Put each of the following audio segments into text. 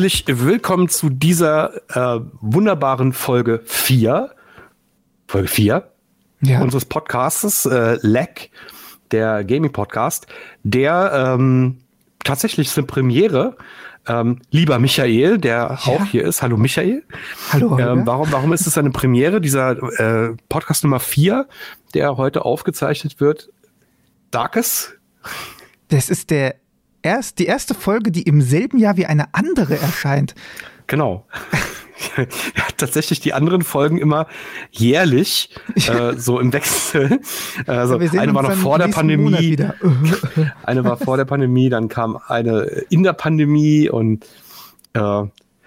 Herzlich willkommen zu dieser äh, wunderbaren Folge 4. Folge 4 Ja. unseres Podcasts, äh, LEC, der Gaming-Podcast, der ähm, tatsächlich ist eine Premiere. Ähm, lieber Michael, der auch hier ist. Hallo Michael. Hallo. Ähm, warum, warum ist es eine Premiere? Dieser äh, Podcast Nummer 4, der heute aufgezeichnet wird. Darkes? Das ist der erst, die erste Folge, die im selben Jahr wie eine andere erscheint. Genau. ja, tatsächlich die anderen Folgen immer jährlich, äh, so im Wechsel. Also eine war noch vor der Pandemie, eine war vor der Pandemie, dann kam eine in der Pandemie und äh,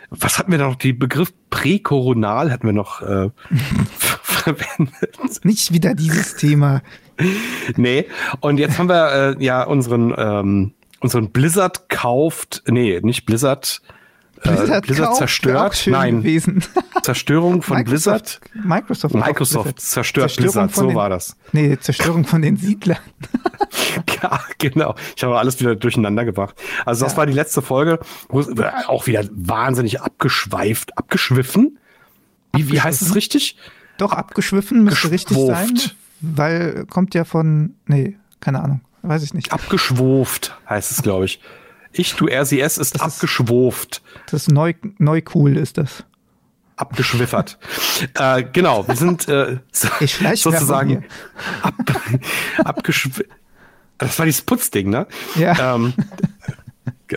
was hatten wir noch? Die Begriff präkoronal hatten wir noch äh, verwendet. Nicht wieder dieses Thema. Nee, und jetzt haben wir äh, ja unseren ähm, unseren Blizzard kauft, nee, nicht Blizzard, Blizzard, äh, Blizzard kauft, zerstört, nein, Gewesen. Zerstörung von Blizzard. Microsoft. auch Microsoft Blizzard. zerstört Zerstörung Blizzard, so den, war das. Nee, Zerstörung von den Siedlern. Ja, genau. Ich habe alles wieder durcheinander gebracht. Also das Ja. war die letzte Folge, wo es auch wieder wahnsinnig abgeschweift, abgeschwiffen. Wie, wie heißt es richtig? Doch, abgeschwiffen müsste richtig sein. Weil kommt ja von. Nee, keine Ahnung. Weiß ich nicht. Abgeschwurft heißt es, glaube ich. Ich, du, es ist Das ist- abgeschwurft. Das ist neu, neu cool ist das. abgeschwiffert. äh, genau, wir sind äh, so, sozusagen ab, abgeschw Das war dieses Putzding, ne? Ja. Ähm,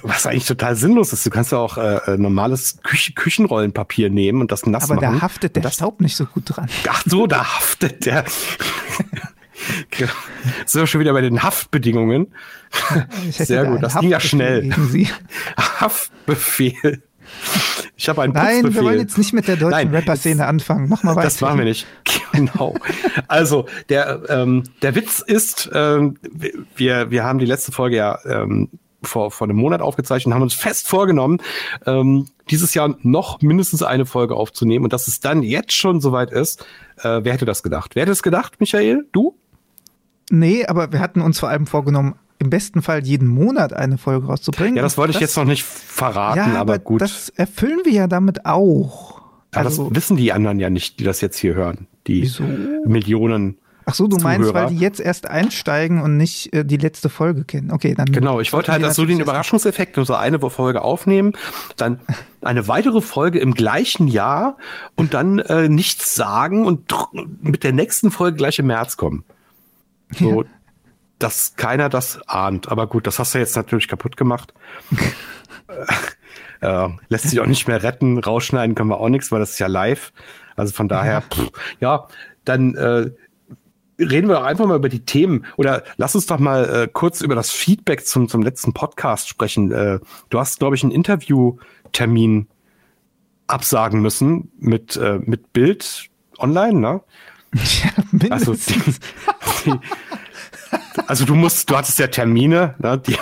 was eigentlich total sinnlos ist. Du kannst ja auch äh, äh, normales Küche Küchenrollenpapier nehmen und das nass Aber machen. da haftet der das, Staub nicht so gut dran. Ach so, da haftet der. Genau. Sind wir schon wieder bei den Haftbedingungen. Sehr gut, das ging ja schnell. Haftbefehl. Ich habe einen Nein, wir Putzbefehl. wollen jetzt nicht mit der deutschen Rapper-Szene anfangen. Mach mal weiter. Das machen wir nicht. Genau. Also der ähm, der Witz ist, ähm, wir wir haben die letzte Folge ja ähm, vor vor einem Monat aufgezeichnet, und haben uns fest vorgenommen, ähm, dieses Jahr noch mindestens eine Folge aufzunehmen und dass es dann jetzt schon soweit ist. Äh, wer hätte das gedacht? Wer hätte es gedacht, Michael? Du? Nee, aber wir hatten uns vor allem vorgenommen, im besten Fall jeden Monat eine Folge rauszubringen. Ja, das wollte ich jetzt noch nicht verraten, ja, aber, gut. Das erfüllen wir ja damit auch. aber Also, das wissen die anderen ja nicht, die das jetzt hier hören. Die Wieso? Millionen. ach so, du meinst, Zuhörer. weil die jetzt erst einsteigen und nicht äh, die letzte Folge kennen. Okay, dann. Genau, ich wollte halt dass so den Überraschungseffekt, nur so eine Folge aufnehmen, dann eine weitere Folge im gleichen Jahr und dann äh, nichts sagen und mit der nächsten Folge gleich im März kommen. So, dass keiner das ahnt. Aber gut, das hast du jetzt natürlich kaputt gemacht. äh, äh, lässt sich auch nicht mehr retten. Rausschneiden können wir auch nichts, weil das ist ja live. Also von daher, pff, ja, dann äh, reden wir doch einfach mal über die Themen oder lass uns doch mal äh, kurz über das Feedback zum, zum letzten Podcast sprechen. Äh, du hast, glaube ich, einen Interviewtermin absagen müssen mit, äh, mit Bild online, ne? Ja, Also, mindestens. die, die, also du musst, du hattest ja Termine, ne? Die,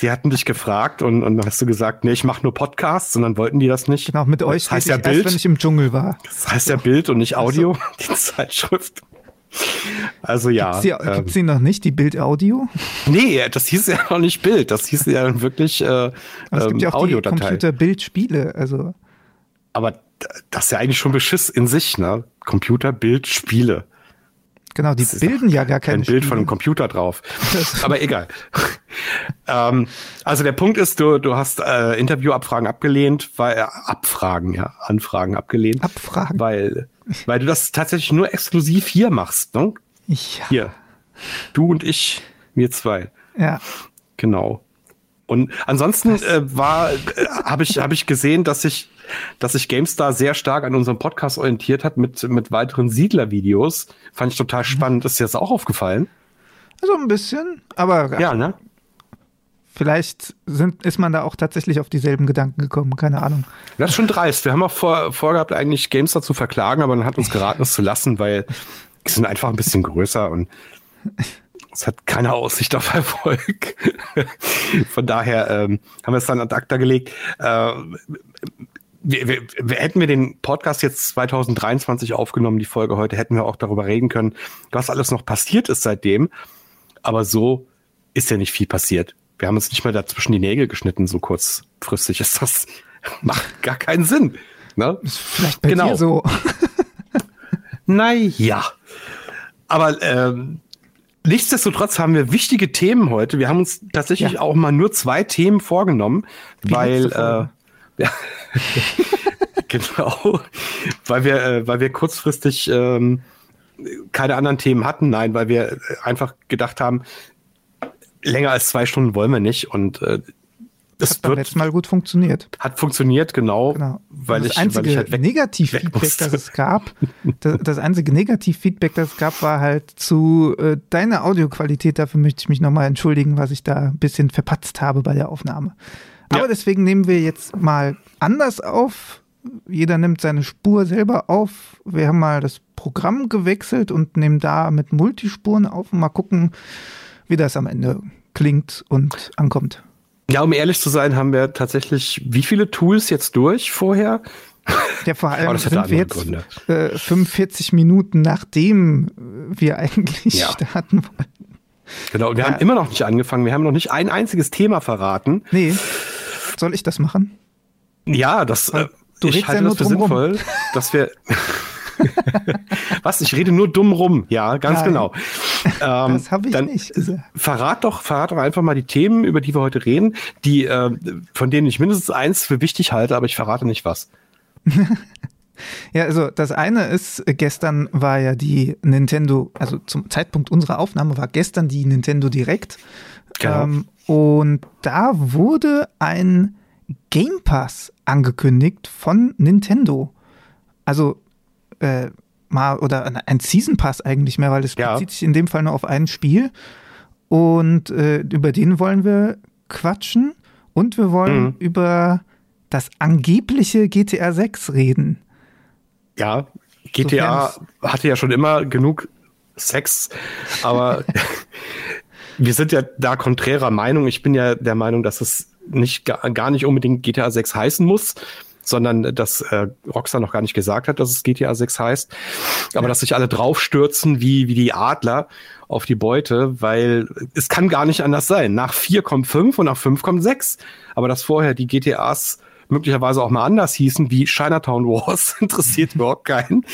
die hatten dich gefragt und, und dann hast du gesagt, nee, ich mache nur Podcasts und dann wollten die das nicht. genau, mit euch das heißt ja ich erst, wenn Bild. ich im Dschungel war. Das heißt ja Bild und nicht Audio, die Zeitschrift. Also ja. Gibt's die, ähm, gibt's die noch nicht, die Bild-Audio? Nee, das hieß ja noch nicht Bild, das hieß ja wirklich äh, Aber es gibt ähm, ja auch die Audiodatei. Computer-Bild-Spiele. Also, Aber das ist ja eigentlich schon Beschiss in sich, ne? Computer, Bild, Spiele. genau, die Das bilden ja gar Kein Bild Spiele. von einem Computer drauf. Aber egal. ähm, also der Punkt ist, du, du hast äh, Interviewabfragen abgelehnt, weil äh, Abfragen, ja, Anfragen abgelehnt, Abfragen. weil weil du das tatsächlich nur exklusiv hier machst, ne? Ja. Hier, du und ich, wir zwei. ja. Genau. Und ansonsten äh, war, äh, habe ich, habe ich gesehen, dass sich, dass sich GameStar sehr stark an unserem Podcast orientiert hat mit, mit weiteren Siedler-Videos. Fand ich total spannend. Ist dir das auch aufgefallen? So ein bisschen, aber Ja, ne? vielleicht sind, ist man da auch tatsächlich auf dieselben Gedanken gekommen, keine Ahnung. Das ist schon dreist. Wir haben auch vor, vorgehabt, eigentlich GameStar zu verklagen, aber dann hat uns geraten, es zu lassen, weil die sind einfach ein bisschen größer und es hat keine Aussicht auf Erfolg. Von daher ähm, haben wir es dann ad acta gelegt. Äh, wir, wir, wir, hätten wir den Podcast jetzt 2023 aufgenommen, die Folge heute, hätten wir auch darüber reden können, was alles noch passiert ist seitdem. Aber so ist ja nicht viel passiert. Wir haben uns nicht mal dazwischen die Nägel geschnitten, so kurzfristig ist das, macht gar keinen Sinn. Ne? Vielleicht bei genau. dir so. naja. Aber ähm, nichtsdestotrotz haben wir wichtige Themen heute. Wir haben uns tatsächlich ja. auch mal nur zwei Themen vorgenommen, Wie weil äh, ja, genau, weil wir, äh, weil wir kurzfristig ähm, keine anderen Themen hatten. Nein, weil wir einfach gedacht haben, länger als zwei Stunden wollen wir nicht und äh, das hat beim letzten Mal gut funktioniert. Hat funktioniert, genau. genau. Weil das ich, einzige weil ich halt weg, Negativfeedback, das es gab, das, das einzige Negativfeedback, das es gab, war halt zu äh, deiner Audioqualität. Dafür möchte ich mich nochmal entschuldigen, was ich da ein bisschen verpatzt habe bei der Aufnahme. Aber deswegen nehmen wir jetzt mal anders auf. Jeder nimmt seine Spur selber auf. Wir haben mal das Programm gewechselt und nehmen da mit Multispuren auf und mal gucken, wie das am Ende klingt und ankommt. Ja, um ehrlich zu sein, haben wir tatsächlich wie viele Tools jetzt durch vorher? Ja, vor allem oh, sind wir jetzt äh, 45 Minuten nachdem wir eigentlich ja. starten wollten. Genau, wir ja. haben immer noch nicht angefangen. Wir haben noch nicht ein einziges Thema verraten. Nee. Soll ich das machen? Ja, das äh, du ich halte ja das für sinnvoll, dass wir Was? Ich rede nur dumm rum. Ja, ganz Nein, genau. Ähm, das habe ich dann nicht. Verrat doch, verrat doch einfach mal die Themen, über die wir heute reden, die, äh, von denen ich mindestens eins für wichtig halte, aber ich verrate nicht was. Ja, also das eine ist, gestern war ja die Nintendo, also zum Zeitpunkt unserer Aufnahme war gestern die Nintendo Direct. Genau. Ähm, und da wurde ein Game Pass angekündigt von Nintendo. Also äh, mal oder ein Season Pass eigentlich mehr, weil das ja. bezieht sich in dem Fall nur auf ein Spiel. Und äh, über den wollen wir quatschen und wir wollen mhm. über das angebliche GTA 6 reden. Ja, GTA hatte ja schon immer genug Sex, aber wir sind ja da konträrer Meinung. Ich bin ja der Meinung, dass es nicht gar nicht unbedingt GTA 6 heißen muss sondern dass äh, Rockstar noch gar nicht gesagt hat, dass es GTA 6 heißt, aber ja. dass sich alle draufstürzen wie, wie die Adler auf die Beute, weil es kann gar nicht anders sein. Nach 4 kommt 5 und nach 5 kommt 6. Aber dass vorher die GTAs möglicherweise auch mal anders hießen, wie Chinatown Wars, interessiert überhaupt keinen.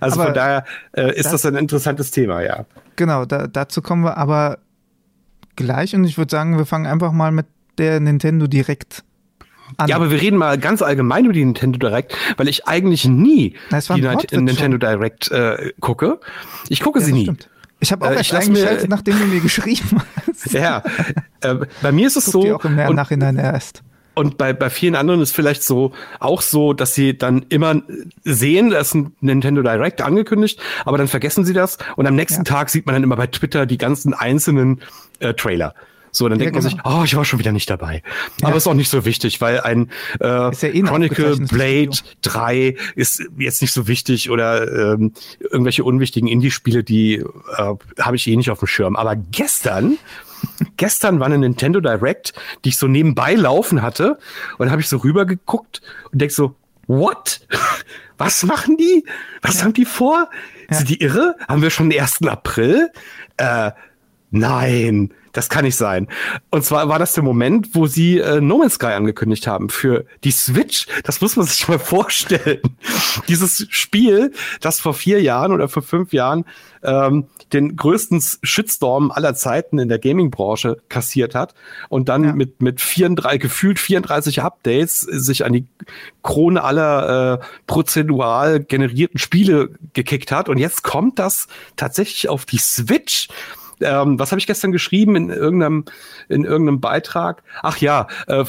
Also aber von daher äh, ist das, das, ein interessantes Thema, ja. Genau, da, dazu kommen wir aber gleich und ich würde sagen, wir fangen einfach mal mit der Nintendo Direct an. Ja, aber wir reden mal ganz allgemein über die Nintendo Direct, weil ich eigentlich nie die Nintendo schon. Direct äh, gucke. Ich gucke ja, sie nie. Stimmt. Ich habe auch äh, erst eingeschaltet, nachdem du mir geschrieben hast. Ja, äh, bei mir ist es so. Die auch im Nachhinein erst. Und bei, bei vielen anderen ist vielleicht so auch so, dass sie dann immer sehen, da ist ein Nintendo Direct angekündigt, aber dann vergessen sie das und am nächsten ja. Tag sieht man dann immer bei Twitter die ganzen einzelnen äh, Trailer. So, dann ja, denkt man genau. sich, oh, ich war schon wieder nicht dabei. Ja. Aber ist auch nicht so wichtig, weil ein äh, ja eh Chronicle Blade 3 ist jetzt nicht so wichtig oder ähm, irgendwelche unwichtigen Indie-Spiele, die äh, habe ich eh nicht auf dem Schirm. Aber gestern gestern war eine Nintendo Direct, die ich so nebenbei laufen hatte. Und habe ich so rübergeguckt und denk so, what? Was machen die? Was ja. haben die vor? Ja. Sind die irre? Haben wir schon den 1. April? Äh, nein das kann nicht sein. Und zwar war das der Moment, wo sie äh, No Man's Sky angekündigt haben für die Switch. Das muss man sich mal vorstellen. Dieses Spiel, das vor vier Jahren oder vor fünf Jahren ähm, den größten Shitstorm aller Zeiten in der Gaming-Branche kassiert hat und dann ja. mit, mit 34, gefühlt 34 Updates sich an die Krone aller äh, prozedural generierten Spiele gekickt hat. Und jetzt kommt das tatsächlich auf die Switch ähm, was habe ich gestern geschrieben in irgendeinem, in irgendeinem Beitrag? Ach ja, äh,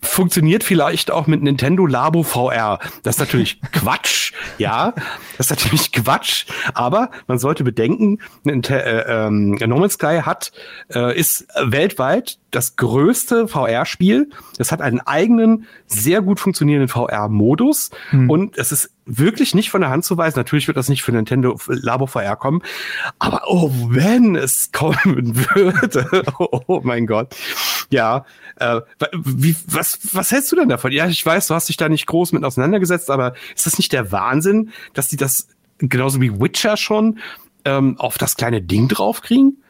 funktioniert vielleicht auch mit Nintendo Labo VR. Das ist natürlich Quatsch, ja, das ist natürlich Quatsch, aber man sollte bedenken, äh, äh, No Man's Sky hat, äh, ist weltweit das größte VR-Spiel. Es hat einen eigenen, sehr gut funktionierenden VR-Modus hm. und es ist wirklich nicht von der Hand zu weisen. Natürlich wird das nicht für Nintendo Labo VR kommen, aber oh, wenn es kommen würde, oh mein Gott, ja, äh, wie, was, was hältst du denn davon? Ja, ich weiß, du hast dich da nicht groß mit auseinandergesetzt, aber ist das nicht der Wahnsinn, dass die das genauso wie Witcher schon ähm, auf das kleine Ding draufkriegen?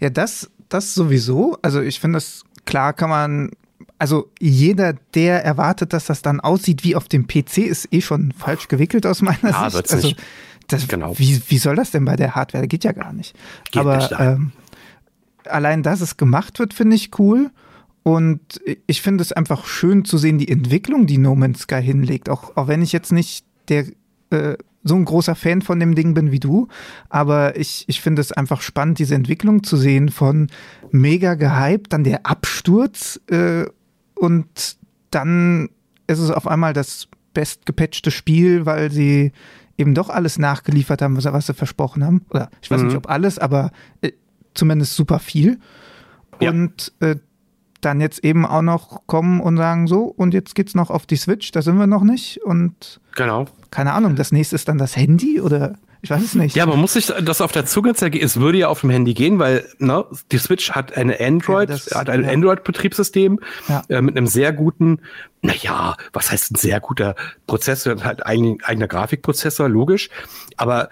Ja, das das sowieso. Also ich finde das, klar kann man, also jeder, der erwartet, dass das dann aussieht wie auf dem PC, ist eh schon falsch gewickelt aus meiner ja, Sicht. Also das, genau. wie, wie soll das denn bei der Hardware? Geht ja gar nicht. Geht Aber nicht ähm, allein, dass es gemacht wird, finde ich cool. Und ich finde es einfach schön zu sehen, die Entwicklung, die No Man's Sky hinlegt. Auch, auch wenn ich jetzt nicht der äh, so ein großer Fan von dem Ding bin wie du, aber ich, ich finde es einfach spannend, diese Entwicklung zu sehen von mega gehypt, dann der Absturz äh, und dann ist es auf einmal das bestgepatchte Spiel, weil sie eben doch alles nachgeliefert haben, was, was sie versprochen haben. Oder ich weiß mhm. nicht, ob alles, aber äh, zumindest super viel. Ja. Und äh, dann jetzt eben auch noch kommen und sagen, so, und jetzt geht's noch auf die Switch, da sind wir noch nicht. Und genau. keine Ahnung, das nächste ist dann das Handy oder ich weiß es nicht. Ja, man muss sich das auf der Zunge zergehen. Es würde ja auf dem Handy gehen, weil ne, die Switch hat eine Android, ja, das, hat ein ja. Android-Betriebssystem ja. äh, mit einem sehr guten, naja, was heißt ein sehr guter Prozessor, halt ein eigener Grafikprozessor, logisch. Aber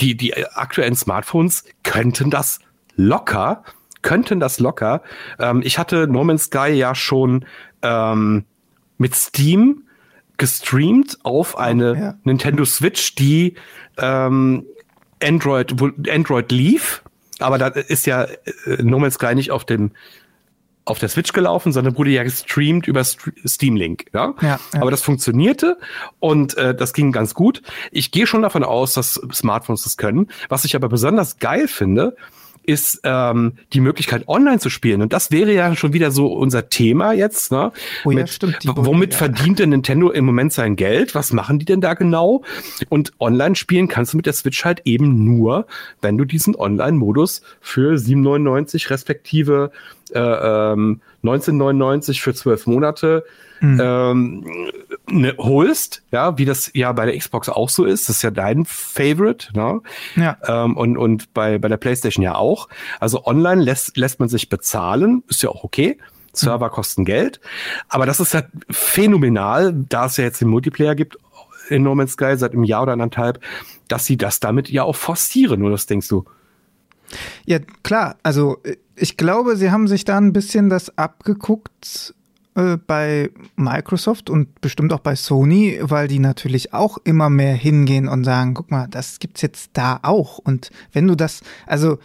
die, die aktuellen Smartphones könnten das locker könnten das locker. Ähm, ich hatte No Man's Sky ja schon ähm, mit Steam gestreamt auf eine ja. Nintendo Switch, die ähm, Android, Android lief. Aber da ist ja äh, No Man's Sky nicht auf dem auf der Switch gelaufen, sondern wurde ja gestreamt über Steam Link. Ja? Ja, ja. Aber das funktionierte und äh, das ging ganz gut. Ich gehe schon davon aus, dass Smartphones das können. Was ich aber besonders geil finde, ist ähm, die Möglichkeit, online zu spielen. Und das wäre ja schon wieder so unser Thema jetzt. Ne? Oh ja, Mit, stimmt. Womit ja. verdient denn Nintendo im Moment sein Geld? Was machen die denn da genau? Und online spielen kannst du mit der Switch halt eben nur, wenn du diesen Online-Modus für 7,99 respektive äh, ähm, 19,99 für zwölf Monate mhm. ähm, ne, holst, ja, wie das ja bei der Xbox auch so ist. Das ist ja dein Favorite, ne? Ja. Ähm, und, und bei, bei der PlayStation ja auch. Also online lässt, lässt man sich bezahlen, ist ja auch okay. Server kosten Geld. Aber das ist ja phänomenal, da es ja jetzt den Multiplayer gibt in No Man's Sky seit einem Jahr oder anderthalb, dass sie das damit ja auch forcieren. Nur das denkst du. Ja, klar. Also ich glaube, sie haben sich da ein bisschen das abgeguckt äh, bei Microsoft und bestimmt auch bei Sony, weil die natürlich auch immer mehr hingehen und sagen, guck mal, das gibt's jetzt da auch. Und wenn du das, also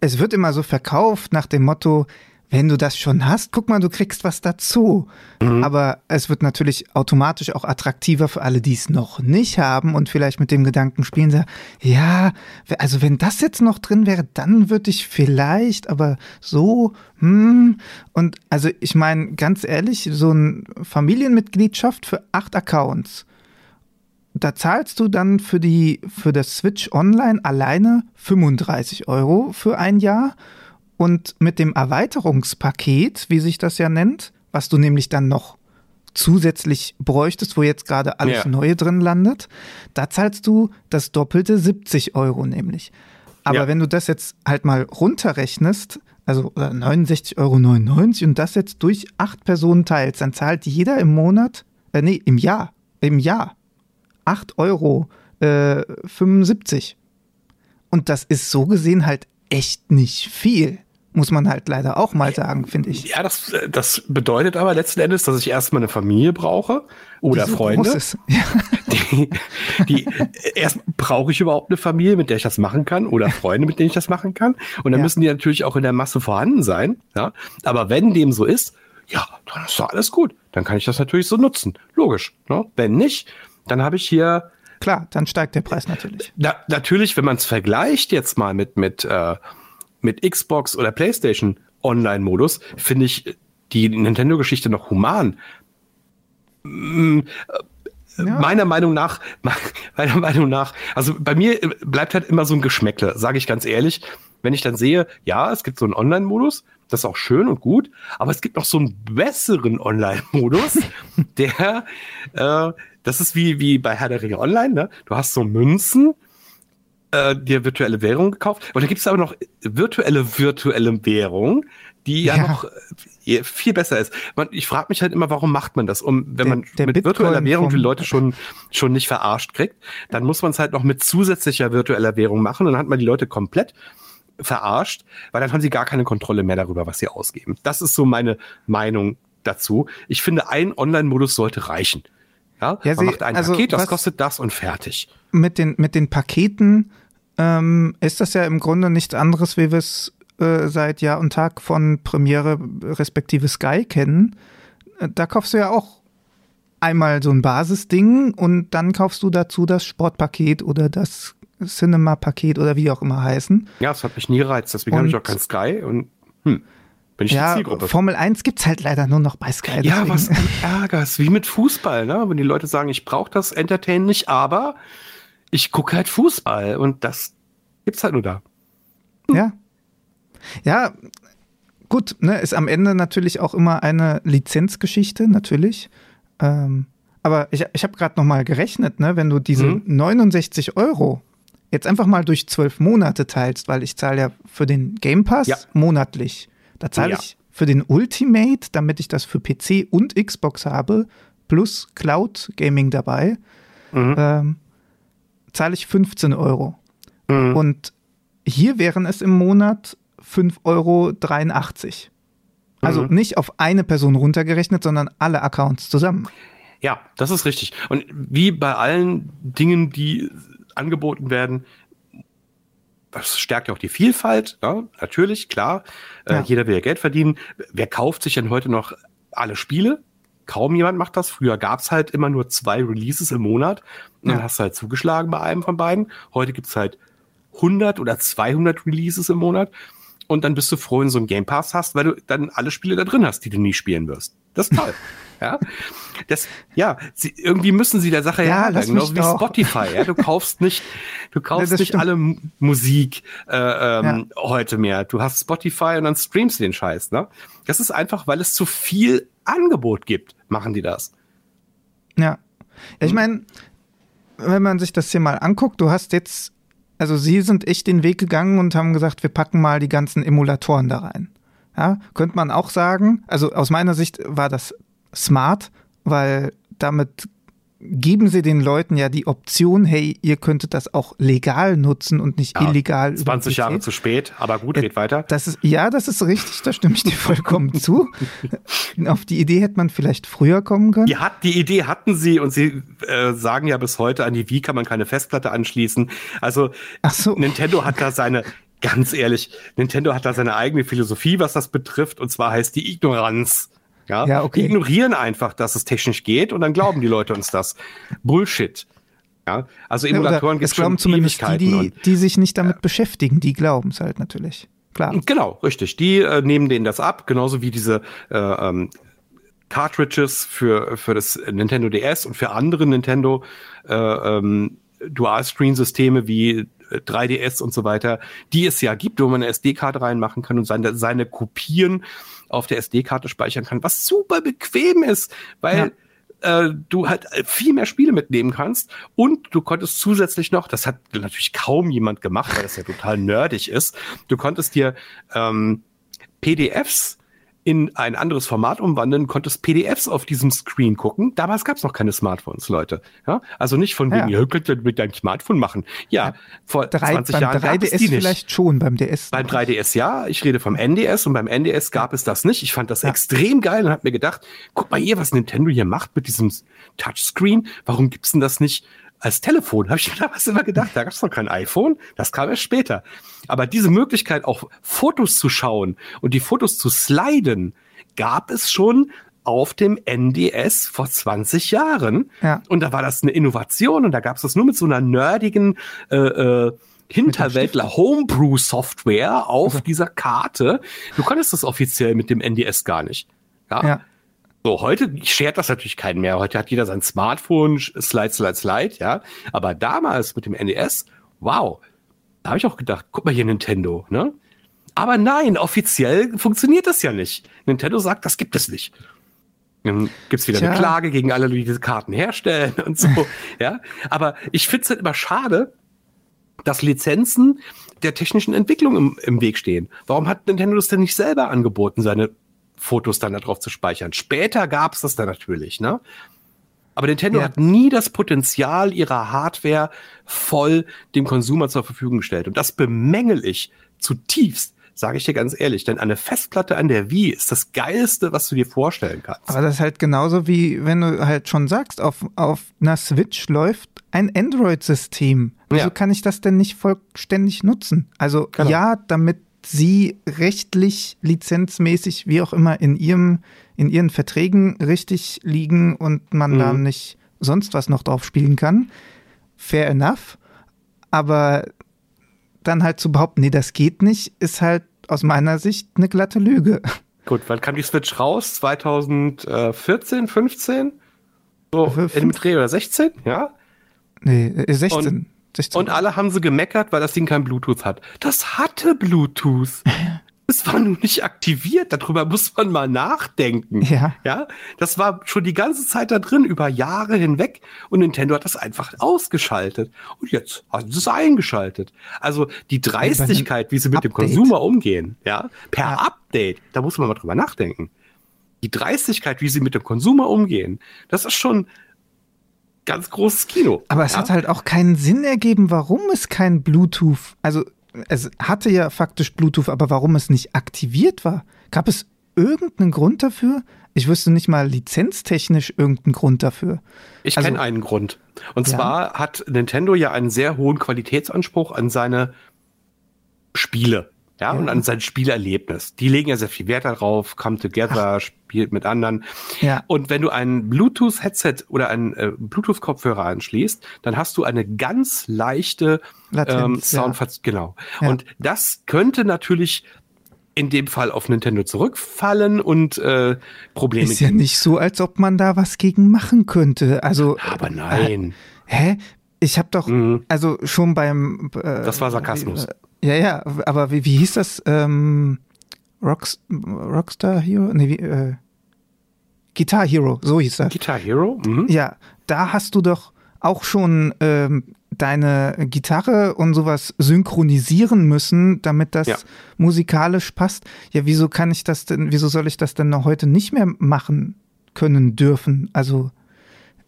es wird immer so verkauft nach dem Motto, wenn du das schon hast, guck mal, du kriegst was dazu. Mhm. Aber es wird natürlich automatisch auch attraktiver für alle, die es noch nicht haben und vielleicht mit dem Gedanken spielen, sagen, ja, also wenn das jetzt noch drin wäre, dann würde ich vielleicht, aber so, hm. Und also ich meine, ganz ehrlich, so eine Familienmitgliedschaft für acht Accounts, da zahlst du dann für die, für das Switch Online alleine 35 Euro für ein Jahr und mit dem Erweiterungspaket, wie sich das ja nennt, was du nämlich dann noch zusätzlich bräuchtest, wo jetzt gerade alles ja. Neue drin landet, da zahlst du das doppelte 70 Euro nämlich. Aber ja. wenn du das jetzt halt mal runterrechnest, also 69,99 Euro und das jetzt durch acht Personen teilst, dann zahlt jeder im Monat, äh, nee, im Jahr, im Jahr 8 Euro äh, 75. Und das ist so gesehen halt echt nicht viel muss man halt leider auch mal sagen, finde ich. Ja, das, das bedeutet aber letzten Endes, dass ich erstmal eine Familie brauche oder so Freunde. Ja. Die, die, erst brauche ich überhaupt eine Familie, mit der ich das machen kann oder Freunde, mit denen ich das machen kann. Und dann ja. müssen die natürlich auch in der Masse vorhanden sein. Ja? Aber wenn dem so ist, ja, dann ist doch alles gut. Dann kann ich das natürlich so nutzen. Logisch. Ne? Wenn nicht, dann habe ich hier Klar, dann steigt der Preis natürlich. Na, natürlich, wenn man es vergleicht jetzt mal mit, mit äh, mit Xbox oder PlayStation Online-Modus finde ich die Nintendo-Geschichte noch human. Äh, ja. Meiner Meinung nach, meiner Meinung nach, also bei mir bleibt halt immer so ein Geschmäckle, sage ich ganz ehrlich. Wenn ich dann sehe, ja, es gibt so einen Online-Modus, das ist auch schön und gut, aber es gibt noch so einen besseren Online-Modus, der, äh, das ist wie, wie bei Herr der Ringe Online, ne? Du hast so Münzen, äh, dir virtuelle Währung gekauft. Und da gibt es aber noch virtuelle virtuelle Währung, die ja, ja noch äh, viel besser ist. Man, ich frage mich halt immer, warum macht man das? Um, wenn der, man der mit Bitcoin virtueller Währung die Leute schon, schon nicht verarscht kriegt, dann muss man es halt noch mit zusätzlicher virtueller Währung machen und dann hat man die Leute komplett verarscht, weil dann haben sie gar keine Kontrolle mehr darüber, was sie ausgeben. Das ist so meine Meinung dazu. Ich finde, ein Online-Modus sollte reichen. Ja, ja man macht ein also Paket, das kostet das und fertig. Mit den, mit den Paketen ähm, ist das ja im Grunde nichts anderes, wie wir es äh, seit Jahr und Tag von Premiere respektive Sky kennen. Äh, da kaufst du ja auch einmal so ein Basisding und dann kaufst du dazu das Sportpaket oder das Cinema-Paket oder wie auch immer heißen. Ja, das hat mich nie gereizt, deswegen habe ich auch kein Sky und hm, bin ich ja, die Zielgruppe. Formel 1 gibt es halt leider nur noch bei Sky. Ja, was ein Ärger ist, wie mit Fußball, ne? wenn die Leute sagen, ich brauche das Entertain nicht, aber ich gucke halt Fußball und das gibt's halt nur da. Hm. Ja. Ja, gut, ne, ist am Ende natürlich auch immer eine Lizenzgeschichte, natürlich. Ähm, aber ich, ich habe gerade noch mal gerechnet, ne, wenn du diese mhm. 69 Euro jetzt einfach mal durch zwölf Monate teilst, weil ich zahle ja für den Game Pass ja. monatlich. Da zahle ja. ich für den Ultimate, damit ich das für PC und Xbox habe, plus Cloud Gaming dabei, mhm. ähm, zahle ich 15 Euro. Mhm. Und hier wären es im Monat 5,83 Euro. Also mhm. nicht auf eine Person runtergerechnet, sondern alle Accounts zusammen. Ja, das ist richtig. Und wie bei allen Dingen, die angeboten werden, das stärkt ja auch die Vielfalt, ja, natürlich, klar. Äh, ja. Äh, jeder will ja Geld verdienen. Wer kauft sich denn heute noch alle Spiele? Kaum jemand macht das. Früher gab es halt immer nur zwei Releases im Monat. Und dann hast du halt zugeschlagen bei einem von beiden. Heute gibt es halt 100 oder 200 Releases im Monat. Und dann bist du froh, wenn du so einen Game Pass hast, weil du dann alle Spiele da drin hast, die du nie spielen wirst. Das ist toll. Ja, das, ja, sie, irgendwie müssen sie der Sache ja, ja genauso wie Spotify. Ja, du kaufst nicht, du kaufst ja, nicht stimmt. alle Musik äh, ähm, ja. heute mehr. Du hast Spotify und dann streamst du den Scheiß. Ne? Das ist einfach, weil es zu viel Angebot gibt, machen die das. Ja, ich hm. meine, wenn man sich das hier mal anguckt, du hast jetzt, also sie sind echt den Weg gegangen und haben gesagt, wir packen mal die ganzen Emulatoren da rein. Ja, könnte man auch sagen, also aus meiner Sicht war das smart, weil damit geben sie den Leuten ja die Option, hey, ihr könntet das auch legal nutzen und nicht ja, illegal. 20 Jahre zu spät, aber gut, geht weiter. Das ist, ja, das ist richtig, da stimme ich dir vollkommen zu. Auf die Idee hätte man vielleicht früher kommen können. Die, hat, die Idee hatten sie und sie äh, sagen ja bis heute, an die Wii kann man keine Festplatte anschließen. Also so. Nintendo hat da seine, ganz ehrlich, Nintendo hat da seine eigene Philosophie, was das betrifft, und zwar heißt die Ignoranz. Ja, ja okay. Die ignorieren einfach, dass es technisch geht und dann glauben die Leute uns das. Bullshit. Ja, also Emulatoren ja, gibt es glauben zumindest die, die, die sich nicht damit äh, beschäftigen, die glauben es halt natürlich. Klar. Genau, richtig. Die äh, nehmen denen das ab, genauso wie diese äh, ähm, Cartridges für, für das Nintendo DS und für andere Nintendo äh, ähm, Dual-Screen-Systeme wie 3DS äh, und so weiter, die es ja gibt, wo man eine SD-Karte reinmachen kann und seine, seine Kopien auf der SD-Karte speichern kann, was super bequem ist, weil ja. äh, du halt viel mehr Spiele mitnehmen kannst und du konntest zusätzlich noch, das hat natürlich kaum jemand gemacht, weil das ja total nerdig ist, du konntest dir ähm, PDFs in ein anderes Format umwandeln, konntest PDFs auf diesem Screen gucken. Damals gab es noch keine Smartphones, Leute. Ja? Also nicht von wegen, ja, ja könnt ihr mit deinem Smartphone machen. Ja, ja vor drei, 20 Jahren gab es die nicht. vielleicht schon, beim DS. Beim 3DS ja, ich rede vom NDS und beim NDS gab es das nicht. Ich fand das extrem geil und habe mir gedacht, guck mal hier, was Nintendo hier macht mit diesem Touchscreen. Warum gibt's denn das nicht als Telefon? Habe ich mir damals immer gedacht, da gab's noch kein iPhone. Das kam erst später. Aber diese Möglichkeit, auch Fotos zu schauen und die Fotos zu sliden, gab es schon auf dem NDS vor 20 Jahren. Ja. Und da war das eine Innovation und da gab es das nur mit so einer nerdigen äh, äh, Hinterwäldler Homebrew Software auf also. dieser Karte. Du konntest das offiziell mit dem NDS gar nicht. Ja. ja. So, heute schert das natürlich keinen mehr. Heute hat jeder sein Smartphone, Slide, Slide, Slide, ja. Aber damals mit dem NDS, wow, da habe ich auch gedacht, guck mal hier Nintendo, ne? Aber nein, offiziell funktioniert das ja nicht. Nintendo sagt, das gibt es nicht. Dann gibt's wieder Tja. eine Klage gegen alle, die diese Karten herstellen und so. ja, aber ich finde es halt immer schade, dass Lizenzen der technischen Entwicklung im, im Weg stehen. Warum hat Nintendo das denn nicht selber angeboten, seine Fotos dann darauf zu speichern? Später gab's das dann natürlich, ne? Aber Nintendo ja. hat nie das Potenzial ihrer Hardware voll dem Konsumer zur Verfügung gestellt. Und das bemängel ich zutiefst, sage ich dir ganz ehrlich. Denn eine Festplatte an der Wii ist das Geilste, was du dir vorstellen kannst. Aber das ist halt genauso wie, wenn du halt schon sagst, auf, auf einer Switch läuft ein Android-System. Wieso ja. kann ich das denn nicht vollständig nutzen? Also genau. ja, damit sie rechtlich, lizenzmäßig, wie auch immer, in ihrem, in ihren Verträgen richtig liegen und man mhm. da nicht sonst was noch drauf spielen kann. Fair enough. Aber dann halt zu behaupten, nee, das geht nicht, ist halt aus meiner Sicht eine glatte Lüge. Gut, wann kam die Switch raus? 2014, 15? So, im Dreh oder 16, ja? Nee, 16. Äh, und, 16. Und alle haben sie gemeckert, weil das Ding kein Bluetooth hat. Das hatte Bluetooth. Es war nun nicht aktiviert, darüber muss man mal nachdenken. Ja. Ja, das war schon die ganze Zeit da drin, über Jahre hinweg. Und Nintendo hat das einfach ausgeschaltet. Und jetzt haben sie es eingeschaltet. Also die Dreistigkeit, wie sie mit Update. dem Consumer umgehen, ja, per ja. Update, da muss man mal drüber nachdenken. Die Dreistigkeit, wie sie mit dem Consumer umgehen, das ist schon ganz großes Kino. Aber es ja? hat halt auch keinen Sinn ergeben, warum es kein Bluetooth, also es hatte ja faktisch Bluetooth, aber warum es nicht aktiviert war? Gab es irgendeinen Grund dafür? Ich wüsste nicht mal lizenztechnisch irgendeinen Grund dafür. Ich also, kenne einen Grund. Und ja. zwar hat Nintendo ja einen sehr hohen Qualitätsanspruch an seine Spiele. Ja, ja, und an sein Spielerlebnis. Die legen ja sehr viel Wert darauf, come together, Ach. spielt mit anderen. Ja. Und wenn du ein Bluetooth-Headset oder einen äh, Bluetooth-Kopfhörer anschließt, dann hast du eine ganz leichte ähm, Sound, ja. genau. Ja. Und das könnte natürlich in dem Fall auf Nintendo zurückfallen und äh, Probleme. Ist ja geben. nicht so, als ob man da was gegen machen könnte. Also. Aber nein. Äh, hä? Ich habe doch, mhm. also schon beim. Äh, das war Sarkasmus. Ja, ja, aber wie, wie hieß das? Ähm, Rocks, Rockstar Hero? Nee, wie, äh, Guitar Hero, so hieß das. Guitar Hero? Mhm. Ja, da hast du doch auch schon ähm, deine Gitarre und sowas synchronisieren müssen, damit das ja. musikalisch passt. Ja, wieso kann ich das denn, wieso soll ich das denn noch heute nicht mehr machen können dürfen? Also.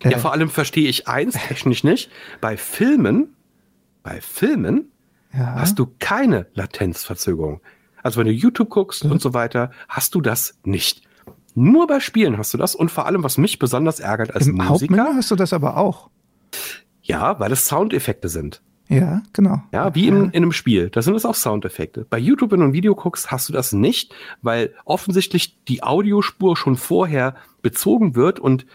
Äh, ja, vor allem verstehe ich eins technisch nicht. Bei Filmen, bei Filmen ja. hast du keine Latenzverzögerung. Also wenn du YouTube guckst mhm. und so weiter, hast du das nicht. Nur bei Spielen hast du das und vor allem, was mich besonders ärgert als Im Musiker. hast du das aber auch. Ja, weil es Soundeffekte sind. Ja, genau. Ja, wie in, in einem Spiel. Da sind es auch Soundeffekte. Bei YouTube, wenn du ein Video guckst, hast du das nicht, weil offensichtlich die Audiospur schon vorher bezogen wird und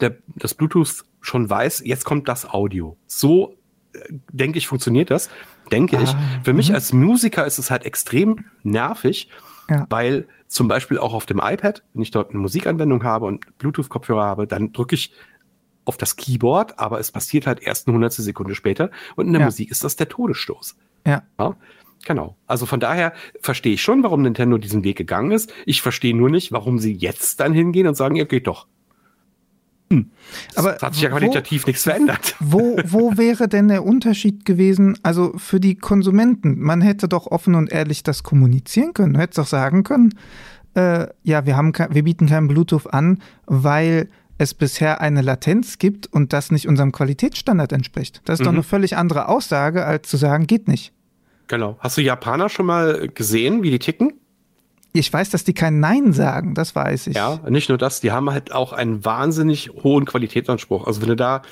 der, das Bluetooth schon weiß, jetzt kommt das Audio. So, äh, denke ich, funktioniert das denke ah, ich. Für mich mhm. als Musiker ist es halt extrem nervig, ja. weil zum Beispiel auch auf dem iPad, wenn ich dort eine Musikanwendung habe und Bluetooth-Kopfhörer habe, dann drücke ich auf das Keyboard, aber es passiert halt erst eine hundertstel Sekunde später und in der ja. Musik ist das der Todesstoß. Ja. ja. Genau. Also von daher verstehe ich schon, warum Nintendo diesen Weg gegangen ist. Ich verstehe nur nicht, warum sie jetzt dann hingehen und sagen, ihr geht doch. Hm. Aber hat sich ja qualitativ wo, nichts verändert. Wo, wo wäre denn der Unterschied gewesen? Also für die Konsumenten, man hätte doch offen und ehrlich das kommunizieren können. Du hättest doch sagen können, äh, ja, wir, haben, wir bieten kein Bluetooth an, weil es bisher eine Latenz gibt und das nicht unserem Qualitätsstandard entspricht. Das ist mhm. doch eine völlig andere Aussage, als zu sagen, geht nicht. Genau. Hast du Japaner schon mal gesehen, wie die ticken? Ich weiß, dass die kein Nein sagen, das weiß ich. Ja, nicht nur das, die haben halt auch einen wahnsinnig hohen Qualitätsanspruch. Also wenn du da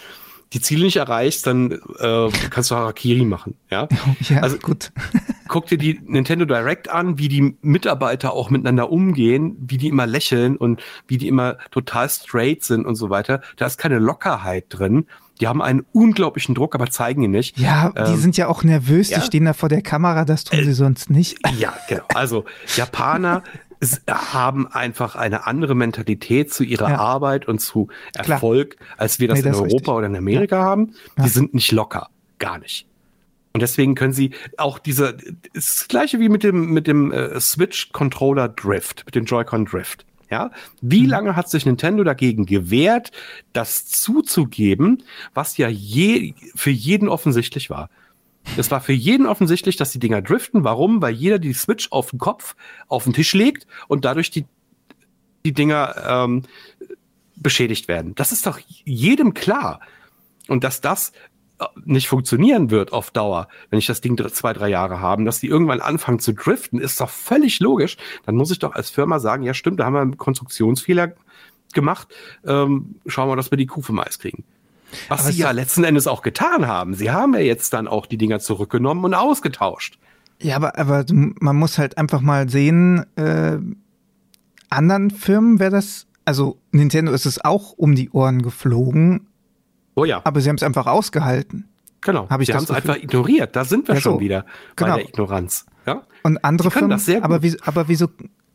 die Ziele nicht erreichst, dann äh, kannst du Harakiri machen. Ja, ja also gut. guck dir die Nintendo Direct an, wie die Mitarbeiter auch miteinander umgehen, wie die immer lächeln und wie die immer total straight sind und so weiter. Da ist keine Lockerheit drin. Die haben einen unglaublichen Druck, aber zeigen ihn nicht. Ja, ähm, die sind ja auch nervös, ja? die stehen da vor der Kamera, das tun äh, sie sonst nicht. Ja, genau. Also Japaner haben einfach eine andere Mentalität zu ihrer ja. Arbeit und zu Erfolg, Klar. als wir das nee, in das Europa oder in Amerika ja. haben. Die sind nicht locker, gar nicht. Und deswegen können sie auch diese, ist das gleiche wie mit dem, mit dem äh, Switch Controller Drift, mit dem Joy-Con Drift. Ja, wie mhm. lange hat sich Nintendo dagegen gewehrt, das zuzugeben, was ja je, für jeden offensichtlich war? Es war für jeden offensichtlich, dass die Dinger driften. Warum? Weil jeder die Switch auf den Kopf, auf den Tisch legt und dadurch die, die Dinger ähm, beschädigt werden. Das ist doch jedem klar. Und dass das nicht funktionieren wird auf Dauer, wenn ich das Ding zwei, drei Jahre haben, dass die irgendwann anfangen zu driften, ist doch völlig logisch. Dann muss ich doch als Firma sagen, ja stimmt, da haben wir einen Konstruktionsfehler gemacht. Ähm, schauen wir, dass wir die Kuh vom Eis kriegen. Was Aber sie ja letzten Endes auch getan haben. Sie haben ja jetzt dann auch die Dinger zurückgenommen und ausgetauscht. Ja, aber, aber man muss halt einfach mal sehen, äh, anderen Firmen wäre das, also Nintendo ist es auch um die Ohren geflogen. Oh ja. Aber sie haben es einfach ausgehalten. Genau. Hab ich sie haben es einfach ignoriert. Da sind wir ja, schon so. wieder genau. bei der Ignoranz. Ja? Und andere Firmen, das sehr gut. Aber, wieso, aber, wieso,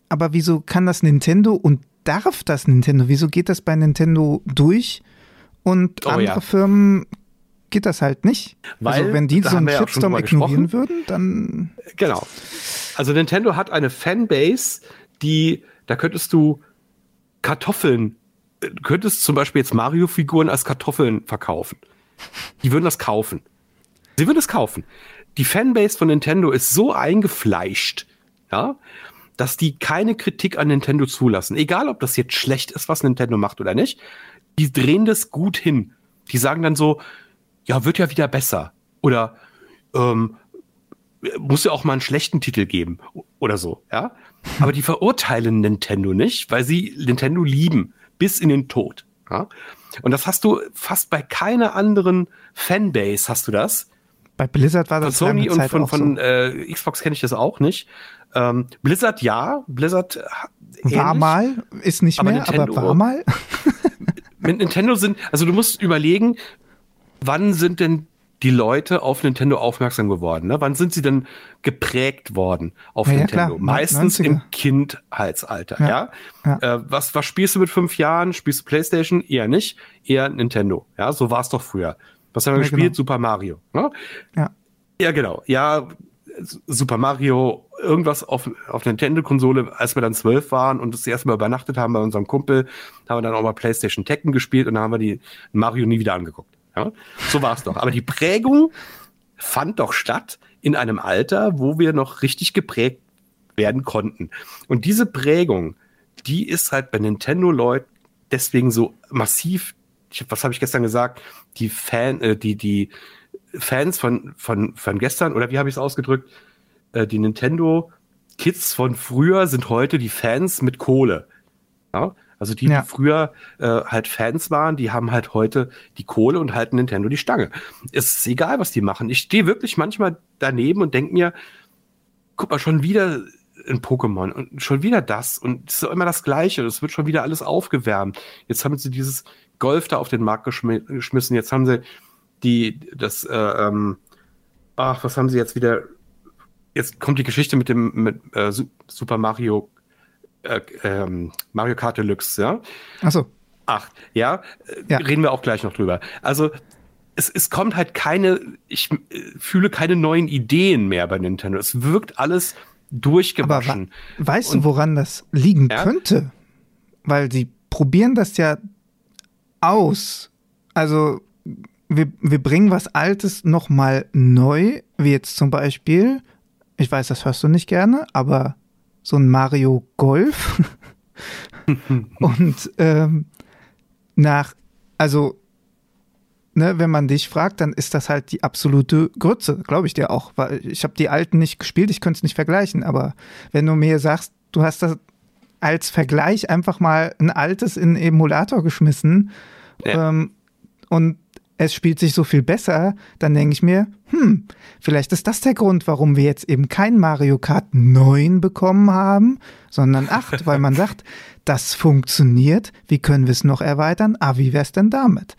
aber wieso kann das Nintendo und darf das Nintendo? Wieso geht das bei Nintendo durch und oh, andere ja. Firmen geht das halt nicht. Also Weil, also wenn die so einen Shitstorm ignorieren würden, dann. Genau. Also Nintendo hat eine Fanbase, die, da könntest du Kartoffeln, könntest zum Beispiel jetzt Mario-Figuren als Kartoffeln verkaufen. Die würden das kaufen. Sie würden es kaufen. Die Fanbase von Nintendo ist so eingefleischt, ja, dass die keine Kritik an Nintendo zulassen. Egal, ob das jetzt schlecht ist, was Nintendo macht oder nicht. Die drehen das gut hin. Die sagen dann so, ja, wird ja wieder besser. Oder ähm, muss ja auch mal einen schlechten Titel geben oder so, ja. Aber die verurteilen Nintendo nicht, weil sie Nintendo lieben bis in den Tod. Ja? Und das hast du fast bei keiner anderen Fanbase hast du das. Bei Blizzard war das von Sony und von, von so. äh, Xbox kenne ich das auch nicht. Ähm, Blizzard ja, Blizzard ähnlich, war mal, ist nicht mehr, Nintendo, aber war mal. mit Nintendo sind, also du musst überlegen, wann sind denn die Leute auf Nintendo aufmerksam geworden? Ne? Wann sind sie denn geprägt worden auf ja, Nintendo? Ja, Meistens 90er. im Kindheitsalter. Ja. ja? Äh, was, was spielst du mit fünf Jahren? Spielst du PlayStation? Eher nicht, eher Nintendo. Ja, so war es doch früher. Was haben wir gespielt? Genau. Super Mario. Ne? Ja. Ja, genau. Ja, Super Mario, irgendwas auf, auf Nintendo-Konsole, als wir dann zwölf waren und das erste Mal übernachtet haben bei unserem Kumpel, haben wir dann auch mal PlayStation Tekken gespielt und dann haben wir die Mario nie wieder angeguckt. Ja? So war es doch. Aber die Prägung fand doch statt in einem Alter, wo wir noch richtig geprägt werden konnten. Und diese Prägung, die ist halt bei Nintendo-Leuten deswegen so massiv. Ich, was habe ich gestern gesagt? Die Fan, äh, die die Fans von von von gestern oder wie habe ich es ausgedrückt? Äh, die Nintendo Kids von früher sind heute die Fans mit Kohle. Ja? Also die, ja. die früher äh, halt Fans waren, die haben halt heute die Kohle und halten Nintendo die Stange. Es ist egal, was die machen. Ich stehe wirklich manchmal daneben und denke mir, guck mal, schon wieder ein Pokémon und schon wieder das und es ist immer das Gleiche. Es wird schon wieder alles aufgewärmt. Jetzt haben sie dieses Golf da auf den Markt geschmissen. Jetzt haben sie die, das, äh, ähm, ach, was haben sie jetzt wieder? Jetzt kommt die Geschichte mit dem mit, äh, Super Mario äh, ähm, Mario Kart Deluxe, ja? Ach so. Ach, ja? ja, reden wir auch gleich noch drüber. Also es, es kommt halt keine, ich äh, fühle keine neuen Ideen mehr bei Nintendo. Es wirkt alles durchgewaschen. Aber weißt Und, du, woran das liegen ja? könnte? Weil sie probieren das ja aus. Also wir, wir bringen was Altes nochmal neu, wie jetzt zum Beispiel, ich weiß, das hörst du nicht gerne, aber so ein Mario Golf. und ähm, nach, also, ne, wenn man dich fragt, dann ist das halt die absolute Grütze, glaube ich dir auch. Weil ich habe die alten nicht gespielt, ich könnte es nicht vergleichen, aber wenn du mir sagst, du hast das als Vergleich einfach mal ein altes in Emulator geschmissen ja. ähm, und es spielt sich so viel besser, dann denke ich mir, hm, vielleicht ist das der Grund, warum wir jetzt eben kein Mario Kart 9 bekommen haben, sondern 8, weil man sagt, das funktioniert, wie können wir es noch erweitern? Ah, wie wäre es denn damit?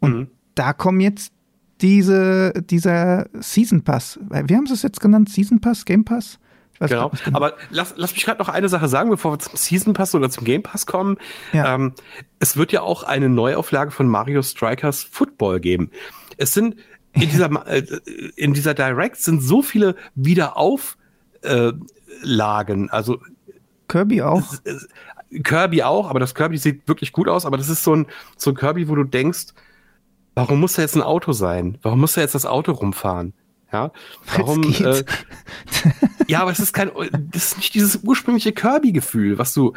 Und mhm. da kommen jetzt diese, dieser Season Pass, wie haben sie es jetzt genannt? Season Pass, Game Pass? Genau. genau. Aber lass, lass mich gerade noch eine Sache sagen, bevor wir zum Season Pass oder zum Game Pass kommen. Ja. Ähm, es wird ja auch eine Neuauflage von Mario Strikers Football geben. Es sind in dieser, äh, in dieser Direct sind so viele Wiederauflagen. Äh, also Kirby auch. Kirby auch, aber das Kirby sieht wirklich gut aus, aber das ist so ein, so ein Kirby, wo du denkst, warum muss da jetzt ein Auto sein? Warum muss da jetzt das Auto rumfahren? Ja, warum? Äh, ja, aber es ist kein, das ist nicht dieses ursprüngliche Kirby-Gefühl, was du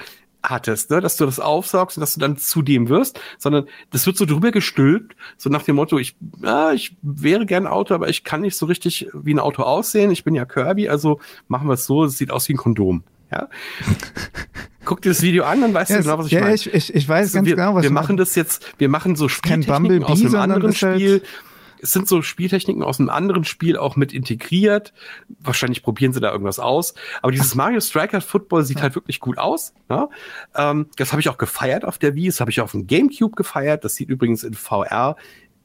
hattest, ne? dass du das aufsaugst und dass du dann zu dem wirst, sondern das wird so drüber gestülpt, so nach dem Motto, ich, ja, ich wäre gern Auto, aber ich kann nicht so richtig wie ein Auto aussehen. Ich bin ja Kirby, also machen wir es so, es sieht aus wie ein Kondom. Ja. Guck dir das Video an, dann weißt ja, du genau, was ich ja, meine. Ich, ich, ich weiß also ganz wir, genau, was Wir machen das jetzt, wir machen so Spieltechniken aus einem anderen halt Spiel. Halt es sind so Spieltechniken aus einem anderen Spiel auch mit integriert. Wahrscheinlich probieren sie da irgendwas aus. Aber dieses Mario Striker Football sieht halt wirklich gut aus. Ne? Ähm, das habe ich auch gefeiert auf der Wii. Das habe ich auf dem GameCube gefeiert. Das sieht übrigens in VR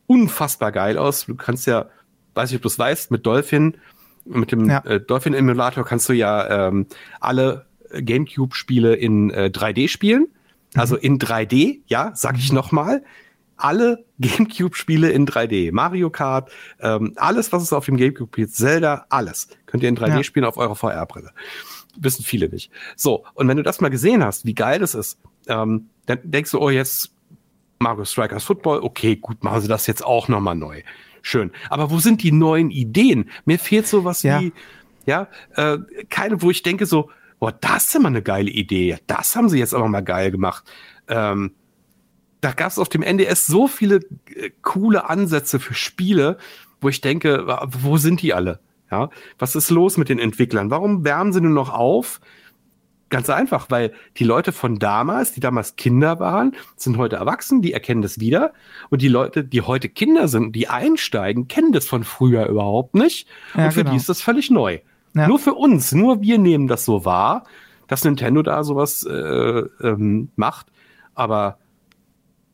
unfassbar geil aus. Du kannst ja, weiß ich, ob du es weißt, mit Dolphin, mit dem ja. äh, Dolphin Emulator kannst du ja ähm, alle GameCube-Spiele in äh, 3D spielen. Also mhm. in 3D, ja, sag ich nochmal alle GameCube-Spiele in 3D. Mario Kart, ähm, alles, was es auf dem GameCube gibt, Zelda, alles. Könnt ihr in 3D ja. spielen auf eurer VR-Brille. Wissen viele nicht. So, und wenn du das mal gesehen hast, wie geil das ist, ähm, dann denkst du, oh, jetzt Mario Strikers Football, okay, gut, machen sie das jetzt auch nochmal neu. Schön. Aber wo sind die neuen Ideen? Mir fehlt sowas ja. wie, ja, äh, keine, wo ich denke so, boah, das ist immer eine geile Idee. Das haben sie jetzt aber mal geil gemacht. Ähm, da gab es auf dem NDS so viele äh, coole Ansätze für Spiele, wo ich denke, wo sind die alle? Ja, was ist los mit den Entwicklern? Warum wärmen sie nur noch auf? Ganz einfach, weil die Leute von damals, die damals Kinder waren, sind heute erwachsen, die erkennen das wieder. Und die Leute, die heute Kinder sind, die einsteigen, kennen das von früher überhaupt nicht. Ja, und für genau. die ist das völlig neu. Ja. Nur für uns, nur wir nehmen das so wahr, dass Nintendo da sowas äh, ähm, macht. Aber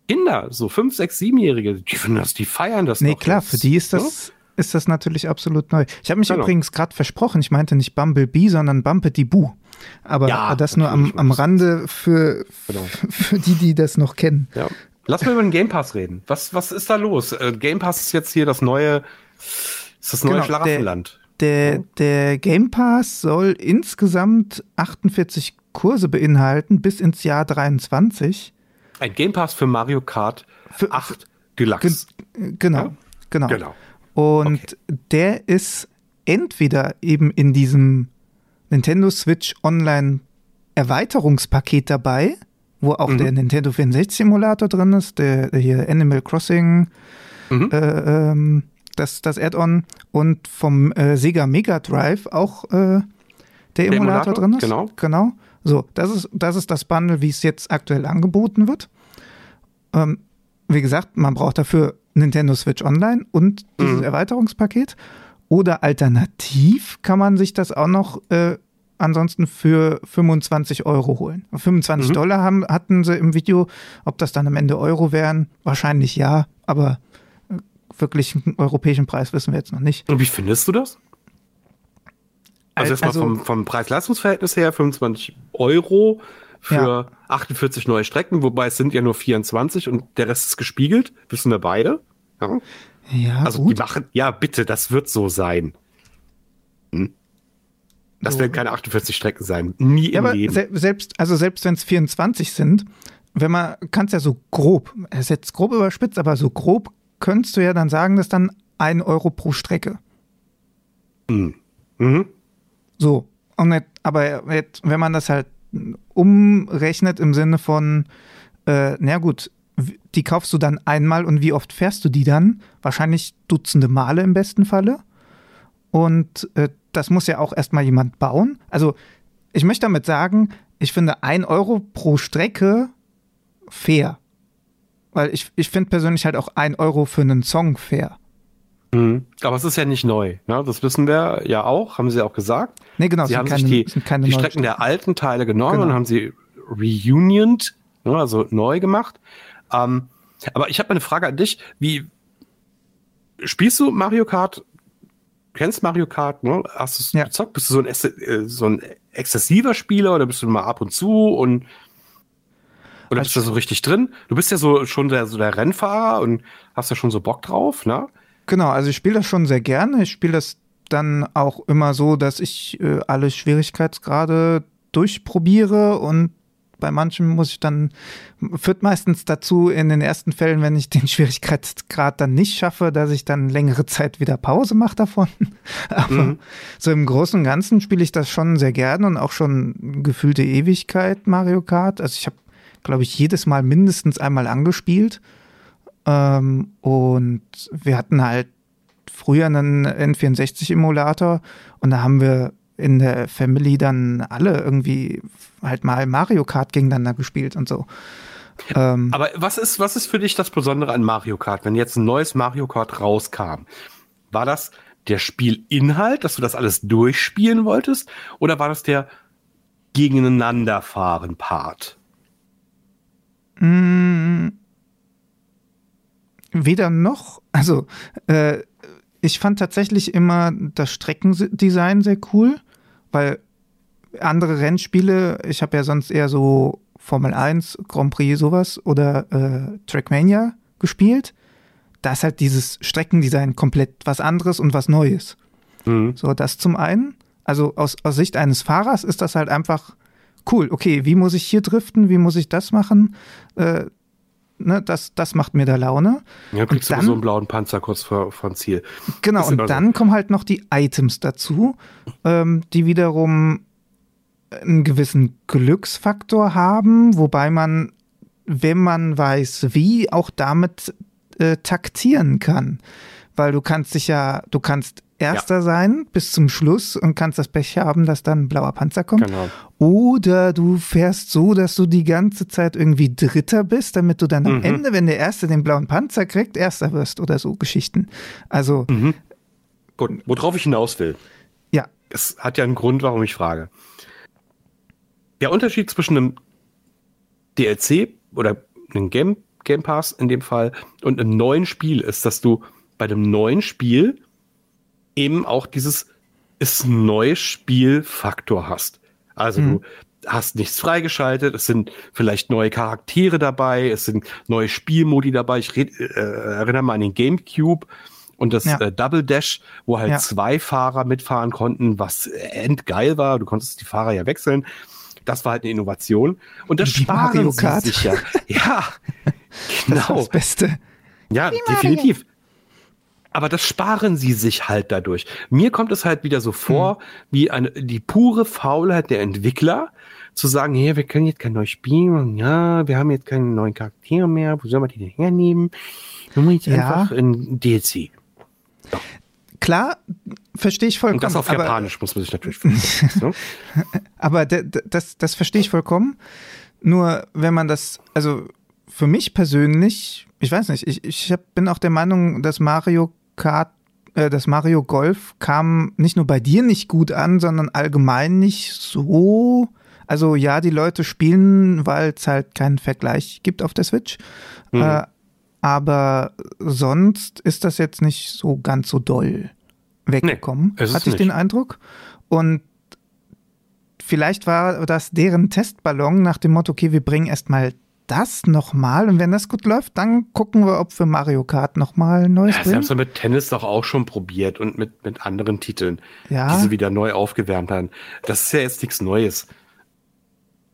Kinder, so fünf, sechs, siebenjährige, die finden das, die feiern das. Nee, klar, jetzt. für die ist das, so? ist das natürlich absolut neu. Ich habe mich genau. übrigens gerade versprochen, ich meinte nicht Bumblebee, sondern Bumpety Boo. Aber ja, das nur am, am Rande für, genau. für die, die das noch kennen. Ja. Lass mal über den Game Pass reden. Was, was ist da los? Äh, Game Pass ist jetzt hier das neue, ist das neue genau, Schlaraffenland. Der, der, der Game Pass soll insgesamt 48 Kurse beinhalten bis ins Jahr 23. Ein Game Pass für Mario Kart für, 8 Deluxe. Ge genau, ja? genau. Genau. Und okay. der ist entweder eben in diesem Nintendo Switch Online Erweiterungspaket dabei, wo auch mhm. der Nintendo 64 Emulator drin ist, der, hier Animal Crossing, mhm. äh, ähm, das, das Add-on und vom äh, Sega Mega Drive auch äh, der, der Emulator, Emulator, drin ist. Genau. Genau. So, das ist, das ist das Bundle, wie es jetzt aktuell angeboten wird. Ähm, wie gesagt, man braucht dafür Nintendo Switch Online und dieses mhm. Erweiterungspaket. Oder alternativ kann man sich das auch noch äh, ansonsten für 25 Euro holen. 25 mhm. Dollar haben, hatten sie im Video. Ob das dann am Ende Euro wären, wahrscheinlich ja, aber äh, wirklich einen europäischen Preis wissen wir jetzt noch nicht. Und wie findest du das? Also erstmal also, vom, vom Preis-Leistungs-Verhältnis her 25 Euro für ja. 48 neue Strecken, wobei es sind ja nur 24 und der Rest ist gespiegelt, wissen wir beide. Ja, ja also gut. die machen, ja bitte, das wird so sein. Hm? Das so. werden keine 48 Strecken sein, nie ja, im Leben. Se selbst, also selbst wenn es 24 sind, wenn man, kannst ja so grob, es ist jetzt grob überspitzt, aber so grob könntest du ja dann sagen, dass dann ein Euro pro Strecke. Mhm. Mhm. So. Und nicht, aber jetzt, wenn man das halt umrechnet im Sinne von, äh, na gut, die kaufst du dann einmal und wie oft fährst du die dann? Wahrscheinlich Dutzende Male im besten Falle. Und äh, das muss ja auch erstmal jemand bauen. Also ich möchte damit sagen, ich finde ein Euro pro Strecke fair. Weil ich, ich finde persönlich halt auch ein Euro für einen Song fair. Mhm. Aber es ist ja nicht neu. Ne? Das wissen wir ja auch, haben sie auch gesagt. Nee, genau. Sie haben keine, sich die, die Strecken der alten Teile genommen genau. und haben sie reunioned, ne? also neu gemacht. Ähm, aber ich habe eine Frage an dich. Wie spielst du Mario Kart? Kennst Mario Kart? Ne? Hast du es ja. gezockt? Bist du so ein, äh, so ein exzessiver Spieler oder bist du mal ab und zu und oder bist du so richtig drin? Du bist ja so schon der, so der Rennfahrer und hast ja schon so Bock drauf, ne? Genau, also ich spiele das schon sehr gerne. Ich spiele das dann auch immer so, dass ich äh, alle Schwierigkeitsgrade durchprobiere und bei manchen muss ich dann, führt meistens dazu in den ersten Fällen, wenn ich den Schwierigkeitsgrad dann nicht schaffe, dass ich dann längere Zeit wieder Pause mache davon. Aber mhm. so im Großen und Ganzen spiele ich das schon sehr gerne und auch schon gefühlte Ewigkeit Mario Kart. Also ich habe, glaube ich, jedes Mal mindestens einmal angespielt. Ähm, und wir hatten halt früher einen N64-Emulator und da haben wir in der Family dann alle irgendwie halt mal Mario Kart gegeneinander gespielt und so. Ähm, Aber was ist, was ist für dich das Besondere an Mario Kart, wenn jetzt ein neues Mario Kart rauskam? War das der Spielinhalt, dass du das alles durchspielen wolltest? Oder war das der gegeneinanderfahren Part? Mm, weder noch. Also, äh, ich fand tatsächlich immer das Streckendesign sehr cool, weil andere Rennspiele, ich habe ja sonst eher so Formel 1, Grand Prix, sowas oder äh, Trackmania gespielt. Da ist halt dieses Streckendesign komplett was anderes und was Neues. Mhm. So, das zum einen. Also aus, aus Sicht eines Fahrers ist das halt einfach cool. Okay, wie muss ich hier driften? Wie muss ich das machen? Äh, ne, das, das macht mir da Laune. Ja, kriegst und dann, du so einen blauen Panzer kurz vor, vor Ziel. Genau, und dann so. kommen halt noch die Items dazu, ähm, die wiederum einen gewissen Glücksfaktor haben, wobei man, wenn man weiß, wie, auch damit äh, taktieren kann. Weil du kannst dich ja, du kannst Erster ja. sein bis zum Schluss und kannst das Pech haben, dass dann ein blauer Panzer kommt. Genau. Oder du fährst so, dass du die ganze Zeit irgendwie Dritter bist, damit du dann mhm. am Ende, wenn der Erste den blauen Panzer kriegt, Erster wirst oder so Geschichten. Also. Mhm. Gut, worauf ich hinaus will. Ja. Es hat ja einen Grund, warum ich frage. Der Unterschied zwischen einem DLC oder einem Game, Game Pass in dem Fall und einem neuen Spiel ist, dass du bei dem neuen Spiel eben auch dieses ist ein neues Spielfaktor hast. Also mhm. du hast nichts freigeschaltet, es sind vielleicht neue Charaktere dabei, es sind neue Spielmodi dabei. Ich red, äh, erinnere mal an den GameCube und das ja. äh, Double Dash, wo halt ja. zwei Fahrer mitfahren konnten, was endgeil war. Du konntest die Fahrer ja wechseln. Das war halt eine Innovation. Und das Wie sparen Mario Kart. sie sich ja. ja, genau. Das, das Beste. Ja, definitiv aber das sparen sie sich halt dadurch. Mir kommt es halt wieder so vor, mhm. wie eine, die pure Faulheit der Entwickler, zu sagen, hey, wir können jetzt kein neues Spiel machen, ja, wir haben jetzt keine neuen Charaktere mehr, wo soll man die denn hernehmen? Wir machen jetzt ja. einfach ein DLC. So. Klar, verstehe ich vollkommen. Und das auf aber, Japanisch muss man sich natürlich so. Aber das, das verstehe ich vollkommen. Nur wenn man das, also für mich persönlich, ich weiß nicht, ich, ich hab, bin auch der Meinung, dass Mario Kart, äh, das Mario Golf kam nicht nur bei dir nicht gut an, sondern allgemein nicht so. Also ja, die Leute spielen, weil es halt keinen Vergleich gibt auf der Switch. Mhm. Äh, aber sonst ist das jetzt nicht so ganz so doll weggekommen, nee, hatte ich den Eindruck. Und vielleicht war das deren Testballon nach dem Motto, okay, wir bringen erstmal das nochmal und wenn das gut läuft, dann gucken wir, ob wir Mario Kart nochmal neues ja, Sie haben es ja mit Tennis doch auch schon probiert und mit, mit anderen Titeln, ja. die sie wieder neu aufgewärmt haben. Das ist ja jetzt nichts Neues.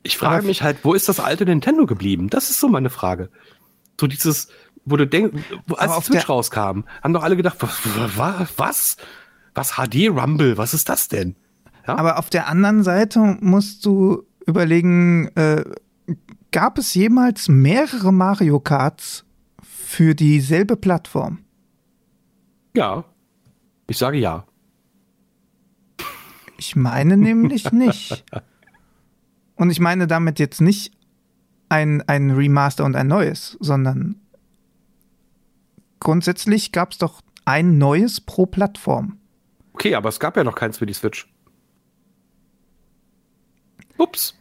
Ich frage mich halt, wo ist das alte Nintendo geblieben? Das ist so meine Frage. So dieses, wo du denkst, als die Switch rauskam, haben doch alle gedacht, was? Was, was HD Rumble, was ist das denn? Ja? Aber auf der anderen Seite musst du überlegen, äh, Gab es jemals mehrere Mario Karts für dieselbe Plattform? Ja. Ich sage ja. Ich meine nämlich nicht. Und ich meine damit jetzt nicht ein, ein Remaster und ein neues, sondern grundsätzlich gab es doch ein neues pro Plattform. Okay, aber es gab ja noch keins für die Switch. Ups.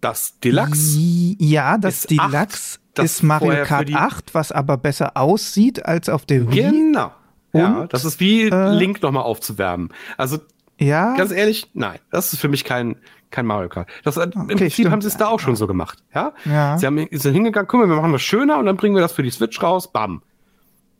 Das Deluxe. Ja, das Deluxe 8, ist Mario Kart 8, was aber besser aussieht als auf der Wii. Genau. ja, das ist wie äh, Link nochmal aufzuwärmen. Also, ja. ganz ehrlich, nein, das ist für mich kein, kein Mario Kart. Das, okay, Im Prinzip stimmt. haben sie es da auch schon so gemacht. Ja? ja. Sie haben, sind hingegangen, guck mal, wir machen das schöner und dann bringen wir das für die Switch raus, bam.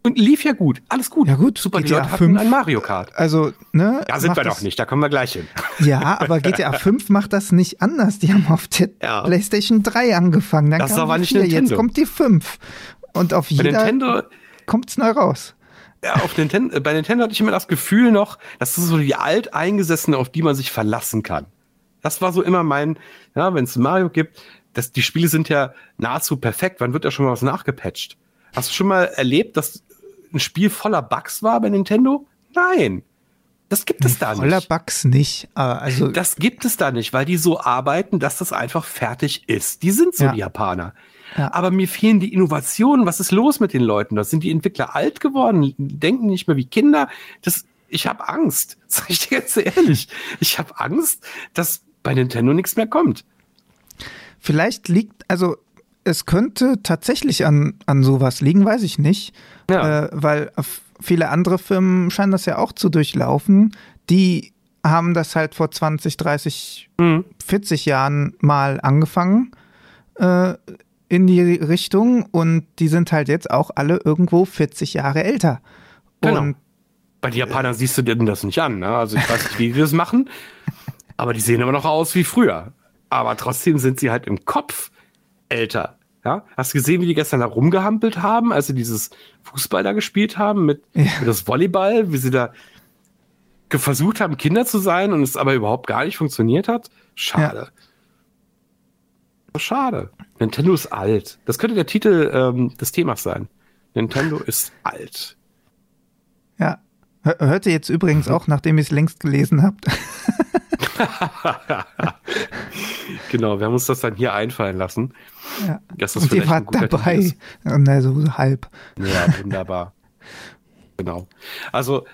Und lief ja gut, alles gut. Ja gut, super. GTA die Leute 5, ein Mario Kart. Also, ne? Da sind wir doch nicht, da kommen wir gleich hin. Ja, aber GTA 5 macht das nicht anders. Die haben auf der ja. PlayStation 3 angefangen. Dann das kam aber nicht 4, Nintendo. Jetzt kommt die 5. Und auf jeder kommt es neu raus. Ja, auf Nintendo, bei Nintendo hatte ich immer das Gefühl noch, das ist so die Alteingesessene, auf die man sich verlassen kann. Das war so immer mein, ja, wenn es Mario gibt, das, die Spiele sind ja nahezu perfekt. Wann wird da schon mal was nachgepatcht? Hast du schon mal erlebt, dass ein Spiel voller Bugs war bei Nintendo? Nein. Das gibt es da voller nicht. Voller Bugs nicht. Also das gibt es da nicht, weil die so arbeiten, dass das einfach fertig ist. Die sind so ja. die Japaner. Ja. Aber mir fehlen die Innovationen. Was ist los mit den Leuten? Da sind die Entwickler alt geworden, denken nicht mehr wie Kinder. Das, ich habe Angst. Sag ich dir ganz ehrlich. Ich habe Angst, dass bei Nintendo nichts mehr kommt. Vielleicht liegt, also es könnte tatsächlich an, an sowas liegen, weiß ich nicht. Ja. Äh, weil viele andere Firmen scheinen das ja auch zu durchlaufen. Die haben das halt vor 20, 30, mhm. 40 Jahren mal angefangen äh, in die Richtung und die sind halt jetzt auch alle irgendwo 40 Jahre älter. Genau. Und bei den Japanern siehst du dir das nicht an. Ne? Also ich weiß nicht, wie die das machen, aber die sehen immer noch aus wie früher. Aber trotzdem sind sie halt im Kopf älter. Ja, hast du gesehen, wie die gestern da rumgehampelt haben, als sie dieses Fußball da gespielt haben mit, ja. mit das Volleyball, wie sie da versucht haben, Kinder zu sein und es aber überhaupt gar nicht funktioniert hat? Schade. Ja. Schade. Nintendo ist alt. Das könnte der Titel ähm, des Themas sein. Nintendo ist alt. Ja. Hört ihr jetzt übrigens auch, nachdem ihr es längst gelesen habt. genau, wir haben uns das dann hier einfallen lassen. Ja. Dass das Und ihr wart dabei. Na, so halb. Ja, wunderbar. genau. Also,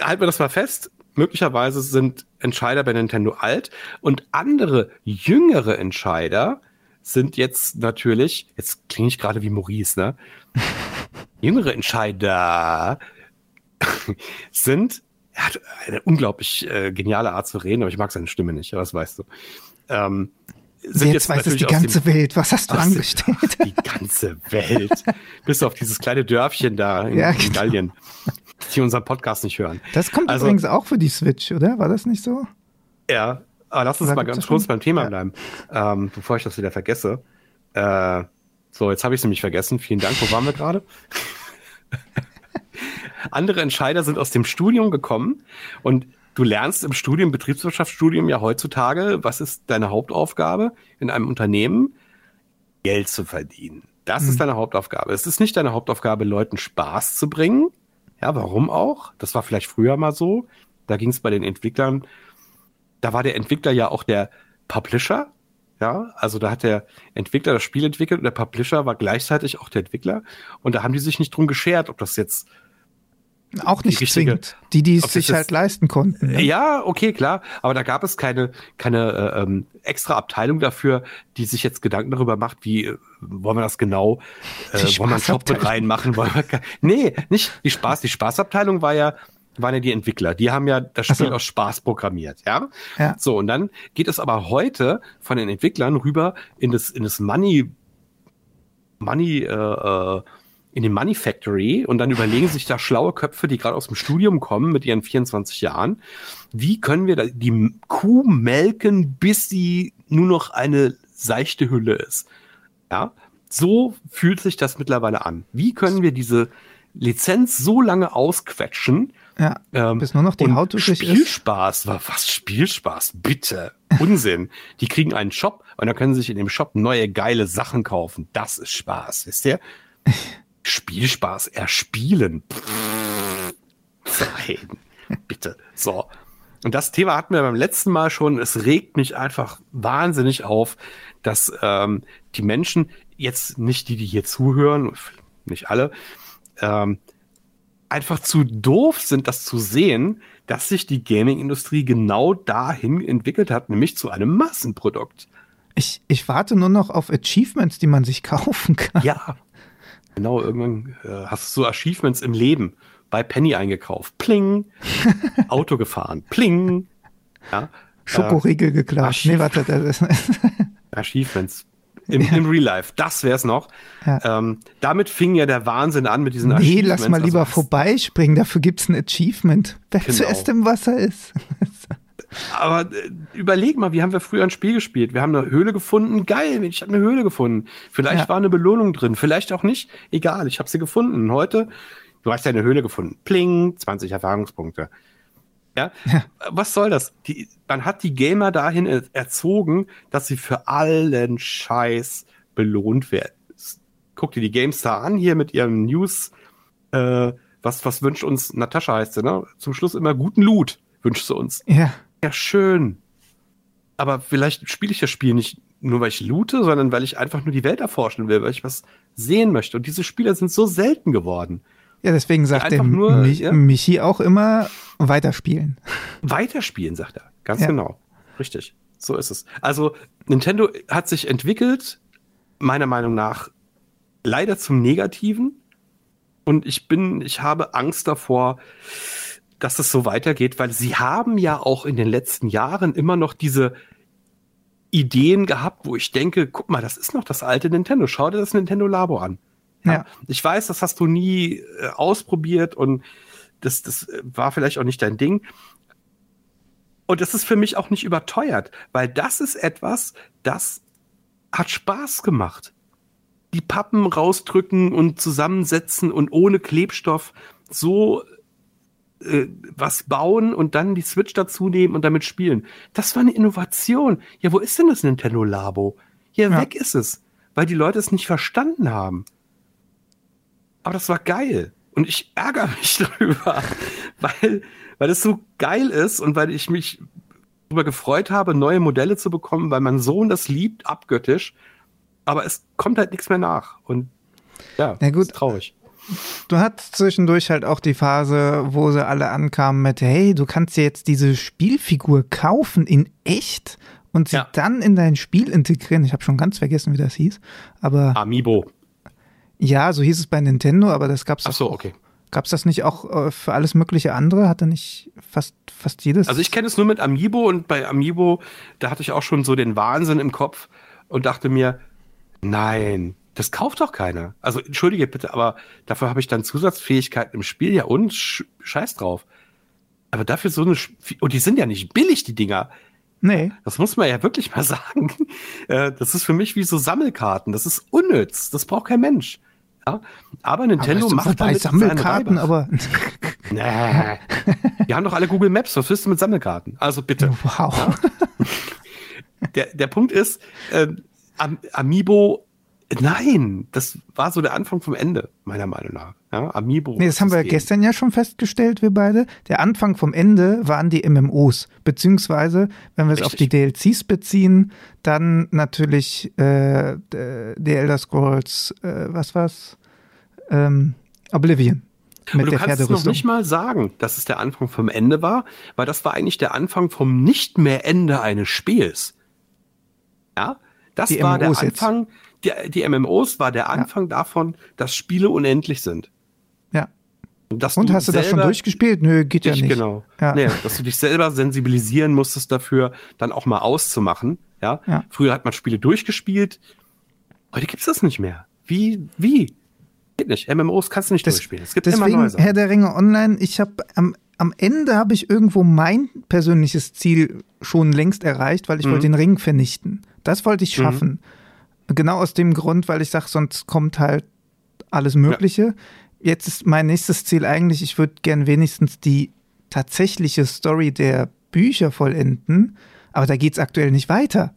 halten wir das mal fest. Möglicherweise sind Entscheider bei Nintendo alt und andere jüngere Entscheider sind jetzt natürlich, jetzt klinge ich gerade wie Maurice, ne? jüngere Entscheider sind er hat eine unglaublich äh, geniale Art zu reden, aber ich mag seine Stimme nicht, das weißt du. Ähm, sind jetzt, jetzt weiß es die ganze dem, Welt. Was hast du angestellt? Die ganze Welt. Bis auf dieses kleine Dörfchen da in, ja, genau. in Gallien, die unseren Podcast nicht hören. Das kommt also, übrigens auch für die Switch, oder? War das nicht so? Ja, aber lass uns oder mal ganz kurz beim Thema ja. bleiben, ähm, bevor ich das wieder vergesse. Äh, so, jetzt habe ich es nämlich vergessen. Vielen Dank. Wo waren wir gerade? Andere Entscheider sind aus dem Studium gekommen und du lernst im Studium, Betriebswirtschaftsstudium ja heutzutage, was ist deine Hauptaufgabe in einem Unternehmen? Geld zu verdienen. Das mhm. ist deine Hauptaufgabe. Es ist nicht deine Hauptaufgabe, Leuten Spaß zu bringen. Ja, warum auch? Das war vielleicht früher mal so. Da ging es bei den Entwicklern, da war der Entwickler ja auch der Publisher. Ja, also da hat der Entwickler das Spiel entwickelt und der Publisher war gleichzeitig auch der Entwickler. Und da haben die sich nicht drum geschert, ob das jetzt auch nicht die zwingend. Die, die es sich halt leisten konnten. Ja? ja? okay, klar. Aber da gab es keine, keine äh, ähm, extra Abteilung dafür, die sich jetzt Gedanken darüber macht, wie äh, wollen wir das genau, äh, wollen wir einen Shop mit reinmachen? Wollen wir, nee, nicht die Spaß. Die Spaßabteilung war ja, waren ja die Entwickler. Die haben ja das Spiel so. aus Spaß programmiert, ja? ja? So, und dann geht es aber heute von den Entwicklern rüber in das, in das Money, Money, äh, äh, in die Money Factory und dann überlegen sich da schlaue Köpfe, die gerade aus dem Studium kommen mit ihren 24 Jahren, wie können wir die Kuh melken, bis sie nur noch eine seichte Hülle ist. Ja, so fühlt sich das mittlerweile an. Wie können wir diese Lizenz so lange ausquetschen, ja, ähm, bis nur noch die Haut übrig Spielspaß, war was Spielspaß, bitte. Unsinn. Die kriegen einen Shop und dann können sie sich in dem Shop neue geile Sachen kaufen. Das ist Spaß, wisst ihr? Spielspaß erspielen. Nein, bitte. So. Und das Thema hatten wir beim letzten Mal schon. Es regt mich einfach wahnsinnig auf, dass ähm, die Menschen, jetzt nicht die, die hier zuhören, nicht alle, ähm, einfach zu doof sind, das zu sehen, dass sich die Gaming-Industrie genau dahin entwickelt hat, nämlich zu einem Massenprodukt. Ich, ich warte nur noch auf Achievements, die man sich kaufen kann. Ja, Genau, irgendwann äh, hast du so Achievements im Leben bei Penny eingekauft. Pling. Auto gefahren. Pling. Ja, Schokoriegel äh, geklaut. Nee, warte. Das ist Achievements. im, ja. im Real Life. Das wäre es noch. Ja. Ähm, damit fing ja der Wahnsinn an mit diesen Nee, lass mal lieber also, vorbeispringen. Dafür gibt es ein Achievement. Wer genau. zuerst im Wasser ist. Aber äh, überleg mal, wie haben wir früher ein Spiel gespielt? Wir haben eine Höhle gefunden. Geil, ich habe eine Höhle gefunden. Vielleicht ja. war eine Belohnung drin, vielleicht auch nicht. Egal, ich habe sie gefunden. Und heute, du hast eine Höhle gefunden. Pling, 20 Erfahrungspunkte. Ja? ja. Was soll das? Die, man hat die Gamer dahin erzogen, dass sie für allen Scheiß belohnt werden. Guck dir die GameStar an hier mit ihrem News. Äh, was, was wünscht uns Natascha heißt sie, ne? Zum Schluss immer guten Loot wünscht sie uns. Ja. Ja, schön. Aber vielleicht spiele ich das Spiel nicht nur, weil ich loote, sondern weil ich einfach nur die Welt erforschen will, weil ich was sehen möchte. Und diese Spieler sind so selten geworden. Ja, deswegen sagt der nur, Mich, ja? Michi auch immer weiterspielen. Weiterspielen, sagt er. Ganz ja. genau. Richtig. So ist es. Also, Nintendo hat sich entwickelt, meiner Meinung nach, leider zum Negativen. Und ich bin, ich habe Angst davor, dass es so weitergeht, weil sie haben ja auch in den letzten Jahren immer noch diese Ideen gehabt, wo ich denke, guck mal, das ist noch das alte Nintendo. Schau dir das Nintendo Labo an. Ja. Ich weiß, das hast du nie äh, ausprobiert und das, das äh, war vielleicht auch nicht dein Ding. Und das ist für mich auch nicht überteuert, weil das ist etwas, das hat Spaß gemacht. Die Pappen rausdrücken und zusammensetzen und ohne Klebstoff so äh, was bauen und dann die Switch dazu nehmen und damit spielen. Das war eine Innovation. Ja, wo ist denn das Nintendo Labo? Hier ja. weg ist es, weil die Leute es nicht verstanden haben. Aber das war geil. Und ich ärgere mich darüber, weil, weil es so geil ist und weil ich mich darüber gefreut habe, neue Modelle zu bekommen, weil mein Sohn das liebt, abgöttisch. Aber es kommt halt nichts mehr nach. Und ja, ja gut. traurig. Du hattest zwischendurch halt auch die Phase, wo sie alle ankamen mit, hey, du kannst dir jetzt diese Spielfigur kaufen in echt und sie ja. dann in dein Spiel integrieren. Ich habe schon ganz vergessen, wie das hieß. Aber Amiibo. Ja, so hieß es bei Nintendo, aber das gab's Ach so, okay. Gab es das nicht auch äh, für alles mögliche andere? Hatte nicht fast, fast jedes? Also ich kenne es nur mit Amiibo und bei Amiibo, da hatte ich auch schon so den Wahnsinn im Kopf und dachte mir, nein, das kauft doch keiner. Also entschuldige bitte, aber dafür habe ich dann Zusatzfähigkeiten im Spiel, ja und scheiß drauf. Aber dafür so eine, und die sind ja nicht billig, die Dinger. Nee. Das muss man ja wirklich mal sagen. Äh, das ist für mich wie so Sammelkarten. Das ist unnütz. Das braucht kein Mensch. Ja? Aber Nintendo aber macht bei Sammelkarten, aber. nee. Die haben doch alle Google Maps. Was willst du mit Sammelkarten? Also bitte. Wow. Ja? Der, der Punkt ist, äh, Am Amiibo Nein, das war so der Anfang vom Ende, meiner Meinung nach. Ja, Amiibo. Nee, das haben wir ja gestern ja schon festgestellt, wir beide. Der Anfang vom Ende waren die MMOs. Beziehungsweise, wenn wir es auf die DLCs beziehen, dann natürlich äh, die Elder Scrolls, äh, was war's? Ähm, Oblivion. Mit du kannst es noch nicht mal sagen, dass es der Anfang vom Ende war, weil das war eigentlich der Anfang vom nicht mehr Ende eines Spiels. Ja, das die war MMOs der Anfang. Jetzt die, die MMOs war der Anfang ja. davon, dass Spiele unendlich sind. Ja. Und, Und hast du das schon durchgespielt? Nö, geht ja nicht. Genau. Ja. Nee, dass du dich selber sensibilisieren musstest dafür, dann auch mal auszumachen. Ja. ja. Früher hat man Spiele durchgespielt. Heute gibt's das nicht mehr. Wie? Wie? Geht nicht. MMOs kannst du nicht das, durchspielen. Es gibt deswegen, immer neue Herr der Ringe Online, ich habe am, am Ende habe ich irgendwo mein persönliches Ziel schon längst erreicht, weil ich mhm. wollte den Ring vernichten. Das wollte ich mhm. schaffen. Mhm. Genau aus dem Grund, weil ich sage, sonst kommt halt alles Mögliche. Ja. Jetzt ist mein nächstes Ziel eigentlich, ich würde gern wenigstens die tatsächliche Story der Bücher vollenden, aber da geht es aktuell nicht weiter.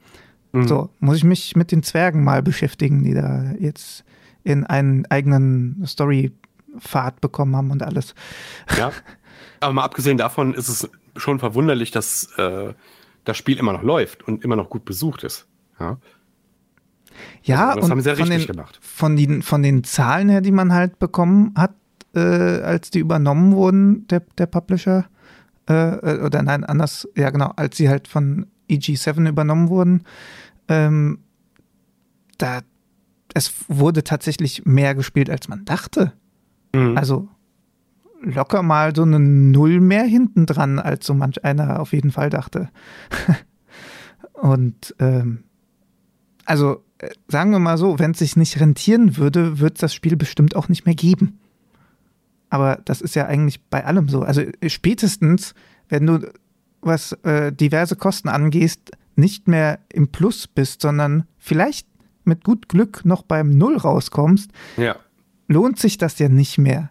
Mhm. So, muss ich mich mit den Zwergen mal beschäftigen, die da jetzt in einen eigenen Story-Pfad bekommen haben und alles. Ja. Aber mal abgesehen davon ist es schon verwunderlich, dass äh, das Spiel immer noch läuft und immer noch gut besucht ist. Ja. Ja, also, das und haben sie ja von, den, gemacht. Von, den, von den Zahlen her, die man halt bekommen hat, äh, als die übernommen wurden, der, der Publisher, äh, äh oder nein, anders, ja genau, als sie halt von EG7 übernommen wurden, ähm, da, es wurde tatsächlich mehr gespielt, als man dachte. Mhm. Also locker mal so eine Null mehr hinten dran, als so manch einer auf jeden Fall dachte. Und ähm, also sagen wir mal so, wenn es sich nicht rentieren würde, wird es das Spiel bestimmt auch nicht mehr geben. Aber das ist ja eigentlich bei allem so. Also äh, spätestens, wenn du was äh, diverse Kosten angehst, nicht mehr im Plus bist, sondern vielleicht mit gut Glück noch beim Null rauskommst, ja. lohnt sich das ja nicht mehr.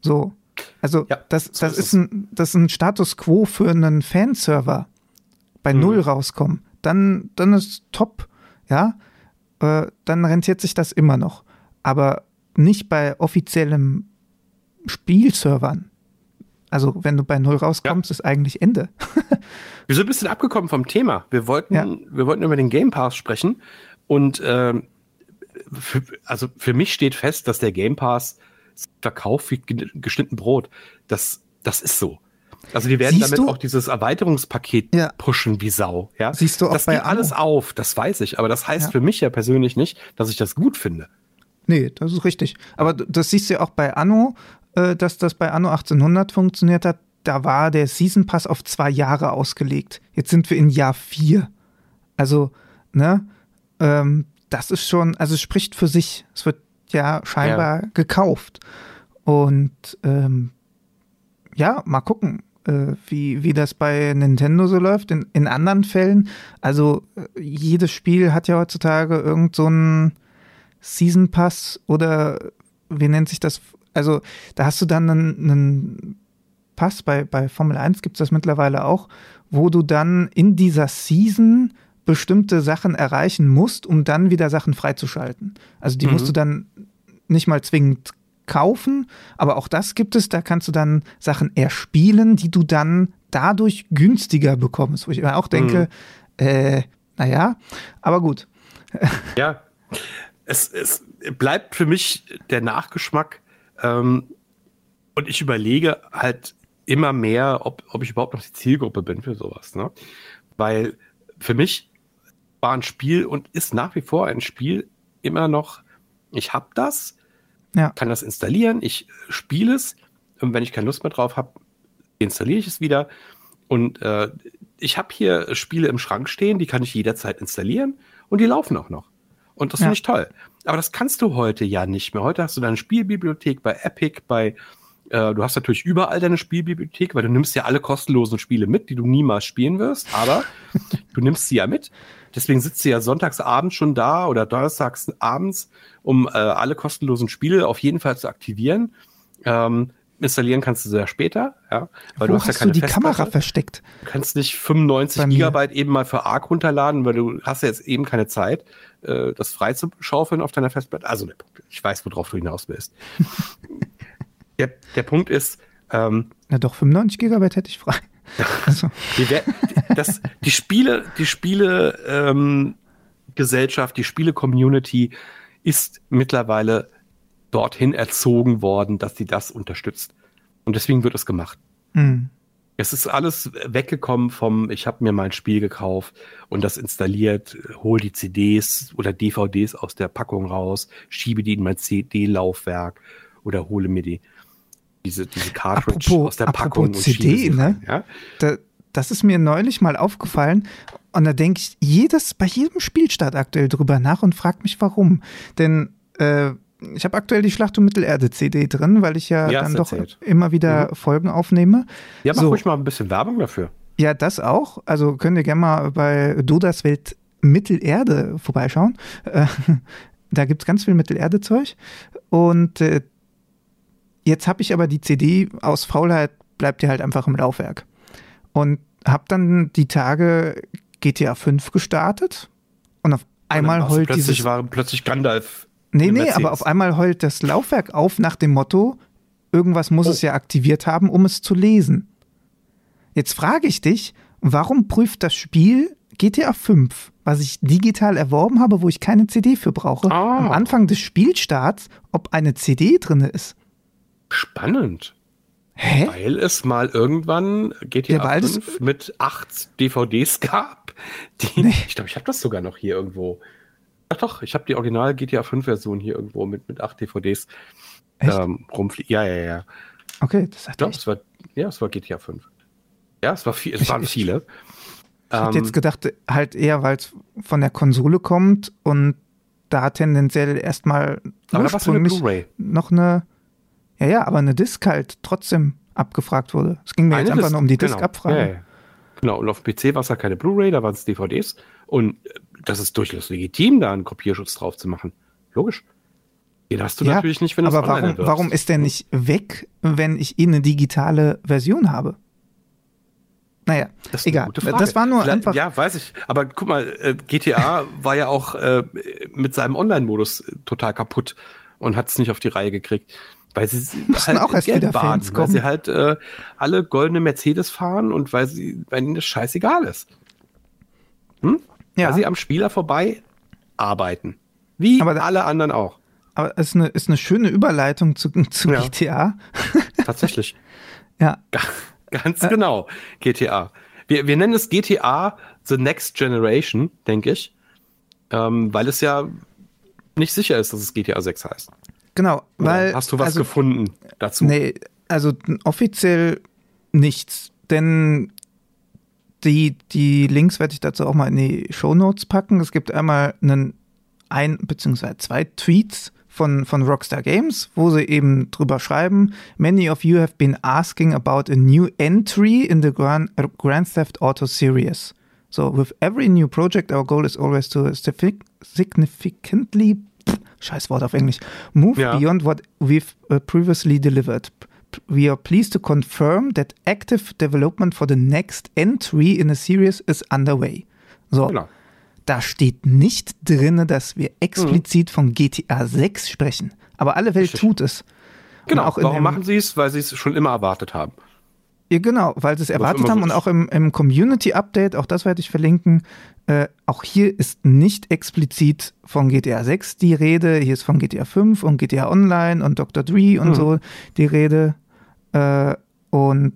So. Also ja, das, das, so ist, ist ein, das ist ein Status quo für einen Fanserver. Bei mhm. Null rauskommen. Dann, dann ist top, ja. Äh, dann rentiert sich das immer noch. Aber nicht bei offiziellem Spielservern. Also wenn du bei Null rauskommst, ja. ist eigentlich Ende. wir sind ein bisschen abgekommen vom Thema. Wir wollten, ja. wir wollten über den Game Pass sprechen. Und ähm, für, also für mich steht fest, dass der Game Pass verkauft wie geschnitten Brot. Das, das ist so. Also die werden Siehst damit du? auch dieses Erweiterungspaket ja. pushen wie Sau. Ja? Siehst du auch das geht alles auf, das weiß ich. Aber das heißt ja. für mich ja persönlich nicht, dass ich das gut finde. Nee, das ist richtig. Aber das siehst du ja auch bei Anno, äh, dass das bei Anno 1800 funktioniert hat. Da war der Season Pass auf zwei Jahre ausgelegt. Jetzt sind wir in Jahr vier. Also, ne? Ähm, das ist schon, also es spricht für sich. Es wird ja scheinbar ja. gekauft. Und ähm, ja, mal gucken, wie, wie das bei Nintendo so läuft. In, in anderen Fällen, also äh, jedes Spiel hat ja heutzutage irgend so einen Season Pass oder wie nennt sich das? Also da hast du dann einen, einen Pass, bei, bei Formel 1 gibt es das mittlerweile auch, wo du dann in dieser Season bestimmte Sachen erreichen musst, um dann wieder Sachen freizuschalten. Also die mhm. musst du dann nicht mal zwingend kaufen, aber auch das gibt es, da kannst du dann Sachen erspielen, die du dann dadurch günstiger bekommst, wo ich mir auch denke, mhm. äh, naja, aber gut. Ja, es, es bleibt für mich der Nachgeschmack ähm, und ich überlege halt immer mehr, ob, ob ich überhaupt noch die Zielgruppe bin für sowas. Ne? Weil für mich war ein Spiel und ist nach wie vor ein Spiel immer noch, ich habe das, ja. kann das installieren, ich spiele es und wenn ich keine Lust mehr drauf habe, installiere ich es wieder. Und äh, ich habe hier Spiele im Schrank stehen, die kann ich jederzeit installieren und die laufen auch noch. Und das ja. finde ich toll. Aber das kannst du heute ja nicht mehr. Heute hast du deine Spielbibliothek bei Epic, bei äh, du hast natürlich überall deine Spielbibliothek, weil du nimmst ja alle kostenlosen Spiele mit, die du niemals spielen wirst, aber du nimmst sie ja mit. Deswegen sitzt du ja sonntags abends schon da oder donnerstags abends, um äh, alle kostenlosen Spiele auf jeden Fall zu aktivieren. Ähm, installieren kannst du sie ja später, ja. Weil Wo du hast, hast ja keine du die Festplatte. Kamera versteckt? Du kannst nicht 95 Gigabyte eben mal für ARC runterladen, weil du hast ja jetzt eben keine Zeit, äh, das frei zu schaufeln auf deiner Festplatte. Also, ne, ich weiß, worauf du hinaus willst. der, der Punkt ist, ähm, ja doch, 95 Gigabyte hätte ich frei. Also. Die, das, die Spiele, die Spiele ähm, Gesellschaft, die Spiele-Community ist mittlerweile dorthin erzogen worden, dass sie das unterstützt. Und deswegen wird es gemacht. Mhm. Es ist alles weggekommen vom, ich habe mir mein Spiel gekauft und das installiert, hol die CDs oder DVDs aus der Packung raus, schiebe die in mein CD-Laufwerk oder hole mir die diese, diese Cartridge apropos, aus der Packung apropos CD, ne? Ja? Da, das ist mir neulich mal aufgefallen und da denke ich jedes, bei jedem Spielstart aktuell drüber nach und frage mich warum. Denn äh, ich habe aktuell die Schlacht um Mittelerde CD drin, weil ich ja, ja dann doch erzählt. immer wieder mhm. Folgen aufnehme. Ja, mach so. ruhig mal ein bisschen Werbung dafür. Ja, das auch. Also könnt ihr gerne mal bei Dodas Welt Mittelerde vorbeischauen. Äh, da gibt es ganz viel Mittelerde-Zeug. Und äh, Jetzt habe ich aber die CD aus Faulheit, bleibt die halt einfach im Laufwerk. Und habe dann die Tage GTA 5 gestartet und auf einmal und heult plötzlich dieses... war plötzlich Gandalf. Nee, nee, aber auf einmal heult das Laufwerk auf nach dem Motto, irgendwas muss oh. es ja aktiviert haben, um es zu lesen. Jetzt frage ich dich, warum prüft das Spiel GTA 5, was ich digital erworben habe, wo ich keine CD für brauche, ah. am Anfang des Spielstarts, ob eine CD drin ist? Spannend. Hä? Weil es mal irgendwann GTA ja, 5 mit acht DVDs gab. Die, nee. Ich glaube, ich habe das sogar noch hier irgendwo. Ach doch, ich habe die Original GTA 5 Version hier irgendwo mit, mit acht DVDs ähm, rumfliegen. Ja, ja, ja. Okay, das hat doch, es war, Ja, es war GTA 5. Ja, es, war viel, es ich, waren viele. Ich hätte jetzt gedacht, halt eher, weil es von der Konsole kommt und da tendenziell erstmal eine noch eine, ja, ja, aber eine Disk halt trotzdem abgefragt wurde. Es ging mir eine jetzt einfach nur um die Disk-Abfrage. Genau. Ja, ja. genau, und auf PC war es ja keine Blu-ray, da waren es DVDs. Und das ist durchaus legitim, da einen Kopierschutz drauf zu machen. Logisch. Den hast du ja, natürlich nicht, wenn du Aber warum, warum ist der nicht weg, wenn ich eh eine digitale Version habe? Naja, das egal. Das war nur Vielleicht, einfach. Ja, weiß ich. Aber guck mal, äh, GTA war ja auch äh, mit seinem Online-Modus total kaputt und hat es nicht auf die Reihe gekriegt. Weil sie halt auch erst Geld wieder baden, Fans weil sie halt äh, alle goldene Mercedes fahren und weil sie, weil ihnen das scheißegal ist. Hm? Ja. Weil sie am Spieler vorbei arbeiten. Wie aber alle anderen auch. Aber es ist eine, ist eine schöne Überleitung zu, zu ja. GTA. Tatsächlich. ja. Ganz äh. genau, GTA. Wir, wir nennen es GTA The Next Generation, denke ich. Ähm, weil es ja nicht sicher ist, dass es GTA 6 heißt. Genau, Oder weil. Hast du was also, gefunden dazu? Nee, also offiziell nichts. Denn die, die Links werde ich dazu auch mal in die Show Notes packen. Es gibt einmal einen ein beziehungsweise zwei Tweets von, von Rockstar Games, wo sie eben drüber schreiben, Many of you have been asking about a new entry in the Grand, Grand Theft Auto series. So, with every new project, our goal is always to significantly, scheiß Wort auf Englisch, move ja. beyond what we've uh, previously delivered. We are pleased to confirm that active development for the next entry in a series is underway. So. Genau da steht nicht drin, dass wir explizit mhm. von GTA 6 sprechen. Aber alle Welt Richtig. tut es. Genau, auch warum machen sie es? Weil sie es schon immer erwartet haben. Ja, genau, weil sie es erwartet haben und auch im, im Community-Update, auch das werde ich verlinken, äh, auch hier ist nicht explizit von GTA 6 die Rede, hier ist von GTA 5 und GTA Online und Dr. Dre und mhm. so die Rede. Äh, und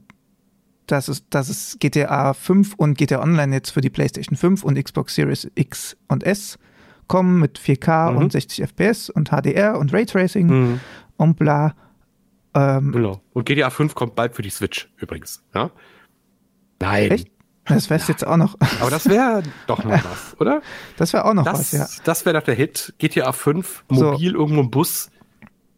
dass es, dass es GTA 5 und GTA Online jetzt für die PlayStation 5 und Xbox Series X und S kommen mit 4K mhm. und 60 FPS und HDR und Raytracing mhm. und bla. Ähm, genau. Und GTA 5 kommt bald für die Switch übrigens. Ja? Nein. Echt? Das wär's ja. jetzt auch noch. Aber das wäre doch noch was, oder? Das wäre auch noch das, was, ja. Das wäre doch der Hit. GTA 5, mobil so. irgendwo im Bus,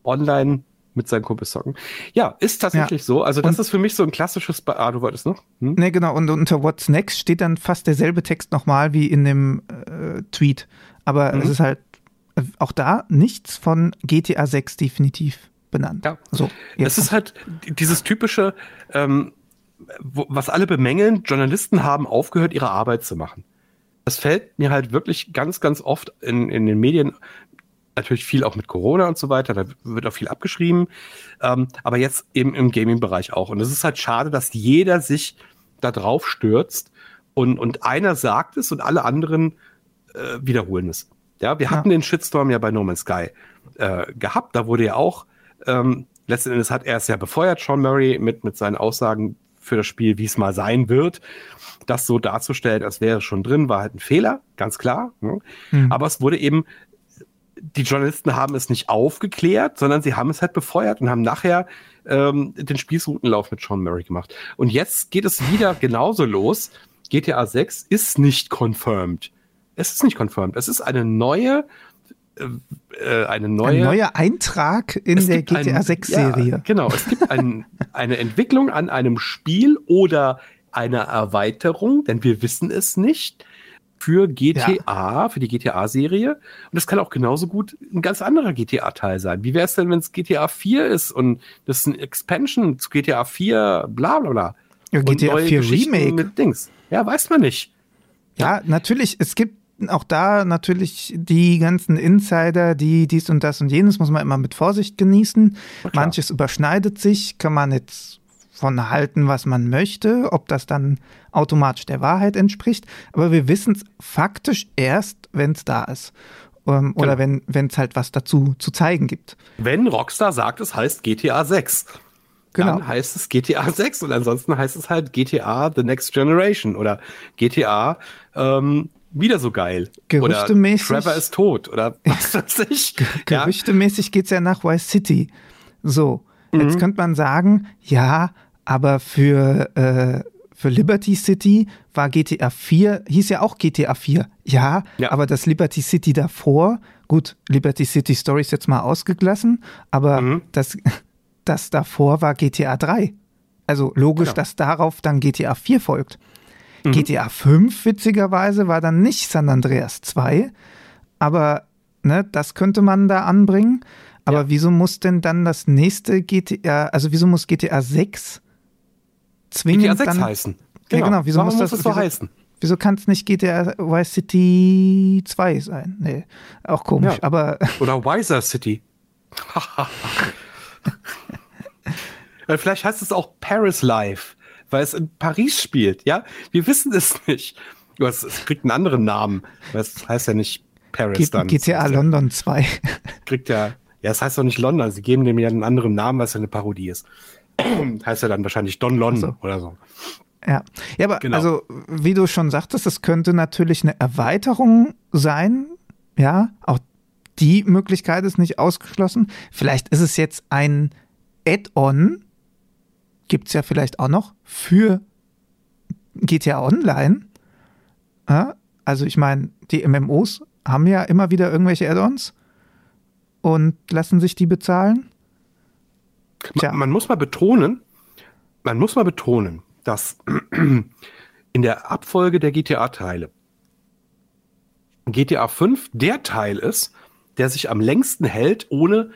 online mit seinen Kumpels zocken. Ja, ist tatsächlich ja. so. Also das und, ist für mich so ein klassisches, Be ah, du wolltest noch? Hm? Nee, genau. Und unter What's Next steht dann fast derselbe Text nochmal wie in dem äh, Tweet. Aber mhm. es ist halt äh, auch da nichts von GTA 6 definitiv benannt. Ja. So, es ist halt dieses typische, ähm, wo, was alle bemängeln, Journalisten haben aufgehört, ihre Arbeit zu machen. Das fällt mir halt wirklich ganz, ganz oft in, in den Medien natürlich viel auch mit Corona und so weiter, da wird auch viel abgeschrieben, ähm, aber jetzt eben im Gaming-Bereich auch. Und es ist halt schade, dass jeder sich da drauf stürzt und, und einer sagt es und alle anderen äh, wiederholen es. Ja, wir ja. hatten den Shitstorm ja bei No Man's Sky äh, gehabt, da wurde ja auch, ähm, letzten Endes hat er es ja befeuert, Sean Murray, mit, mit seinen Aussagen für das Spiel, wie es mal sein wird. Das so darzustellen, als wäre es schon drin, war halt ein Fehler, ganz klar. Ne? Mhm. Aber es wurde eben die Journalisten haben es nicht aufgeklärt, sondern sie haben es halt befeuert und haben nachher ähm, den Spießrutenlauf mit Sean Murray gemacht. Und jetzt geht es wieder genauso los. GTA 6 ist nicht confirmed. Es ist nicht confirmed. Es ist eine neue äh, äh eine neue, ein neuer Eintrag in der GTA 6 Serie. Ja, genau, es gibt ein, eine Entwicklung an einem Spiel oder einer Erweiterung, denn wir wissen es nicht für GTA, ja. für die GTA-Serie. Und das kann auch genauso gut ein ganz anderer GTA-Teil sein. Wie wäre es denn, wenn es GTA 4 ist und das ist ein Expansion zu GTA 4, bla bla bla. Ja, GTA 4 Remake. Mit Dings. Ja, weiß man nicht. Ja, natürlich, es gibt auch da natürlich die ganzen Insider, die dies und das und jenes muss man immer mit Vorsicht genießen. Manches überschneidet sich, kann man jetzt von halten, was man möchte, ob das dann automatisch der Wahrheit entspricht. Aber wir wissen es faktisch erst, wenn es da ist. Ähm, genau. Oder wenn es halt was dazu zu zeigen gibt. Wenn Rockstar sagt, es heißt GTA 6. Genau. Dann heißt es GTA 6 und ansonsten heißt es halt GTA The Next Generation oder GTA ähm, wieder so geil. Gerüchtemäßig. Oder Trevor ist tot oder was weiß ich. Gerüchtemäßig geht es ja nach Vice City. So, jetzt mhm. könnte man sagen, ja, aber für, äh, für Liberty City war GTA 4, hieß ja auch GTA 4. Ja, ja, aber das Liberty City davor, gut, Liberty City Story ist jetzt mal ausgelassen, aber mhm. das, das davor war GTA 3. Also logisch, genau. dass darauf dann GTA 4 folgt. Mhm. GTA 5, witzigerweise, war dann nicht San Andreas 2, aber ne, das könnte man da anbringen. Aber ja. wieso muss denn dann das nächste GTA, also wieso muss GTA 6 zwingend GTA 6 dann, heißen? Genau. Ja, genau. Wieso Warum muss das muss so heißen? Wieso kann es nicht GTA Vice City 2 sein? Nee, auch komisch, ja. aber. Oder Wiser City. Vielleicht heißt es auch Paris Life, weil es in Paris spielt, ja? Wir wissen es nicht. Es, es kriegt einen anderen Namen, weil es heißt ja nicht Paris G dann. GTA London 2. Kriegt ja ja, es heißt doch nicht London. Sie geben dem ja einen anderen Namen, was ja eine Parodie ist. heißt ja dann wahrscheinlich Don London so. oder so. Ja, ja, aber genau. also wie du schon sagtest, das könnte natürlich eine Erweiterung sein. Ja, auch die Möglichkeit ist nicht ausgeschlossen. Vielleicht ist es jetzt ein Add-on, gibt es ja vielleicht auch noch für GTA Online. Ja, also ich meine, die MMOs haben ja immer wieder irgendwelche Add-ons und lassen sich die bezahlen? Man, man muss mal betonen, man muss mal betonen, dass in der Abfolge der GTA-Teile GTA 5 der Teil ist, der sich am längsten hält, ohne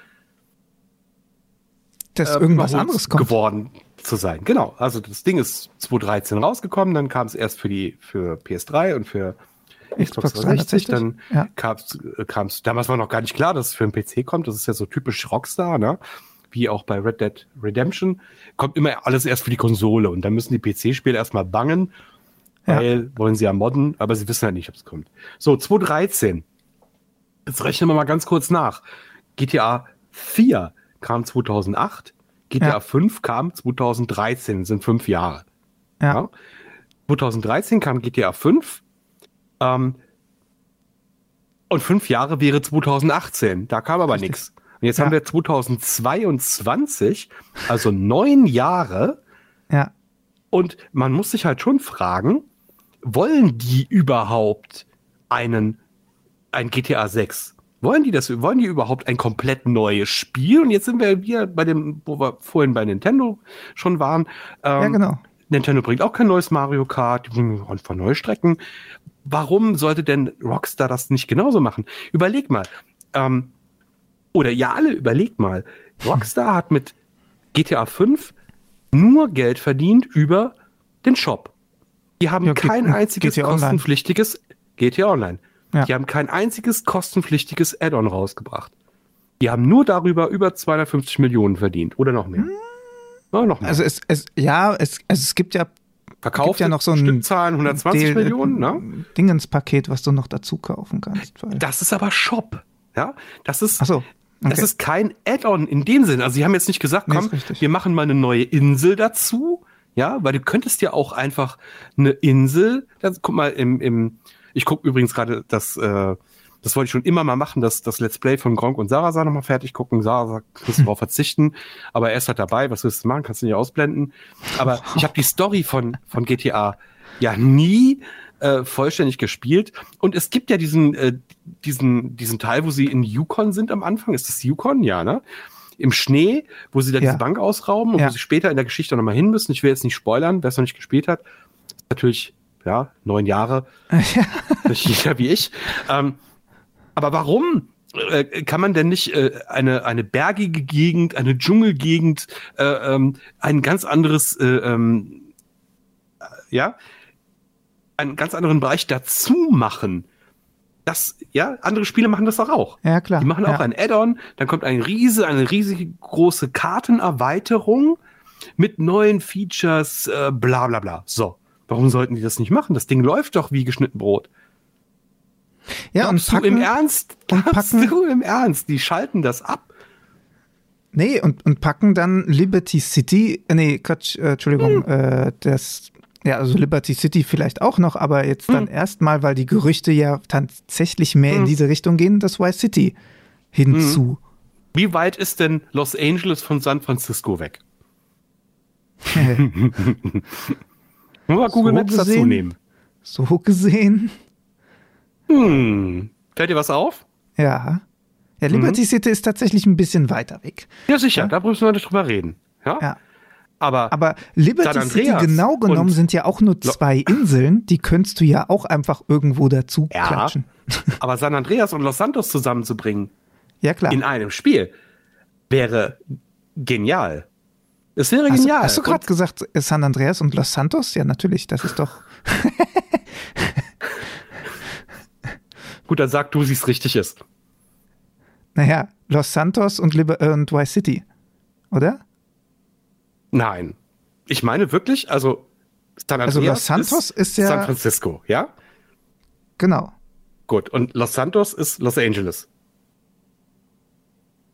dass äh, irgendwas anderes kommt. geworden zu sein. Genau. Also das Ding ist 2013 rausgekommen, dann kam es erst für die für PS3 und für Xbox 360, dann ja. kam es, damals war noch gar nicht klar, dass es für einen PC kommt. Das ist ja so typisch Rockstar, ne? Wie auch bei Red Dead Redemption. Kommt immer alles erst für die Konsole und dann müssen die PC-Spiele erstmal bangen, weil ja. wollen sie ja modden, aber sie wissen halt nicht, ob es kommt. So, 2013. Jetzt rechnen wir mal ganz kurz nach. GTA 4 kam 2008, GTA ja. 5 kam 2013, sind fünf Jahre. Ja. ja. 2013 kam GTA 5, ähm, und fünf Jahre wäre 2018. Da kam aber nichts. Und jetzt ja. haben wir 2022, also neun Jahre. Ja. Und man muss sich halt schon fragen, wollen die überhaupt einen, ein GTA 6? Wollen die das, wollen die überhaupt ein komplett neues Spiel? Und jetzt sind wir wieder bei dem, wo wir vorhin bei Nintendo schon waren. Ähm, ja, genau. Nintendo bringt auch kein neues Mario Kart, die bringen einfach neue Strecken warum sollte denn Rockstar das nicht genauso machen? Überleg mal. Ähm, oder ihr alle überlegt mal. Rockstar hat mit GTA 5 nur Geld verdient über den Shop. Die haben ja, kein einziges GTA kostenpflichtiges GTA Online. Ja. Die haben kein einziges kostenpflichtiges Add-on rausgebracht. Die haben nur darüber über 250 Millionen verdient oder noch mehr. Hm. Ja, noch mehr. Also es, es ja, es, also es gibt ja Verkauft ja noch so ein Stückzahlen 120 Del Millionen, ne? Dingenspaket, was du noch dazu kaufen kannst. Das ist aber Shop, ja? Das ist Ach so, okay. das ist kein Add-on in dem Sinn. Also sie haben jetzt nicht gesagt, komm, nee, wir machen mal eine neue Insel dazu, ja, weil du könntest ja auch einfach eine Insel, das, guck mal im im ich gucke übrigens gerade das äh, das wollte ich schon immer mal machen, das, das Let's Play von Gronk und Sarah sah nochmal fertig gucken. Sarah sagt, kannst du darauf verzichten, aber er ist halt dabei, was willst du machen, kannst du nicht ausblenden. Aber ich habe die Story von, von GTA ja nie äh, vollständig gespielt. Und es gibt ja diesen, äh, diesen, diesen Teil, wo sie in Yukon sind am Anfang. Ist das Yukon? Ja, ne? Im Schnee, wo sie da ja. diese Bank ausrauben und ja. wo sie später in der Geschichte nochmal hin müssen. Ich will jetzt nicht spoilern, wer es noch nicht gespielt hat. Natürlich, ja, neun Jahre. Ja. Nicht wie ich. Ähm, aber warum äh, kann man denn nicht äh, eine, eine bergige Gegend, eine Dschungelgegend, äh, ähm, ein ganz anderes, äh, ähm, äh, ja, einen ganz anderen Bereich dazu machen? Das, ja, andere Spiele machen das doch auch. Ja, klar. Die machen auch ja. ein Add-on, dann kommt ein riese, eine riesige große Kartenerweiterung mit neuen Features, äh, bla bla bla. So. Warum sollten die das nicht machen? Das Ding läuft doch wie geschnitten Brot. Ja, Glaubst und packen, du im Ernst? Und packen, du im Ernst? Die schalten das ab. Nee, und, und packen dann Liberty City, äh, nee, Quatsch, äh, Entschuldigung, hm. äh, das, ja, also Liberty City vielleicht auch noch, aber jetzt dann hm. erstmal, weil die Gerüchte ja tatsächlich mehr hm. in diese Richtung gehen, das Vice City hinzu. Hm. Wie weit ist denn Los Angeles von San Francisco weg? Nur mal Google So Maps dazu gesehen? nehmen. So gesehen. Hm. Fällt dir was auf? Ja. Ja, Liberty Mhm. City ist tatsächlich ein bisschen weiter weg. Ja, sicher, da müssen wir nicht drüber reden. Ja. Ja. Aber, Aber Liberty City genau genommen sind ja auch nur zwei Inseln, die könntest du ja auch einfach irgendwo dazu Ja. klatschen. aber San Andreas und Los Santos zusammenzubringen Ja, klar. in einem Spiel wäre genial. Es wäre Hast, genial. hast du gerade gesagt, San Andreas und Los Santos? Ja, natürlich, das ist doch. Gut, dann sag du, wie es richtig ist. Naja, Los Santos und, Liber äh, und Vice City. Oder? Nein. Ich meine wirklich, also San Andreas Also Los Santos ist ja- San Francisco, ja? Genau. Gut. Und Los Santos ist Los Angeles.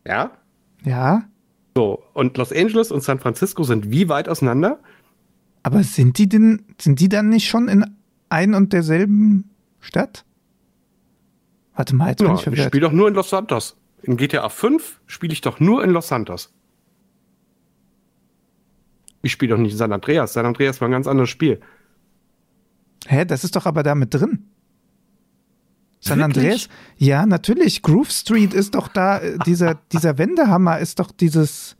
Ja? Ja. So. Und Los Angeles und San Francisco sind wie weit auseinander? Aber sind die denn, sind die dann nicht schon in ein und derselben Stadt? Warte mal, jetzt bin Ja, ich ich verwirrt. spiele doch nur in Los Santos. In GTA 5 spiele ich doch nur in Los Santos. Ich spiele doch nicht in San Andreas. San Andreas war ein ganz anderes Spiel. Hä, das ist doch aber da mit drin. San Wirklich? Andreas? Ja, natürlich. Groove Street ist doch da, äh, dieser, dieser Wendehammer ist doch dieses.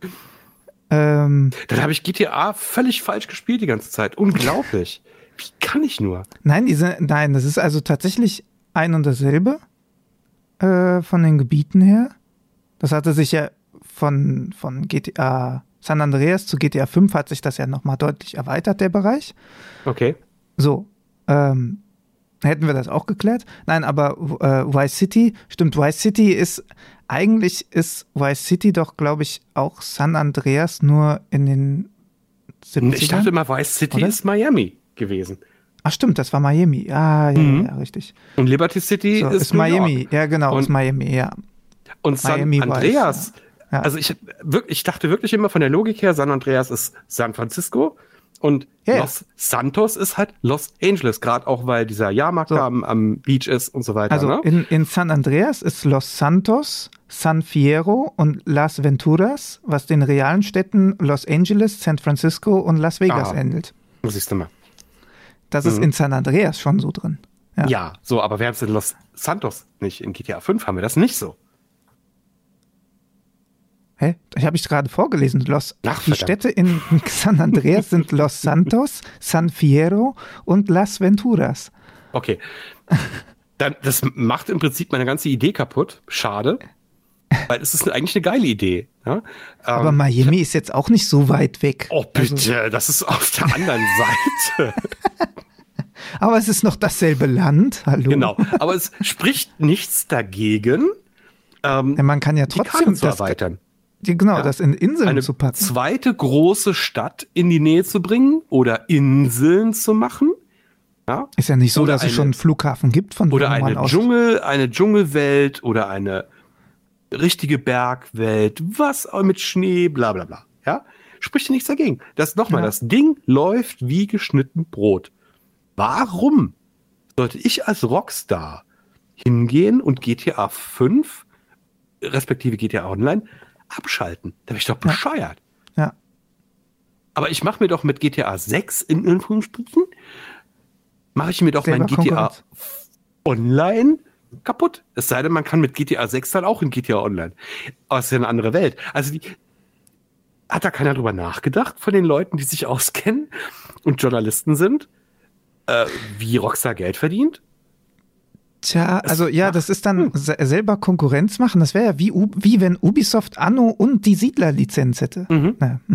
Ähm, Dann habe ich GTA völlig falsch gespielt die ganze Zeit. Unglaublich. Wie kann ich nur? nein, diese, nein, das ist also tatsächlich ein und dasselbe äh, von den Gebieten her. Das hatte sich ja von, von GTA San Andreas zu GTA 5 hat sich das ja nochmal deutlich erweitert, der Bereich. Okay. So, ähm, hätten wir das auch geklärt? Nein, aber äh, Vice City, stimmt, Vice City ist, eigentlich ist Vice City doch, glaube ich, auch San Andreas nur in den 70ern. Ich dachte immer, Vice City Oder? ist Miami gewesen. Ach stimmt, das war Miami. Ah, ja, Mhm. ja, richtig. Und Liberty City So, ist, ist, Miami. Ja, genau, ist Und- Miami, ja. Und San Miami Andreas. ja. Also ich, ich dachte wirklich immer von der Logik her, San Andreas ist San Francisco und ja. Los Santos ist halt Los Angeles, gerade auch weil dieser Jahrmarkt So. da am, am Beach ist und so weiter. Also ne? in, in San Andreas ist Los Santos, San Fierro und Las Venturas, was den realen Städten Los Angeles, San Francisco und Las Vegas Ah. ähnelt. Siehst du mal. Das ist in San Andreas schon so drin. Ja. Ja. so, aber wir haben es in Los Santos nicht. In GTA 5 haben wir das nicht so. Hä? Ich habe ich gerade vorgelesen. Los, Ach, die. Städte in San Andreas sind Los Santos, San Fierro und Las Venturas. Okay. Dann, das macht im Prinzip meine ganze Idee kaputt. Schade. Weil es ist eigentlich eine geile Idee. Ja? Aber Ähm, Miami ist jetzt auch nicht so weit weg. Oh, bitte, Also, das ist auf der anderen Seite. aber es ist noch dasselbe Land. Hallo. genau. Aber es spricht nichts dagegen, ähm, Ja, man kann ja trotzdem das, erweitern. Genau, Ja. das in Inseln Eine zu packen. zweite große Stadt in die Nähe zu bringen oder Inseln zu machen. Ja? Ist ja nicht so, Oder dass es eine- schon einen Flughafen gibt, von Oder eine aus. Dschungel, eine Dschungelwelt oder eine richtige Bergwelt, was auch mit Schnee, bla bla bla. Ja? Spricht ja nichts dagegen. Das nochmal, Ja. das Ding läuft wie geschnitten Brot. Warum sollte ich als Rockstar hingehen und GTA 5, respektive GTA Online, abschalten? Da bin ich doch bescheuert. Ja. Aber ich mache mir doch mit GTA 6 in Anführungsstrichen, mache ich mir doch mein Selber GTA Konkurrenz. Online kaputt. Es sei denn, man kann mit GTA 6 dann auch in GTA Online. Aber es ist ja eine andere Welt. Also die, hat da keiner drüber nachgedacht von den Leuten, die sich auskennen und Journalisten sind, äh, wie Rockstar Geld verdient? Tja, also ja, das ist dann se- selber Konkurrenz machen. Das wäre ja wie, wie wenn Ubisoft Anno und die Siedler-Lizenz hätte. Mhm. Ja.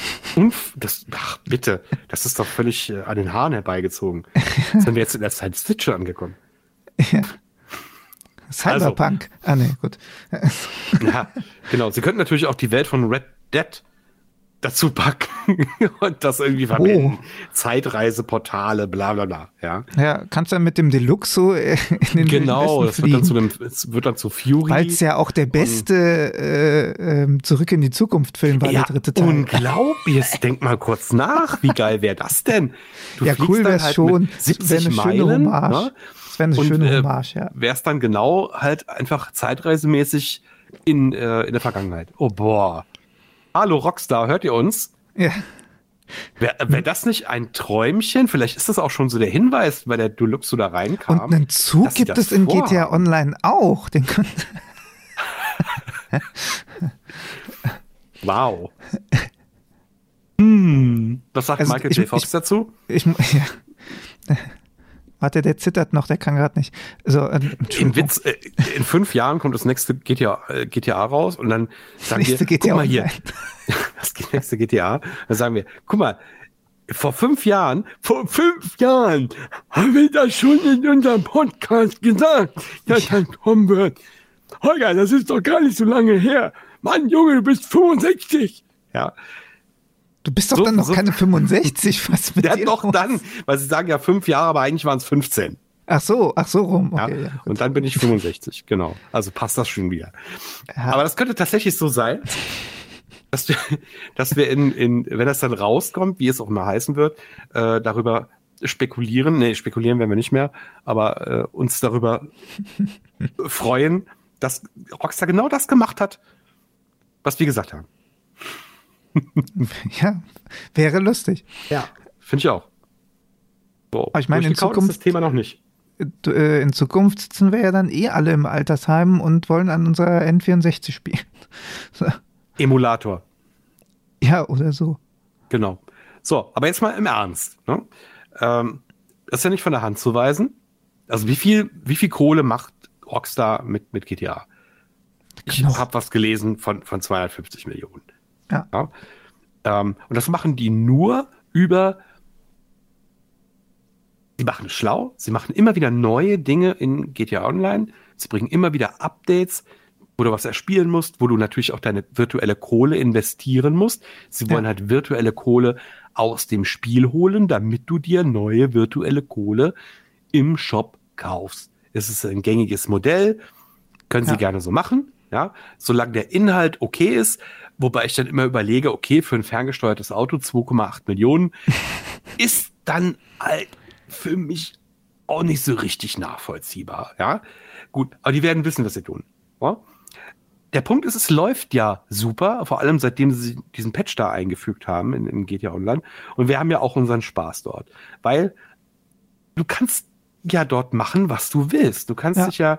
Umf, das, ach, bitte, das ist doch völlig äh, an den Haaren herbeigezogen. Sind wir jetzt in der Science Fiction angekommen? Cyberpunk. ah, nee, gut. Ja, genau. Sie könnten natürlich auch die Welt von Red Dead dazu packen und das irgendwie verbinden. Zeitreiseportale, bla bla bla. Ja. Ja, kannst dann mit dem Deluxe so äh, in den Genau, das wird dann zu es wird dann zu Fury. Weil es ja auch der beste äh, ähm, Zurück in die Zukunft Film war, ja, der dritte Teil. unglaublich. Denk mal kurz nach. Wie geil wäre das denn? Du Ja, cool wär's halt schon. mit Das 70 wäre eine schöne Meilen. Hommage. Ne? Das wäre eine Und, schöne äh, Hommage, ja. Wäre es dann genau halt einfach zeitreisemäßig in, äh, in der Vergangenheit. Oh boah. Hallo Rockstar, hört ihr uns? ja. Wäre wär das nicht ein Träumchen? Vielleicht ist das auch schon so der Hinweis, weil der Deluxe da reinkam. Und einen Zug gibt es in vorhaben. GTA Online auch. Den wow. Hm. Was sagt also Michael ich, J. Fox ich, dazu? Ich, ja. Warte, der zittert noch, der kann gerade nicht. So, äh, Im Witz, äh, in fünf Jahren kommt das nächste GTA, äh, GTA raus und dann sagen wir, GTA guck mal hier, das nächste GTA, dann sagen wir, guck mal, vor fünf Jahren, vor fünf Jahren haben wir das schon in unserem Podcast gesagt, dass das kommen wird. Holger, das ist doch gar nicht so lange her. Mann, Junge, du bist 65. Ja, Du bist doch so, dann noch so, keine 65, was mit ja, doch los? dann, weil sie sagen ja fünf Jahre, aber eigentlich waren es 15. Ach so, ach so rum. Okay, ja, ja, und dann bin ich 65, genau. Also passt das schon wieder. Ja. Aber das könnte tatsächlich so sein, dass wir, dass wir in, in, wenn das dann rauskommt, wie es auch immer heißen wird, äh, darüber spekulieren, nee, spekulieren werden wir nicht mehr, aber äh, uns darüber freuen, dass Rockstar genau das gemacht hat, was wir gesagt haben. ja, wäre lustig. Ja, finde ich auch. So, Aber ich meine, in Zukunft das Thema noch nicht. Äh, in Zukunft sitzen wir ja dann eh alle im Altersheim und wollen an unserer N64 spielen. So. Emulator. Ja, oder so. Genau. So, aber jetzt mal im Ernst. Ne? Ähm, das ist ja nicht von der Hand zu weisen. Also wie viel, wie viel Kohle macht Rockstar mit, mit GTA? Ich habe was gelesen von, von 250 Millionen. Ja. ja? Ähm, und das machen die nur über. Sie machen es schlau, sie machen immer wieder neue Dinge in GTA Online, sie bringen immer wieder Updates, wo du was erspielen musst, wo du natürlich auch deine virtuelle Kohle investieren musst. Sie wollen ja. halt virtuelle Kohle aus dem Spiel holen, damit du dir neue virtuelle Kohle im Shop kaufst. Es ist ein gängiges Modell, können sie ja. gerne so machen, ja, solange der Inhalt okay ist, Wobei ich dann immer überlege, okay, für ein ferngesteuertes Auto 2,8 Millionen ist dann halt für mich auch nicht so richtig nachvollziehbar. Ja, gut, aber die werden wissen, was sie tun. Ja? Der Punkt ist, es läuft ja super, vor allem seitdem sie diesen Patch da eingefügt haben in, in GTA Online. Und wir haben ja auch unseren Spaß dort, weil du kannst ja dort machen, was du willst. Du kannst ja. dich ja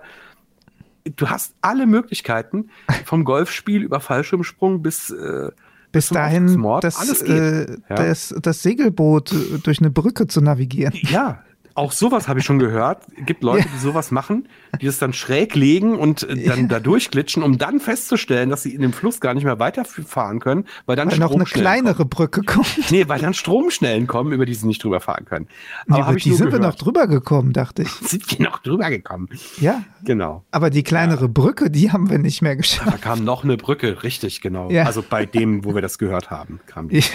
du hast alle Möglichkeiten, vom Golfspiel über Fallschirmsprung bis äh, bis dahin das, äh, ja. das, das Segelboot durch eine Brücke zu navigieren. Ja, auch sowas habe ich schon gehört. Es gibt Leute, die sowas machen, die das dann schräg legen und äh, dann da durchglitschen, um dann festzustellen, dass sie in dem Fluss gar nicht mehr weiterfahren können, weil dann weil noch eine kleinere kommen. Brücke kommt. Nee, weil dann Stromschnellen kommen, über die sie nicht drüber fahren können. Aber nee, die sind gehört. wir noch drüber gekommen, dachte ich. Sind wir noch drüber gekommen? Ja. Genau. Aber die kleinere ja. Brücke, die haben wir nicht mehr geschafft. Da kam noch eine Brücke, richtig, genau. Ja. Also bei dem, wo wir das gehört haben, kam die.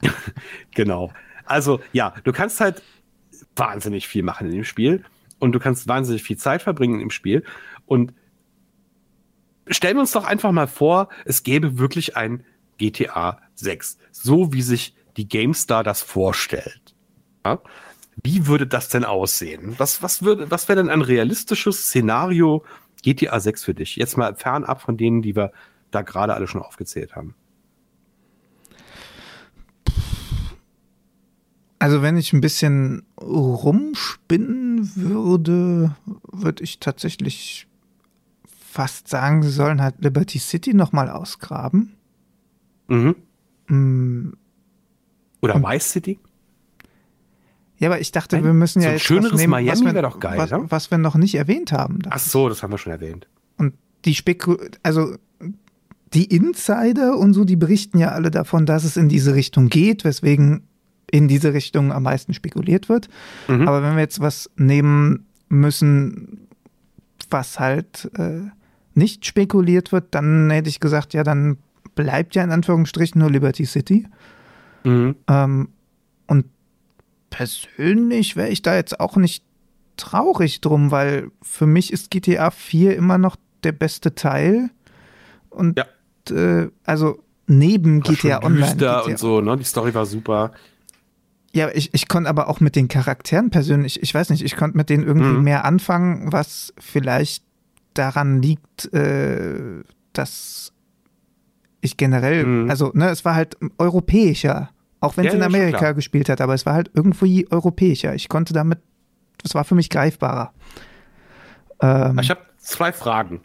Ja. genau. Also ja, du kannst halt wahnsinnig viel machen in dem Spiel und du kannst wahnsinnig viel Zeit verbringen im Spiel. Und stellen wir uns doch einfach mal vor, es gäbe wirklich ein GTA 6, so wie sich die GameStar das vorstellt. Ja? Wie würde das denn aussehen? Was, was, was wäre denn ein realistisches Szenario GTA 6 für dich? Jetzt mal fernab von denen, die wir da gerade alle schon aufgezählt haben. Also wenn ich ein bisschen rumspinnen würde, würde ich tatsächlich fast sagen, sie sollen halt Liberty City nochmal ausgraben. Mhm. Mm. Oder Und, Vice City? Ja, aber ich dachte, Ein, wir müssen ja so jetzt schöneres was nehmen, Miami wäre doch geil, was, ja? was wir noch nicht erwähnt haben. Ach so, das haben wir schon erwähnt. Und die Spekul also die Insider und so, die berichten ja alle davon, dass es in diese Richtung geht, weswegen in diese Richtung am meisten spekuliert wird. Mhm. Aber wenn wir jetzt was nehmen müssen, was halt äh, nicht spekuliert wird, dann hätte ich gesagt, ja, dann bleibt ja in Anführungsstrichen nur Liberty City. Mhm. Ähm, und persönlich wäre ich da jetzt auch nicht traurig drum, weil für mich ist GTA 4 immer noch der beste Teil. Und ja. äh, also neben war GTA Online. GTA und so, ne? Die Story war super. Ja, ich, ich konnte aber auch mit den Charakteren persönlich, ich weiß nicht, ich konnte mit denen irgendwie mhm. mehr anfangen, was vielleicht daran liegt, äh, dass ich generell, mhm. also, ne, es war halt europäischer Auch wenn es in Amerika gespielt hat, aber es war halt irgendwie europäischer. Ich konnte damit, das war für mich greifbarer. Ähm, ich habe zwei Fragen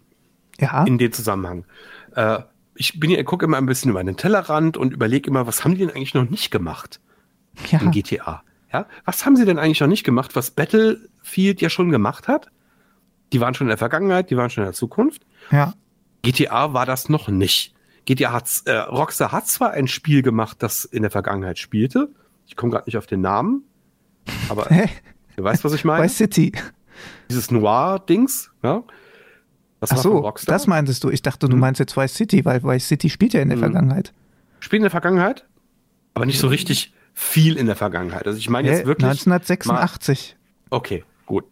ja? in dem Zusammenhang. Äh, ich bin hier, gucke immer ein bisschen über den Tellerrand und überlege immer, was haben die denn eigentlich noch nicht gemacht ja. in GTA? Ja, was haben sie denn eigentlich noch nicht gemacht, was Battlefield ja schon gemacht hat? Die waren schon in der Vergangenheit, die waren schon in der Zukunft. Ja. GTA war das noch nicht. GTA hat, äh, Rockstar hat zwar ein Spiel gemacht, das in der Vergangenheit spielte. Ich komme gerade nicht auf den Namen, aber du weißt, was ich meine. Vice City. Dieses Noir-Dings, ja. Das Ach so, das meintest du. Ich dachte, du mhm. meinst jetzt Vice City, weil Vice City spielt ja in der mhm. Vergangenheit. Spielt in der Vergangenheit, aber nicht so richtig viel in der Vergangenheit. Also ich meine jetzt wirklich 1986. Mal, okay, gut.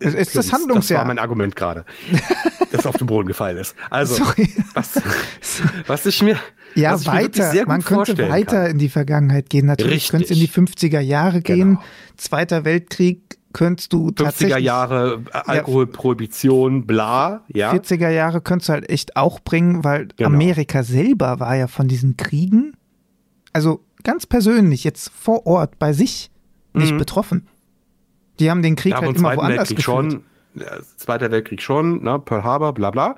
Es ist das Handlungsjahr. Das war mein Argument gerade, das auf den Boden gefallen ist. Also, Sorry. Was, was ich mir ja, was weiter. Mir Man könnte weiter kann. in die Vergangenheit gehen. Natürlich könnte es in die 50er Jahre gehen. Genau. Zweiter Weltkrieg, könntest du 50er Jahre äh, Alkoholprohibition, bla, ja. 40er Jahre könntest du halt echt auch bringen, weil genau. Amerika selber war ja von diesen Kriegen, also ganz persönlich, jetzt vor Ort bei sich nicht mhm. betroffen. Die haben den Krieg ja, halt immer Zweiten woanders Weltkrieg geführt. schon, ja, Zweiter Weltkrieg schon, ne, Pearl Harbor, bla bla.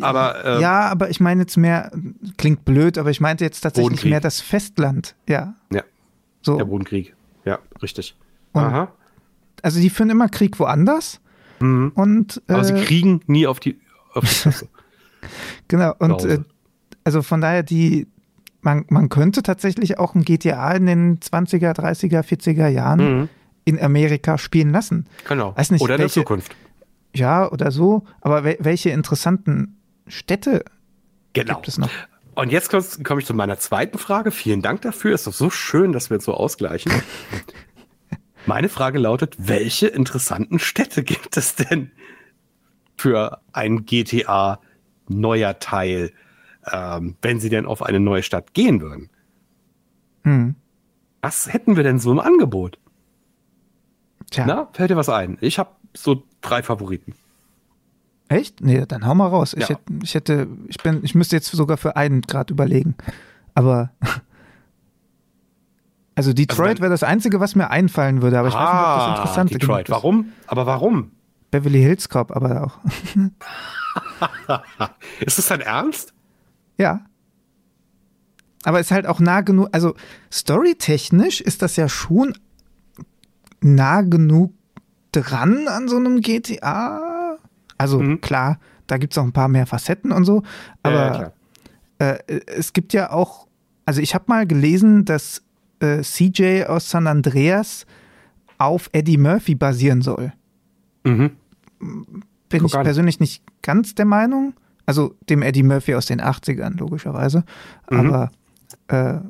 Aber, äh, ja, aber ich meine jetzt mehr, klingt blöd, aber ich meinte jetzt tatsächlich Bodenkrieg. mehr das Festland, ja. Ja. So. Der Bodenkrieg, ja, richtig. Und Aha also die führen immer Krieg woanders. Mhm. Und, äh, Aber sie kriegen nie auf die, auf die Tasse. genau, und äh, also von daher, die, man, man könnte tatsächlich auch ein GTA in den 20er, 30er, 40er Jahren mhm. in Amerika spielen lassen. Genau. Weiß nicht, oder in welche, der Zukunft. Ja, oder so. Aber welche interessanten Städte genau. gibt es noch? Und jetzt komme ich zu meiner zweiten Frage. Vielen Dank dafür. Ist doch so schön, dass wir jetzt so ausgleichen. Meine Frage lautet, welche interessanten Städte gibt es denn für ein GTA neuer Teil, ähm, wenn sie denn auf eine neue Stadt gehen würden? Hm. Was hätten wir denn so im Angebot? Tja. Na, fällt dir was ein? Ich habe so drei Favoriten. Echt? Nee, dann hau mal raus. Ich, hätte, ich hätte, ich bin, ich müsste jetzt sogar für einen gerade überlegen. Aber also Detroit also wäre das Einzige, was mir einfallen würde, aber ich ah, weiß nicht, ob das ah, interessant ist. Detroit, warum? Aber warum? Beverly Hills Cop, aber auch. ist das dein Ernst? Ja. Aber ist halt auch nah genug, also storytechnisch ist das ja schon nah genug dran an so einem GTA. Also mhm. klar, da gibt es auch ein paar mehr Facetten und so, aber ja, äh, es gibt ja auch, also ich habe mal gelesen, dass äh, CJ aus San Andreas auf Eddie Murphy basieren soll. Mhm. Bin Guck ich an. persönlich nicht ganz der Meinung. Also dem Eddie Murphy aus den 80ern, logischerweise. Mhm. Aber äh,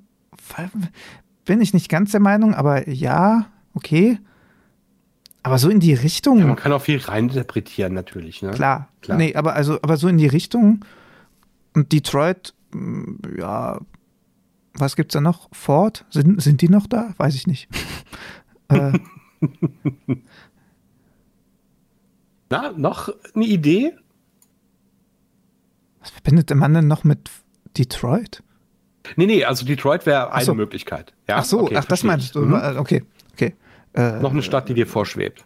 bin ich nicht ganz der Meinung, aber ja, okay. Aber so in die Richtung. Ja, man kann auch viel reininterpretieren, natürlich. Ne? Klar. Klar. Nee, aber also, aber so in die Richtung. Und Detroit, mm, ja, was gibt's da noch? Ford? Sind, sind die noch da? Weiß ich nicht. äh. Na, noch eine Idee? Was verbindet man denn noch mit Detroit? Nee, nee, also Detroit wäre eine so. Möglichkeit. Ja? Ach so, okay, ach, das meinst du. Mhm. Äh, okay, okay. Äh, noch eine Stadt, die dir vorschwebt.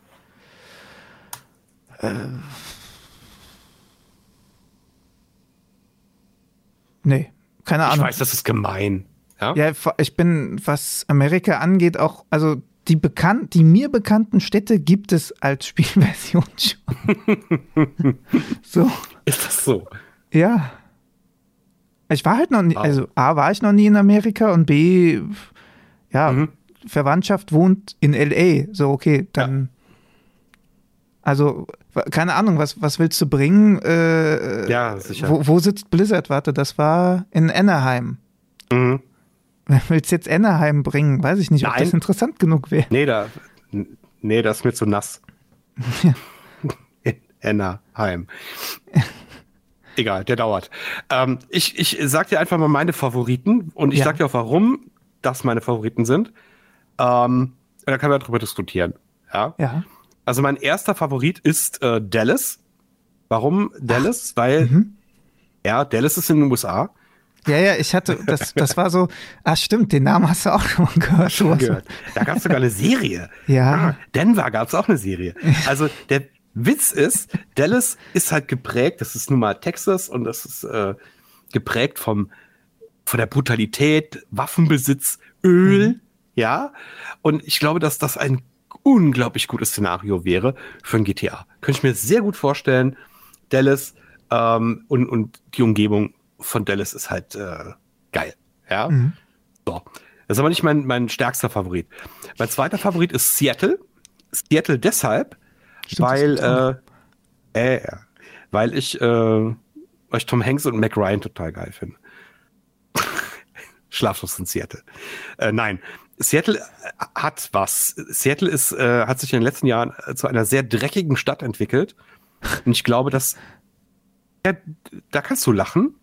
Äh, nee, keine Ahnung. Ich weiß, das ist gemein. Ja? ja, ich bin, was Amerika angeht, auch, also die bekannt, die mir bekannten Städte gibt es als Spielversion schon. so. Ist das so? Ja. Ich war halt noch nie, wow. also A, war ich noch nie in Amerika und B, ja, mhm. Verwandtschaft wohnt in LA. So, okay, dann. Ja. Also, keine Ahnung, was, was willst du bringen? Äh, ja, sicher. Wo, wo sitzt Blizzard? Warte, das war in Anaheim. Mhm. Willst du jetzt Anaheim bringen? Weiß ich nicht, Nein. ob das interessant genug wäre. Nee, da, nee, das ist mir zu nass. Ja. Anaheim. Egal, der dauert. Ähm, ich, ich sag dir einfach mal meine Favoriten und ich ja. sag dir auch, warum das meine Favoriten sind. Ähm, da können wir drüber diskutieren. Ja. ja. Also mein erster Favorit ist äh, Dallas. Warum Dallas? Ach. Weil, mhm. ja, Dallas ist in den USA. Ja, ja, ich hatte, das, das war so, ah stimmt, den Namen hast du auch schon gehört. Schon gehört. Da gab es sogar eine Serie. Ja. Ah, Denver gab es auch eine Serie. Also der Witz ist, Dallas ist halt geprägt, das ist nun mal Texas und das ist äh, geprägt vom, von der Brutalität, Waffenbesitz, Öl, mhm. ja. Und ich glaube, dass das ein unglaublich gutes Szenario wäre für ein GTA. Könnte ich mir sehr gut vorstellen. Dallas ähm, und, und die Umgebung von Dallas ist halt äh, geil. Ja. Mhm. So. Das ist aber nicht mein, mein stärkster Favorit. Mein zweiter Favorit ist Seattle. Seattle deshalb, Stimmt, weil, äh, äh, weil ich, äh, weil ich Tom Hanks und Mac Ryan total geil finde. Schlaflos in Seattle. Äh, nein, Seattle äh, hat was. Seattle ist, äh, hat sich in den letzten Jahren äh, zu einer sehr dreckigen Stadt entwickelt. Und ich glaube, dass ja, da kannst du lachen,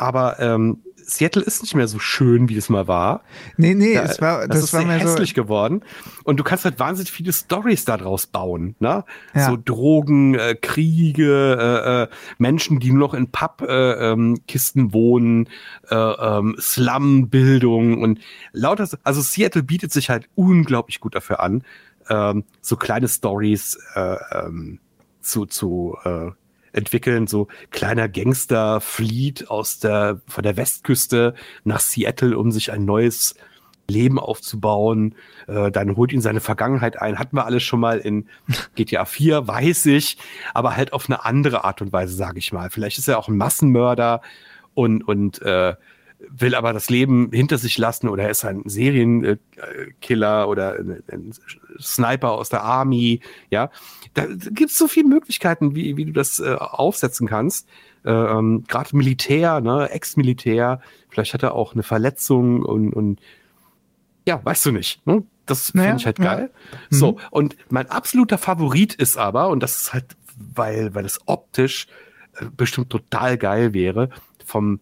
aber ähm, Seattle ist nicht mehr so schön, wie es mal war. Nee, nee, da, es war, das, das ist war sehr hässlich so geworden. Und du kannst halt wahnsinnig viele Stories daraus bauen, ne? Ja. So Drogen, äh, Kriege, äh, äh, Menschen, die nur noch in Pub-Kisten äh, ähm, wohnen, äh, ähm, Slum-Bildung und lauter, also Seattle bietet sich halt unglaublich gut dafür an, ähm, so kleine Stories äh, ähm, zu, zu äh, entwickeln. So kleiner Gangster flieht aus der, von der Westküste nach Seattle, um sich ein neues Leben aufzubauen. Äh, dann holt ihn seine Vergangenheit ein. Hatten wir alles schon mal in GTA 4, weiß ich, aber halt auf eine andere Art und Weise, sage ich mal. Vielleicht ist er auch ein Massenmörder und, und äh, will aber das Leben hinter sich lassen oder er ist ein Serienkiller oder ein Sniper aus der Army, ja. Da gibt es so viele Möglichkeiten, wie, wie du das äh, aufsetzen kannst. Äh, ähm, Gerade Militär, ne, Ex-Militär, vielleicht hat er auch eine Verletzung und, und ja, weißt du nicht. Ne? Das naja, finde ich halt geil. Ja. So, mhm. und mein absoluter Favorit ist aber, und das ist halt, weil, weil es optisch äh, bestimmt total geil wäre, vom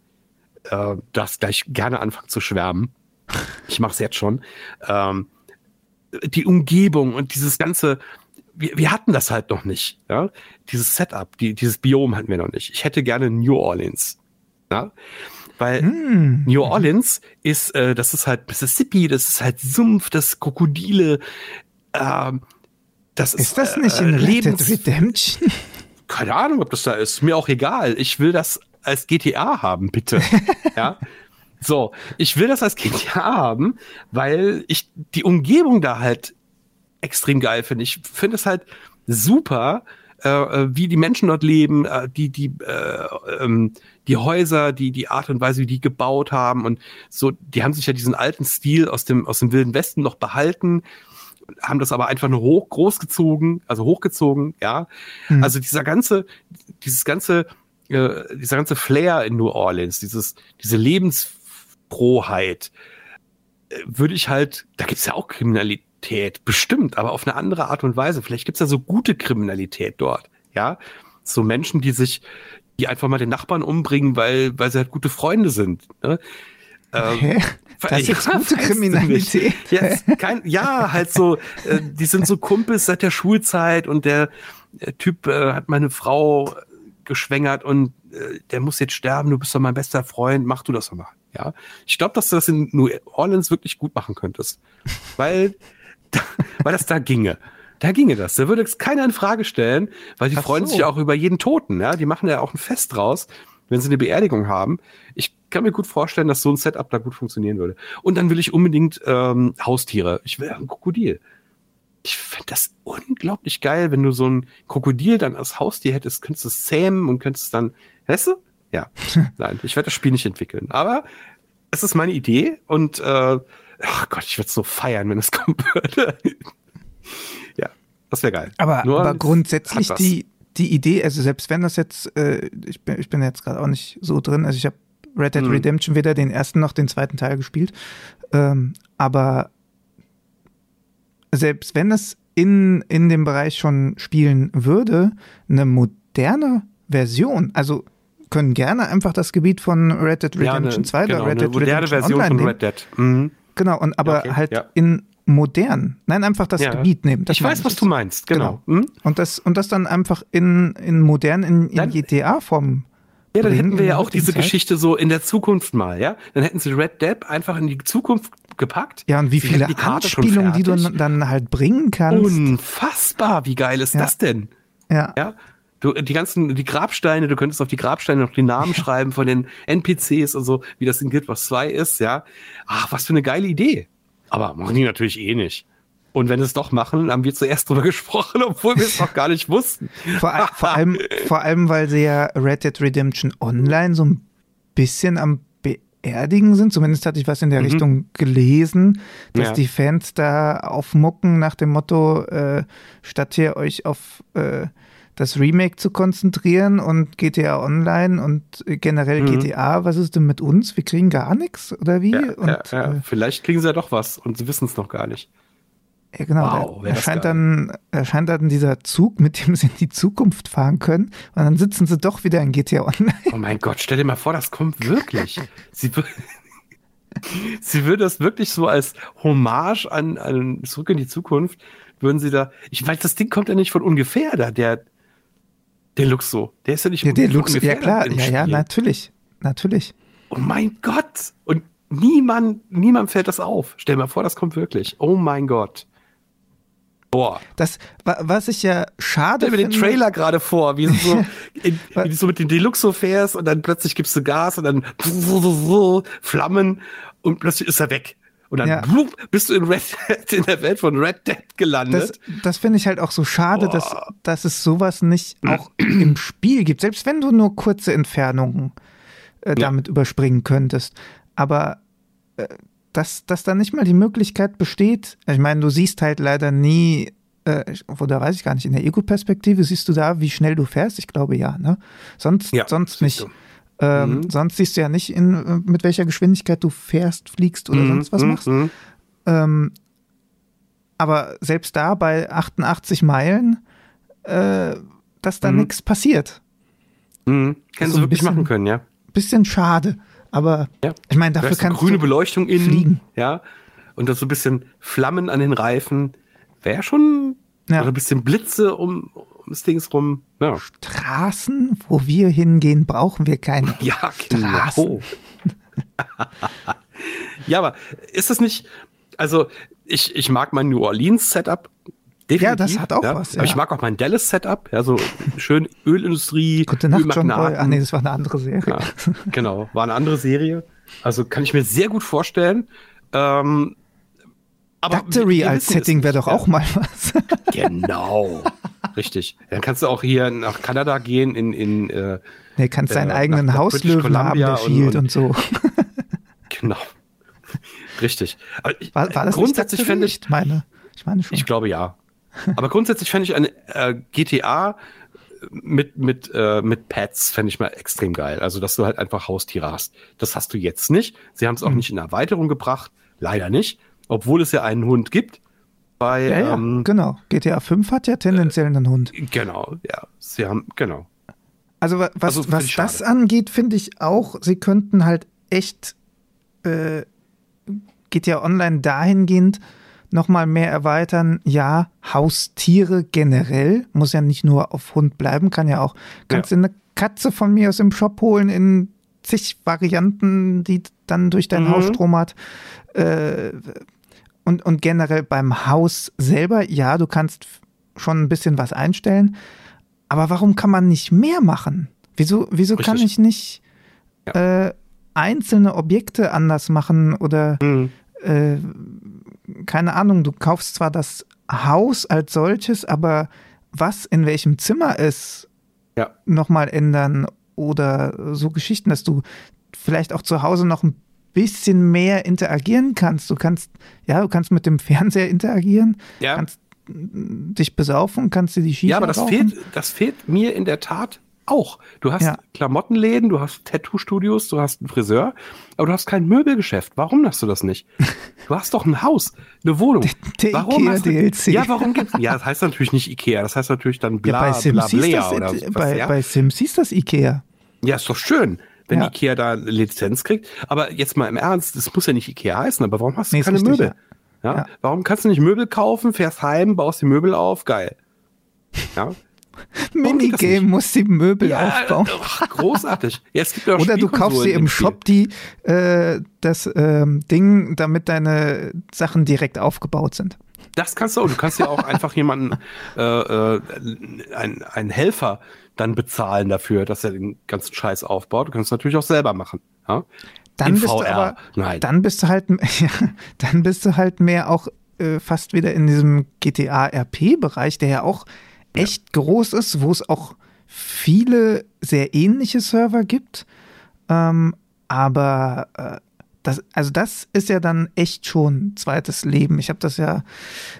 äh, das gleich gerne anfangen zu schwärmen. Ich mache es jetzt schon. Ähm, die Umgebung und dieses ganze, wir, wir hatten das halt noch nicht. Ja? Dieses Setup, die, dieses Biom hatten wir noch nicht. Ich hätte gerne New Orleans. Ja? Weil hm. New Orleans ist, äh, das ist halt Mississippi, das ist halt Sumpf, das ist Krokodile. Äh, das ist, ist das nicht äh, in Red Dead Redemption? Keine Ahnung, ob das da ist. Mir auch egal. Ich will das als GTA haben, bitte. ja. So, ich will das als GTA haben, weil ich die Umgebung da halt extrem geil finde. Ich finde es halt super, äh, äh, wie die Menschen dort leben, äh, die die äh, ähm, die Häuser, die die Art und Weise, wie die gebaut haben und so, die haben sich ja diesen alten Stil aus dem aus dem wilden Westen noch behalten, haben das aber einfach nur hoch großgezogen, also hochgezogen, ja. Mhm. Also dieser ganze dieses ganze äh, dieser ganze Flair in New Orleans, dieses diese Lebensfrohheit, äh, würde ich halt, da gibt's ja auch Kriminalität bestimmt, aber auf eine andere Art und Weise. Vielleicht gibt's ja so gute Kriminalität dort, ja. So Menschen, die sich, die einfach mal den Nachbarn umbringen, weil, weil sie halt gute Freunde sind. Ne? Ähm, das ist jetzt gute Kriminalität. Jetzt kein, ja, halt so, äh, die sind so Kumpels seit der Schulzeit und der, der Typ äh, hat meine Frau geschwängert und äh, der muss jetzt sterben, du bist doch mein bester Freund, mach du das doch mal. Ja, ich glaube, dass du das in New Orleans wirklich gut machen könntest, weil weil das da ginge. Da ginge das. Da würde es keiner in Frage stellen, weil die Ach freuen so. sich auch über jeden Toten. Ja? Die machen ja auch ein Fest draus, wenn sie eine Beerdigung haben. Ich kann mir gut vorstellen, dass so ein Setup da gut funktionieren würde. Und dann will ich unbedingt ähm, Haustiere. Ich will ein Krokodil. Ich finde das unglaublich geil, wenn du so ein Krokodil dann als Haustier hättest, könntest du es zähmen und könntest dann, weißt du? Ja. Nein, ich werde das Spiel nicht entwickeln. Aber es ist meine Idee und äh, ach Gott, ich würde so feiern, wenn es kommen würde. ja, das wäre geil. Aber, aber grundsätzlich die, die Idee, also selbst wenn das jetzt, äh, ich, bin, ich bin jetzt gerade auch nicht so drin, also ich habe Red Dead hm. Redemption weder den ersten noch den zweiten Teil gespielt, ähm, aber selbst wenn es in, in dem Bereich schon spielen würde, eine moderne Version, also können gerne einfach das Gebiet von Red Dead Redemption ja, eine, 2 oder genau, Red Dead Redemption Version Online von Red Dead. Mhm. Genau, und aber okay, halt ja. in modern. Nein, einfach das ja. Gebiet nehmen. Das ich weiß, was du meinst, genau. genau. Mhm. Und, das, und das dann einfach in, in modern, in, in GTA-Form Ja, dann hätten wir ja auch diese Zeit. Geschichte so in der Zukunft mal, ja? Dann hätten sie Red Dead einfach in die Zukunft gepackt. Ja, und wie viele die Anspielungen, die du dann halt bringen kannst. Unfassbar, wie geil ist ja. das denn? Ja. Ja. Du, die ganzen, die Grabsteine, du könntest auf die Grabsteine noch die Namen ja. schreiben von den NPCs und so, wie das in Guild Wars 2 ist, ja. Ach, was für eine geile Idee. Aber machen die natürlich eh nicht. Und wenn sie es doch machen, haben wir zuerst drüber gesprochen, obwohl wir es noch gar nicht wussten. Vor, vor, allem, vor allem, weil sie ja Red Dead Redemption Online so ein bisschen am beerdigen sind. Zumindest hatte ich was in der mhm. Richtung gelesen, dass ja. die Fans da aufmucken nach dem Motto, äh, statt hier euch auf äh, das Remake zu konzentrieren und GTA Online und generell mhm. GTA, was ist denn mit uns? Wir kriegen gar nichts oder wie? Ja, und, ja, ja. Äh, Vielleicht kriegen sie ja doch was und sie wissen es noch gar nicht. Ja, genau. Wow, da erscheint, dann, erscheint dann dieser Zug, mit dem sie in die Zukunft fahren können. Und dann sitzen sie doch wieder in GTA Online. Oh mein Gott, stell dir mal vor, das kommt wirklich. sie, sie würde das wirklich so als Hommage an, an Zurück in die Zukunft, würden sie da. Ich weiß, das Ding kommt ja nicht von ungefähr da. Der, der Luxo. Der ist ja nicht ja, der Luxo, ja klar, ja, ja, natürlich. Natürlich. Oh mein Gott. Und niemand, niemand fällt das auf. Stell dir mal vor, das kommt wirklich. Oh mein Gott. Boah. Das, was ich ja schade Stell mir den Trailer gerade vor, wie so, in, wie du so mit dem Deluxo fährst und dann plötzlich gibst du Gas und dann Flammen und plötzlich ist er weg. Und dann ja. blub, bist du in, Red, in der Welt von Red Dead gelandet. Das, das finde ich halt auch so schade, dass, dass es sowas nicht auch im Spiel gibt. Selbst wenn du nur kurze Entfernungen äh, damit ja. überspringen könntest. Aber äh, dass, dass da nicht mal die Möglichkeit besteht. Ich meine, du siehst halt leider nie, äh, oder weiß ich gar nicht, in der Ego-Perspektive siehst du da, wie schnell du fährst? Ich glaube ja, ne? Sonst, ja, sonst nicht. Ähm, mhm. Sonst siehst du ja nicht, in, mit welcher Geschwindigkeit du fährst, fliegst oder mhm. sonst was mhm. machst. Mhm. Ähm, aber selbst da bei 88 Meilen, äh, dass da mhm. nichts passiert. Mhm. Hätten sie wirklich machen können, ja. Bisschen schade. Aber ja. ich meine, dafür kannst grüne Beleuchtung innen, fliegen. Ja. Und das so ein bisschen Flammen an den Reifen. Wäre schon. Ja. Oder ein bisschen Blitze um, ums Dings rum. Ja. Straßen, wo wir hingehen, brauchen wir keine ja, genau. Straßen. ja, aber ist das nicht. Also, ich, ich mag mein New Orleans Setup Definitiv, ja, das hat auch ja. was. Ja. Aber ich mag auch mein Dallas-Setup, ja, so schön Ölindustrie. Gute Nacht, John Boy. Ach nee, das war eine andere Serie. Ja, genau, war eine andere Serie. Also kann ich mir sehr gut vorstellen. Ähm, aber Factory als Setting wäre doch auch mal was. genau. Richtig. Dann kannst du auch hier nach Kanada gehen, in. in äh, nee, kannst deinen äh, eigenen nach, Hauslöwen haben, der Shield und, und, so. genau. Richtig. Aber war, war das grundsätzlich fände ich. Meine, ich meine schon. Ich glaube ja. Aber grundsätzlich fände ich eine äh, GTA mit, mit, äh, mit Pets fände ich mal extrem geil. Also, dass du halt einfach Haustiere hast. Das hast du jetzt nicht. Sie haben es auch mhm. nicht in Erweiterung gebracht. Leider nicht. Obwohl es ja einen Hund gibt. Bei, ja, ja, ähm, genau. GTA 5 hat ja tendenziell äh, einen Hund. Genau, ja. Sie haben, genau. Also, was, also, was das angeht, finde ich auch, sie könnten halt echt äh, GTA Online dahingehend nochmal mehr erweitern. Ja, Haustiere generell, muss ja nicht nur auf Hund bleiben, kann ja auch, kannst du ja. eine Katze von mir aus dem Shop holen in zig Varianten, die dann durch dein mhm. Haus stromert. Äh, und, und generell beim Haus selber, ja, du kannst schon ein bisschen was einstellen, aber warum kann man nicht mehr machen? Wieso, wieso kann ich nicht ja. äh, einzelne Objekte anders machen oder mhm. äh, keine Ahnung, du kaufst zwar das Haus als solches, aber was in welchem Zimmer ist, ja. nochmal ändern oder so Geschichten, dass du vielleicht auch zu Hause noch ein bisschen mehr interagieren kannst. Du kannst, ja, du kannst mit dem Fernseher interagieren, ja. kannst dich besaufen, kannst dir die Schiene. Ja, aber das fehlt, das fehlt mir in der Tat auch. Du hast ja. Klamottenläden, du hast Tattoo-Studios, du hast einen Friseur, aber du hast kein Möbelgeschäft. Warum hast du das nicht? Du hast doch ein Haus, eine Wohnung. Der, der warum Ikea du, DLC. Ja, warum gibt's? Ja, das heißt natürlich nicht Ikea, das heißt natürlich dann bla ja, bei Sims bla bla das, oder was, bei, ja? bei Sims hieß das Ikea. Ja, ist doch schön wenn ja. Ikea da eine Lizenz kriegt. Aber jetzt mal im Ernst, das muss ja nicht Ikea heißen, aber warum hast du nee, keine richtig, Möbel? Ja. ja. Warum kannst du nicht Möbel kaufen, fährst heim, baust die Möbel auf, geil. Ja. Minigame muss die Möbel ja, aufbauen. Ach, großartig. Ja, Oder du kaufst dir im Shop die, äh, das ähm, Ding, damit deine Sachen direkt aufgebaut sind. Das kannst du auch. Du kannst ja auch einfach jemanden, äh, äh, einen, einen Helfer dann bezahlen dafür, dass er den ganzen Scheiß aufbaut. Du kannst es natürlich auch selber machen. Ja? Dann in bist VR. du aber, Nein. dann bist du halt, ja, dann bist du halt mehr auch äh, fast wieder in diesem GTA RP-Bereich, der ja auch echt ja. groß ist, wo es auch viele sehr ähnliche Server gibt. Ähm, aber äh, das, also das ist ja dann echt schon zweites Leben. Ich habe das ja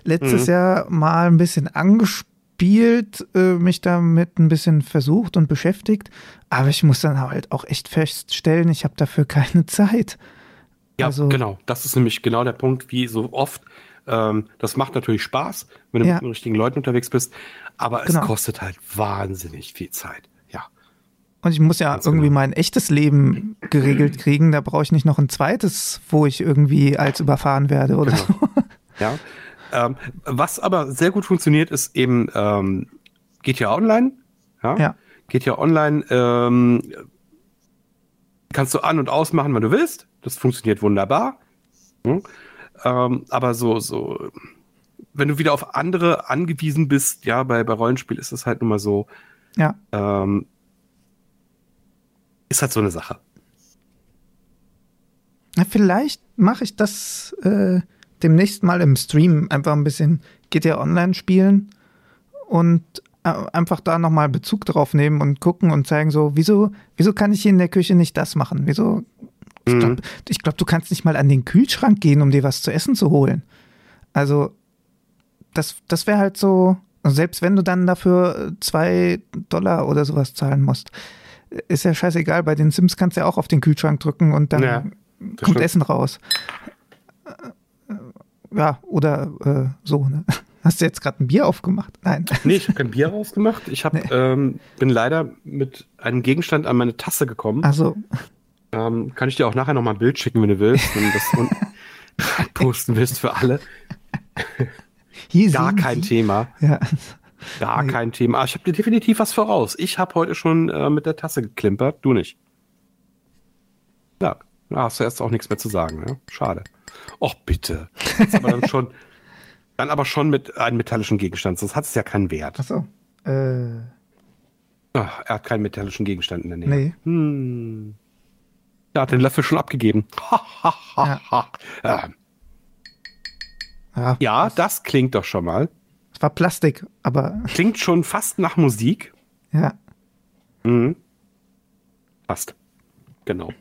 letztes mhm. Jahr mal ein bisschen angespielt, äh, mich damit ein bisschen versucht und beschäftigt, aber ich muss dann halt auch echt feststellen, ich habe dafür keine Zeit. Ja, also, genau. Das ist nämlich genau der Punkt, wie so oft. Ähm, das macht natürlich Spaß, wenn du ja. mit den richtigen Leuten unterwegs bist, aber genau. es kostet halt wahnsinnig viel Zeit. Und ich muss ja Ganz irgendwie genau. mein echtes Leben geregelt kriegen. Da brauche ich nicht noch ein zweites, wo ich irgendwie als überfahren werde oder genau. so. Ja. Ähm, was aber sehr gut funktioniert, ist eben ähm, GTA Online. Ja. ja. GTA Online ähm, kannst du an- und ausmachen, wenn du willst. Das funktioniert wunderbar. Hm. Ähm, aber so, so, wenn du wieder auf andere angewiesen bist, ja, bei, bei Rollenspiel ist es halt nun mal so, ja. Ähm, ist halt so eine Sache. Na, vielleicht mache ich das äh, demnächst mal im Stream einfach ein bisschen GTA Online spielen und äh, einfach da nochmal Bezug drauf nehmen und gucken und zeigen so, wieso, wieso kann ich hier in der Küche nicht das machen? Wieso? Ich glaube, mhm. glaub, du kannst nicht mal an den Kühlschrank gehen, um dir was zu essen zu holen. Also, das, das wäre halt so, selbst wenn du dann dafür zwei Dollar oder sowas zahlen musst, ist ja scheißegal. Bei den Sims kannst du ja auch auf den Kühlschrank drücken und dann ja, kommt stimmt. Essen raus. Ja, oder äh, so, ne? Hast du jetzt gerade ein Bier aufgemacht? Nein. Nee, ich habe kein Bier rausgemacht. Ich hab, nee. ähm, bin leider mit einem Gegenstand an meine Tasse gekommen. Also. Ähm, kann ich dir auch nachher noch mal ein Bild schicken, wenn du willst, wenn du das posten willst für alle. Hier Gar kein Sie. Thema. Ja. Gar nee. kein Thema. Ah, ich habe dir definitiv was voraus. Ich habe heute schon äh, mit der Tasse geklimpert, du nicht. Ja, da hast du erst auch nichts mehr zu sagen. Ne? Schade. Och, bitte. aber dann schon, dann aber schon mit einem metallischen Gegenstand, sonst hat es ja keinen Wert. Ach so. Äh. Ach, er hat keinen metallischen Gegenstand in der Nähe. Nee. Hm. Er hat den Löffel schon abgegeben. ja. ja. ja, das klingt doch schon mal. Es war Plastik, aber. Klingt schon fast nach Musik. Ja. Mhm. Fast. Genau.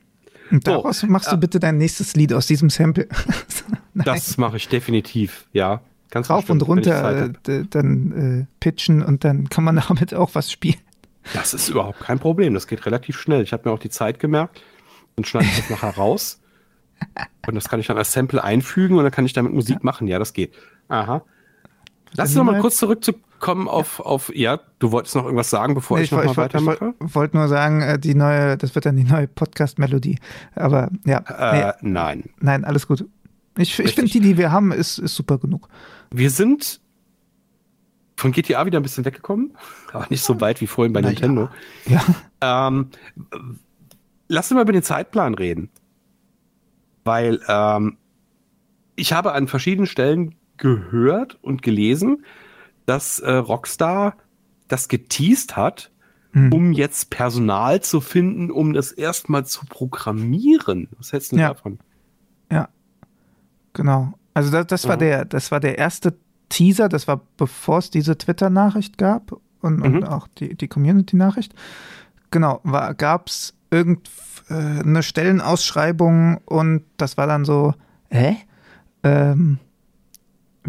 Und daraus so, machst du äh, bitte dein nächstes Lied aus diesem Sample. das mache ich definitiv, ja. Ganz Rauf bestimmt, und runter dann äh, pitchen und dann kann man damit auch was spielen. Das ist überhaupt kein Problem. Das geht relativ schnell. Ich habe mir auch die Zeit gemerkt. Dann schneide ich das nachher raus. Und das kann ich dann als Sample einfügen und dann kann ich damit Musik machen. Ja, das geht. Aha. Lass uns noch mal kurz zurückzukommen auf, auf, ja, du wolltest noch irgendwas sagen, bevor nee, ich, ich noch mal weitermache? Ich wollte nur sagen, äh, die neue, das wird dann die neue Podcast-Melodie. Aber ja. Äh, nee, nein. Nein, alles gut. Ich, ich finde, die, die wir haben, ist, ist super genug. Wir sind von GTA wieder ein bisschen weggekommen, aber nicht so weit wie vorhin bei Na Nintendo. Ja. ja. Ähm, lass uns mal über den Zeitplan reden. Weil ähm, ich habe an verschiedenen Stellen gehört und gelesen, dass äh, Rockstar das geteased hat, hm. um jetzt Personal zu finden, um das erstmal zu programmieren. Was hältst du ja. davon? Ja, genau. Also das, das ja. war der, das war der erste Teaser, das war bevor es diese Twitter-Nachricht gab und, und mhm. auch die, die Community-Nachricht. Genau, gab es irgendeine äh, Stellenausschreibung und das war dann so, hä? Ähm,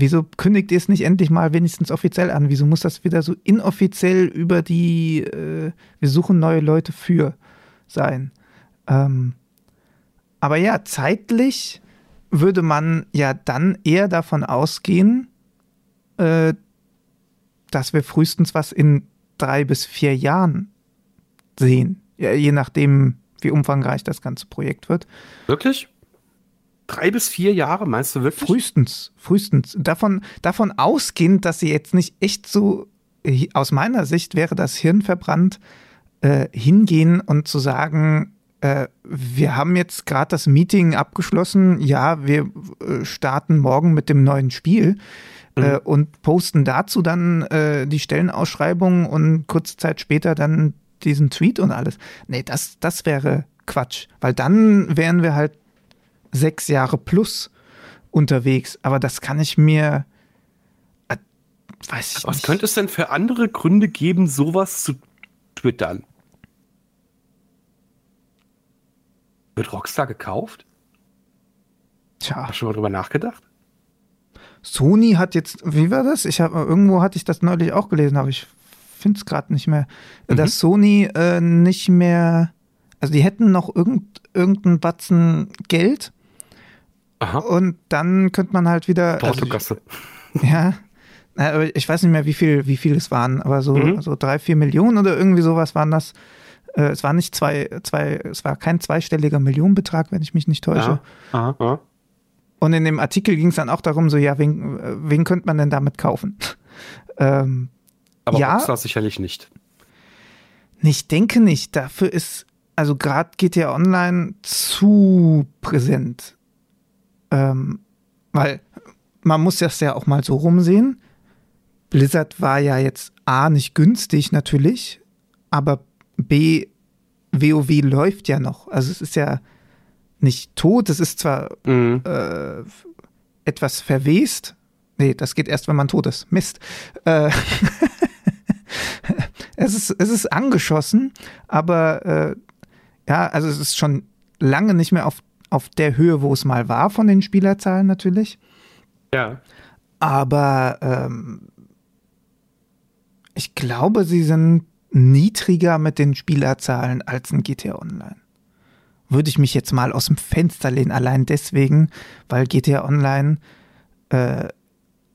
Wieso kündigt ihr es nicht endlich mal wenigstens offiziell an? Wieso muss das wieder so inoffiziell über die äh, Wir suchen neue Leute für sein? Ähm, aber ja, zeitlich würde man ja dann eher davon ausgehen, äh, dass wir frühestens was in drei bis vier Jahren sehen. Ja, je nachdem, wie umfangreich das ganze Projekt wird. Wirklich? Drei bis vier Jahre, meinst du wirklich? Frühestens, frühestens. Davon, davon ausgehend, dass sie jetzt nicht echt so aus meiner Sicht wäre das hirnverbrannt, äh, hingehen und zu sagen, äh, wir haben jetzt gerade das Meeting abgeschlossen, ja, wir äh, starten morgen mit dem neuen Spiel mhm. äh, und posten dazu dann äh, die Stellenausschreibung und kurze Zeit später dann diesen Tweet und alles. Nee, das, das wäre Quatsch, weil dann wären wir halt sechs Jahre plus unterwegs. Aber das kann ich mir, äh, weiß ich Was nicht. könnte es denn für andere Gründe geben, sowas zu twittern? Wird Rockstar gekauft? Tja. Hast du schon mal drüber nachgedacht? Sony hat jetzt, wie war das? Ich habe irgendwo hatte ich das neulich auch gelesen, aber ich finde es gerade nicht mehr. Mhm. Dass Sony äh, nicht mehr, also die hätten noch irgend, irgendeinen Batzen Geld. Aha. Und dann könnte man halt wieder. Portokasse. Also, ja. Ich weiß nicht mehr, wie viel, wie viel es waren, aber so, mhm. so drei, vier Millionen oder irgendwie sowas waren das. Äh, es war nicht zwei, zwei, es war kein zweistelliger Millionenbetrag, wenn ich mich nicht täusche. Aha, aha. Und in dem Artikel ging es dann auch darum, so, ja, wen, wen könnte man denn damit kaufen? ähm, Aber ja, Rockstar sicherlich nicht. Ich denke nicht. Dafür ist, also gerade GTA Online zu präsent. Ähm, weil man muss das ja auch mal so rumsehen. Blizzard war ja jetzt A nicht günstig natürlich, aber B, WoW läuft ja noch. Also es ist ja nicht tot, es ist zwar mhm. äh, etwas verwest. Nee, das geht erst, wenn man tot ist. Mist. Äh, es, ist, es ist angeschossen, aber äh, ja, also es ist schon lange nicht mehr auf, auf der Höhe, wo es mal war von den Spielerzahlen natürlich. Ja. Aber ähm, ich glaube, sie sind niedriger mit den Spielerzahlen als ein GTA Online. Würde ich mich jetzt mal aus dem Fenster lehnen, allein deswegen, weil GTA Online äh,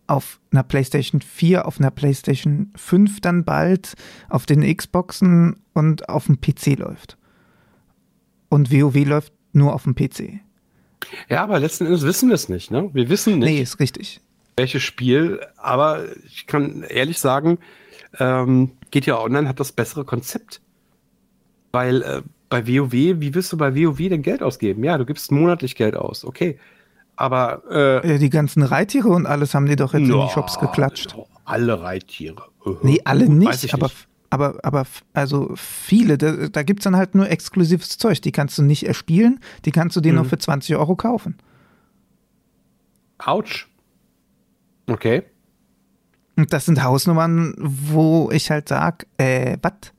auf einer PlayStation 4, auf einer PlayStation 5 dann bald, auf den Xboxen und auf dem PC läuft. Und WoW läuft nur auf dem PC. Ja, aber letzten Endes wissen wir es nicht, ne? Wir wissen nicht. Nee, ist richtig. Welches Spiel, aber ich kann ehrlich sagen, ähm, GTA Online hat das bessere Konzept. Weil äh, bei WoW, wie willst du bei WoW denn Geld ausgeben? Ja, du gibst monatlich Geld aus, okay. Aber äh, ja, die ganzen Reittiere und alles haben die doch jetzt no, in die Shops geklatscht. Alle Reittiere. Nee, alle nicht, aber, nicht. aber, aber also viele, da, da gibt es dann halt nur exklusives Zeug. Die kannst du nicht erspielen, die kannst du dir mhm. nur für 20 Euro kaufen. Autsch. Okay. Und das sind Hausnummern, wo ich halt sag, äh, was?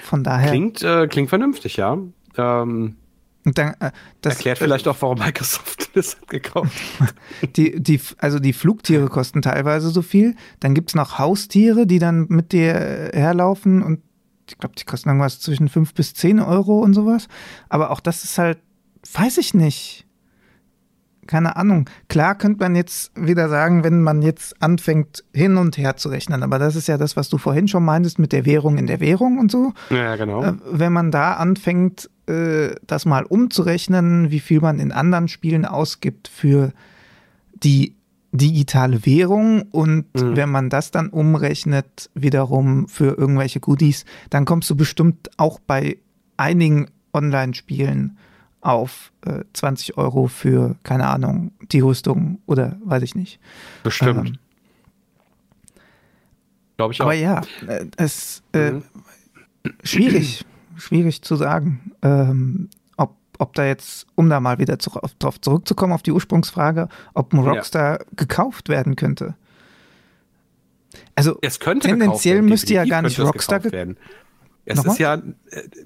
Von daher. Klingt, äh, klingt vernünftig, ja. Ähm, dann, äh, das, erklärt vielleicht auch, warum Microsoft das hat gekauft. die, die, also die Flugtiere kosten teilweise so viel. Dann gibt es noch Haustiere, die dann mit dir herlaufen und ich glaube, die kosten irgendwas zwischen 5 bis 10 Euro und sowas. Aber auch das ist halt, weiß ich nicht keine Ahnung. Klar könnte man jetzt wieder sagen, wenn man jetzt anfängt, hin und her zu rechnen, aber das ist ja das, was du vorhin schon meintest mit der Währung in der Währung und so. Ja, genau. Äh, wenn man da anfängt, äh, das mal umzurechnen, wie viel man in anderen Spielen ausgibt für die digitale Währung und mhm. wenn man das dann umrechnet wiederum für irgendwelche Goodies, dann kommst du bestimmt auch bei einigen Online-Spielen auf äh, 20 Euro für, keine Ahnung, die Rüstung oder weiß ich nicht. Bestimmt. Ähm, Glaube ich auch. Aber ja, äh, es äh, mhm. schwierig, schwierig zu sagen, ähm, ob, ob da jetzt, um da mal wieder zu, auf, drauf zurückzukommen, auf die Ursprungsfrage, ob ein Rockstar ja. gekauft werden könnte. Also es könnte tendenziell müsste ja gar nicht Rockstar gekauft werden. Es Nochmal? ist ja,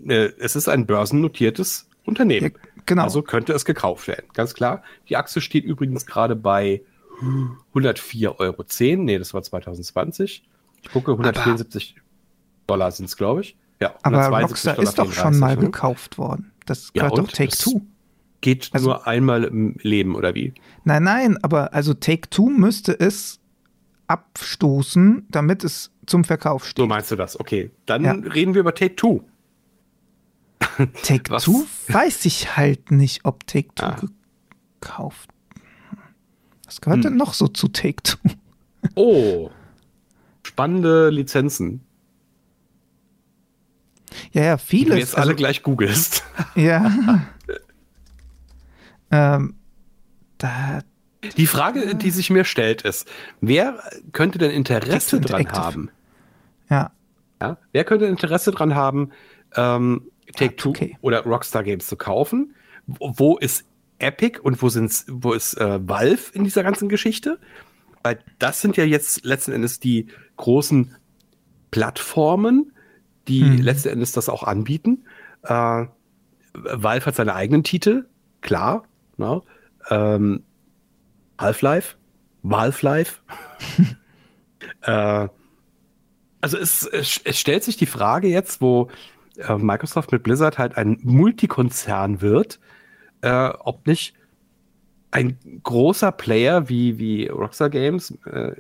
äh, äh, es ist ein börsennotiertes Unternehmen. Ja, genau. Also könnte es gekauft werden, ganz klar. Die Aktie steht übrigens gerade bei 104,10 Euro. Nee, das war 2020. Ich gucke, 174 aber, Dollar sind es, glaube ich. Ja, aber Rockstar ist doch schon mal ne? gekauft worden. Das gehört ja, doch Take-Two. Geht also, nur einmal im Leben, oder wie? Nein, nein, aber also Take-Two müsste es abstoßen, damit es zum Verkauf steht. So meinst du das? Okay, dann ja. reden wir über Take-Two. Take Was? Two weiß ich halt nicht, ob Take Two ah. gekauft. Was gehört hm. denn noch so zu Take-Two? Oh, spannende Lizenzen. Ja, ja, du jetzt alle also, gleich googelst. Ja. ähm, da, die Frage, die sich mir stellt, ist, wer könnte denn Interesse dran haben? Ja. ja. Wer könnte Interesse dran haben, ähm, Take-Two okay. oder Rockstar Games zu kaufen? Wo ist Epic und wo, sind's, wo ist äh, Valve in dieser ganzen Geschichte? Weil das sind ja jetzt letzten Endes die großen Plattformen, die hm. letzten Endes das auch anbieten. Äh, Valve hat seine eigenen Titel, klar. Ne? Ähm, Half-Life, Valve-Life. äh, also es, es, es, stellt sich die Frage jetzt, wo äh, Microsoft mit Blizzard halt ein Multikonzern wird, äh, ob nicht ein großer Player wie, wie Rockstar Games, äh,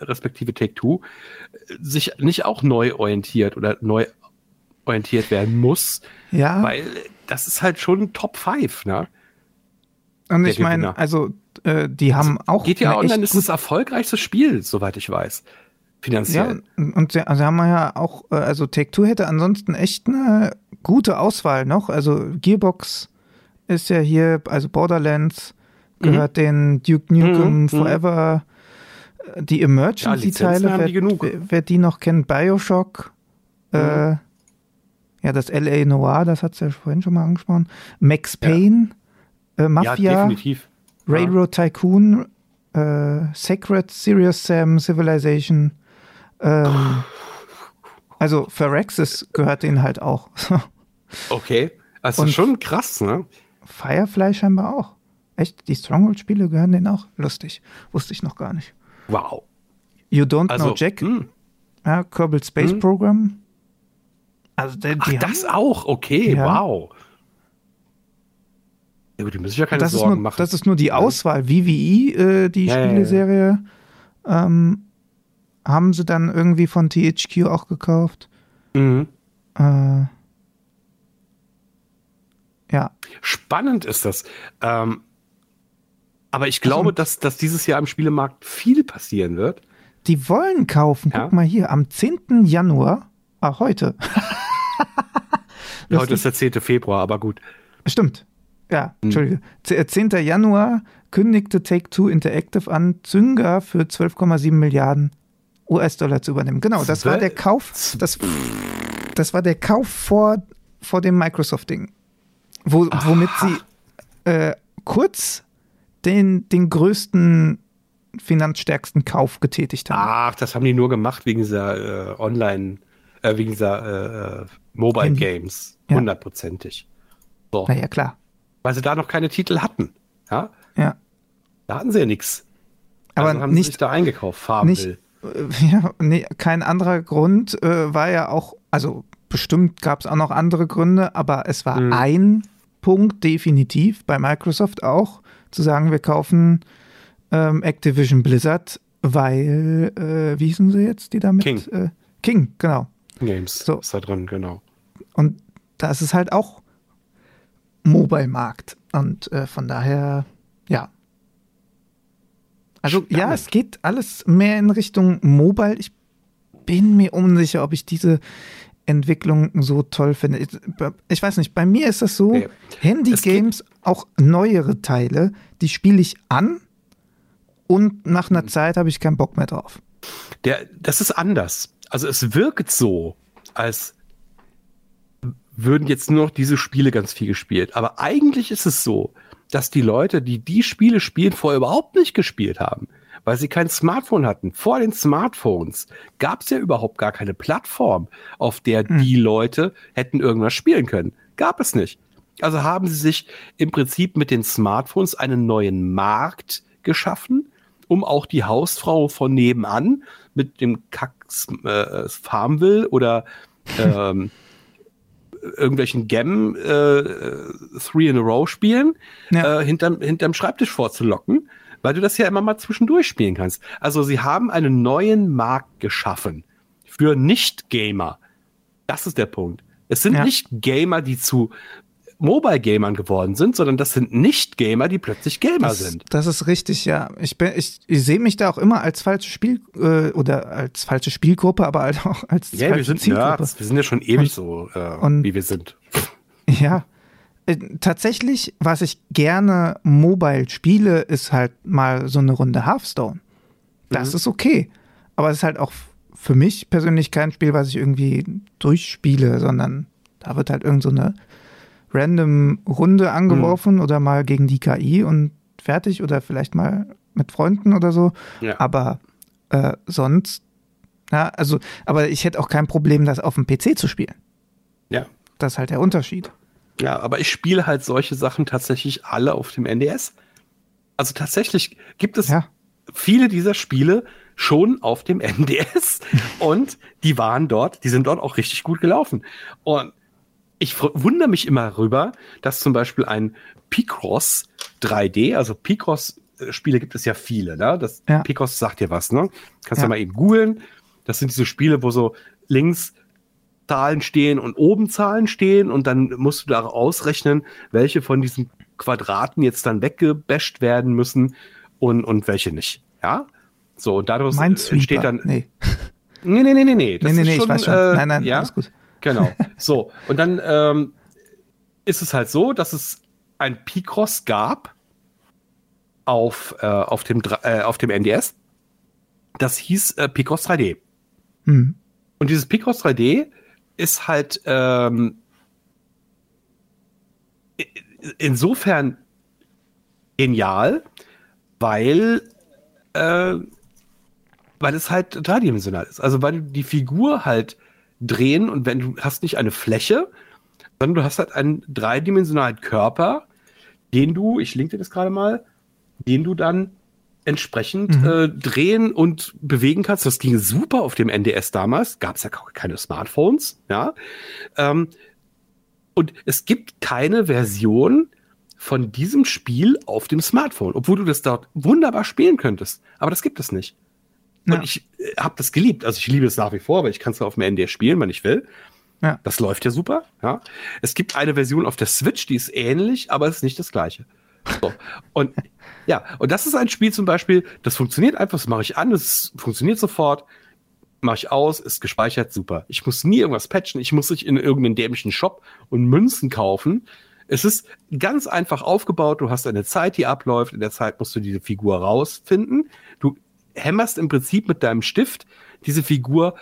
respektive Take-Two, sich nicht auch neu orientiert oder neu orientiert werden muss. Ja. Weil das ist halt schon Top 5, ne? Und ich meine, also äh, die haben auch. Geht ja online, ist das erfolgreichste Spiel, soweit ich weiß. Finanziell. Ja, und sie, also haben wir ja auch, äh, also Take-Two hätte ansonsten echt eine gute Auswahl noch. Also Gearbox ist ja hier, also Borderlands gehört mhm. den Duke Nukem mhm. mhm. Forever, äh, die Emergency-Teile, ja, wer, wer, die noch kennt, Bioshock, mhm. äh, ja, das LA Noir, das hat es ja vorhin schon mal angesprochen, Max Payne, ja. äh, Mafia, ja, definitiv. Railroad Tycoon, äh, Sacred, Serious Sam, Civilization, ähm, also Phyrexis gehört denen halt auch. okay, also Und schon krass, ne? Firefly scheinbar auch. Echt? Die Stronghold-Spiele gehören denen auch? Lustig. Wusste ich noch gar nicht. Wow. You Don't also, Know Jack. Mh. Hm. Ja, Kerbal Space mh. Hm. Program. Also, die, die Ach, das auch? Okay, ja. wow. Ja, die müssen ja keine das Sorgen nur, machen. Das ist nur die Auswahl. VVE, äh, die ja, Spieleserie, ähm, haben sie dann irgendwie von THQ auch gekauft. Mhm. Äh, ja. Spannend ist das. Ähm, aber ich glaube, also, dass, dass dieses Jahr im Spielemarkt viel passieren wird. Die wollen kaufen. Ja? Guck mal hier, am 10. Januar, ah, heute. ja, heute ist der 10. Februar, aber gut. Stimmt. Ja, hm. Entschuldige. 10. Äh, Januar kündigte Take-Two Interactive an, Zynga für 12,7 Milliarden US-Dollar zu übernehmen. Genau, das war der Kauf, das, das war der Kauf vor, vor dem Microsoft-Ding. Wo, womit sie äh, kurz den, den größten finanzstärksten Kauf getätigt haben. Ach, das haben die nur gemacht wegen dieser äh, Online, äh, wegen dieser äh, Mobile Handy. Games. Hundertprozentig. Ja. So. Naja, klar. Weil sie da noch keine Titel hatten. Ja. Ja. Da hatten sie ja nichts. Aber also haben nicht, sie sich da eingekauft, Farmville. Nicht, ja, nee, kein anderer Grund äh, war ja auch, also bestimmt gab es auch noch andere Gründe, aber es war mhm. ein Punkt definitiv bei Microsoft auch, zu sagen, wir kaufen ähm, Activision Blizzard, weil, äh, wie hießen sie jetzt, die damit? King. Äh, King, genau. Games so. ist da drin, genau. Und da ist halt auch Mobile-Markt. Und äh, von daher. Also Spannend. ja, es geht alles mehr in Richtung Mobile. Ich bin mir unsicher, ob ich diese Entwicklung so toll finde. Ich, ich weiß nicht, bei mir ist das so, okay. Handy-Games, auch neuere Teile, die spiele ich an und nach einer Zeit habe ich keinen Bock mehr drauf. Der, das ist anders. Also es wirkt so, als würden jetzt nur noch diese Spiele ganz viel gespielt. Aber eigentlich ist es so, dass die Leute, die die Spiele spielen, vorher überhaupt nicht gespielt haben weil sie kein Smartphone hatten. Vor den Smartphones gab es ja überhaupt gar keine Plattform, auf der hm. die Leute hätten irgendwas spielen können. Gab es nicht. Also haben sie sich im Prinzip mit den Smartphones einen neuen Markt geschaffen, um auch die Hausfrau von nebenan mit dem Kack äh, Farmville oder ähm, irgendwelchen Gem äh, Three in a Row spielen, ja. äh, hinterm, hinterm Schreibtisch vorzulocken weil du das ja immer mal zwischendurch spielen kannst. Also sie haben einen neuen Markt geschaffen für Nicht-Gamer. Das ist der Punkt. Es sind ja. nicht Gamer, die zu Mobile-Gamern geworden sind, sondern das sind Nicht-Gamer, die plötzlich Gamer das, sind. Das ist richtig, ja. Ich, bin, ich, ich sehe mich da auch immer als falsche Spiel äh, oder als falsche Spielgruppe, aber halt auch als ja, wir sind Zielgruppe. Nerds. Wir sind ja schon ewig und, so, äh, und, wie wir sind. Ja. Äh, tatsächlich, was ich gerne mobile spiele, ist halt mal so eine Runde Hearthstone. Das mhm. ist okay. Aber es ist halt auch für mich persönlich kein Spiel, was ich irgendwie durchspiele, sondern da wird halt irgend so eine random Runde angeworfen mhm. oder mal gegen die KI und fertig oder vielleicht mal mit Freunden oder so. Ja. Aber äh, sonst, ja, also, aber ich hätte auch kein Problem, das auf dem PC zu spielen. Ja. Das ist halt der Unterschied. Ja, aber ich spiele halt solche Sachen tatsächlich alle auf dem NDS. Also tatsächlich gibt es ja. viele dieser Spiele schon auf dem NDS und die waren dort, die sind dort auch richtig gut gelaufen. Und ich wundere mich immer rüber, dass zum Beispiel ein Picross 3D, also Picross-Spiele gibt es ja viele, ne? Das ja. Picross sagt dir was, ne? Kannst ja. ja mal eben googeln. Das sind diese Spiele, wo so links Zahlen stehen und oben Zahlen stehen und dann musst du da ausrechnen, welche von diesen Quadraten jetzt dann weggebasht werden müssen und, und welche nicht. Ja? So, und dadurch entsteht dann. Nee. Nee, nee, nee, nee, nee. Das nee, nee, nee, schon, ich weiß schon. Äh, nein, nein, ja? alles gut. Genau. So, und dann ähm, ist es halt so, dass es ein Picross gab auf, äh, auf, dem, äh, auf dem NDS. Das hieß äh, Picross 3D. Hm. Und dieses Picross 3D ist halt ähm, insofern genial, weil, äh, weil es halt dreidimensional ist. Also weil die Figur halt drehen und wenn du hast nicht eine Fläche, sondern du hast halt einen dreidimensionalen Körper, den du, ich linke dir das gerade mal, den du dann entsprechend mhm. äh, drehen und bewegen kannst. Das ging super auf dem NDS damals. Gab es ja keine Smartphones, ja. Ähm, und es gibt keine Version von diesem Spiel auf dem Smartphone, obwohl du das dort wunderbar spielen könntest. Aber das gibt es nicht. Ja. Und ich äh, habe das geliebt. Also ich liebe es nach wie vor, aber ich kann es auf dem NDS spielen, wenn ich will. Ja. Das läuft ja super. Ja. Es gibt eine Version auf der Switch, die ist ähnlich, aber es ist nicht das gleiche. So. Und ja, und das ist ein Spiel zum Beispiel, das funktioniert einfach, das mache ich an, das funktioniert sofort, mache ich aus, ist gespeichert, super. Ich muss nie irgendwas patchen, ich muss nicht in irgendeinen dämlichen Shop und Münzen kaufen. Es ist ganz einfach aufgebaut, du hast eine Zeit, die abläuft, in der Zeit musst du diese Figur rausfinden. Du hämmerst im Prinzip mit deinem Stift diese Figur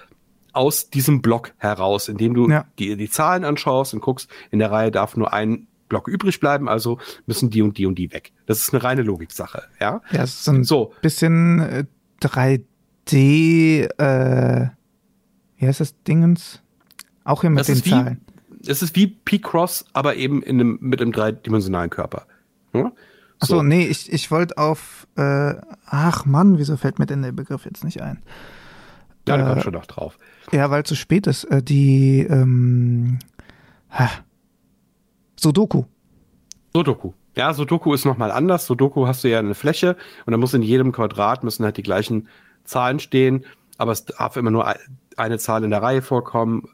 aus diesem Block heraus, indem du ja. die, die Zahlen anschaust und guckst, in der Reihe darf nur ein Block übrig bleiben, also müssen die und die und die weg. Das ist eine reine Logiksache, ja. Ja, es ist ein so. bisschen äh, 3D, äh, wie heißt das Dingens? Auch hier mit das den wie, Zahlen. Es ist wie P-Cross, aber eben in einem, mit einem dreidimensionalen Körper. Ja? So. Achso, nee, ich, ich wollte auf, äh, ach Mann, wieso fällt mir denn der Begriff jetzt nicht ein? Ja, da äh, kommt schon noch drauf. Ja, weil es zu spät ist. Äh, die, ähm, ha, Sudoku. Sudoku. Ja, Sudoku ist nochmal anders. Sudoku hast du ja eine Fläche und da muss in jedem Quadrat müssen halt die gleichen Zahlen stehen, aber es darf immer nur eine Zahl in der Reihe vorkommen.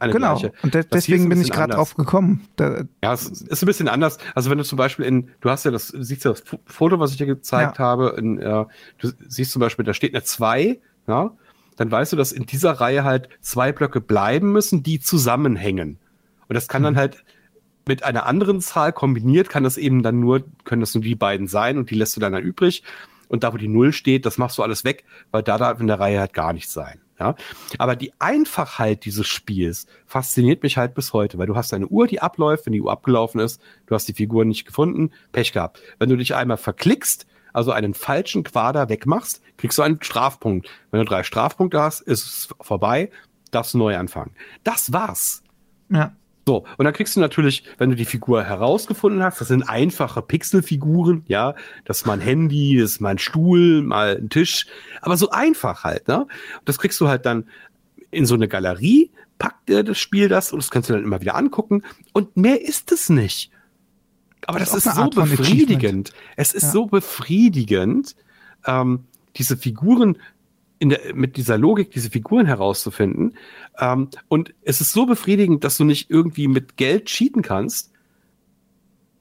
Eine genau. Gleiche. Und de deswegen bin ich gerade drauf gekommen. Da ja, es ist ein bisschen anders. Also wenn du zum Beispiel in, du hast ja das, du siehst ja das Foto, was ich dir gezeigt ja. habe, in, äh, du siehst zum Beispiel, da steht eine 2, ja, dann weißt du, dass in dieser Reihe halt zwei Blöcke bleiben müssen, die zusammenhängen. Und das kann mhm. dann halt mit einer anderen Zahl kombiniert, kann das eben dann nur, können das nur die beiden sein und die lässt du dann, dann übrig. Und da, wo die Null steht, das machst du alles weg, weil da darf in der Reihe halt gar nichts sein. Ja? Aber die Einfachheit dieses Spiels fasziniert mich halt bis heute, weil du hast eine Uhr, die abläuft, wenn die Uhr abgelaufen ist, du hast die Figur nicht gefunden, Pech gehabt. Wenn du dich einmal verklickst, also einen falschen Quader wegmachst, kriegst du einen Strafpunkt. Wenn du drei Strafpunkte hast, ist es vorbei, darfst du neu anfangen. Das war's. Ja. So, und dann kriegst du natürlich, wenn du die Figur herausgefunden hast, das sind einfache Pixelfiguren, ja, das ist mal ein Handy, das ist mal ein Stuhl, mal ein Tisch, aber so einfach halt, ne? Das kriegst du halt dann in so eine Galerie, packt dir das Spiel das und das kannst du dann immer wieder angucken und mehr ist es nicht. Aber das, das ist, so befriedigend. Es ist ja. so befriedigend, ähm, diese Figuren der, mit dieser Logik diese Figuren herauszufinden. Ähm, und es ist so befriedigend, dass du nicht irgendwie mit Geld cheaten kannst,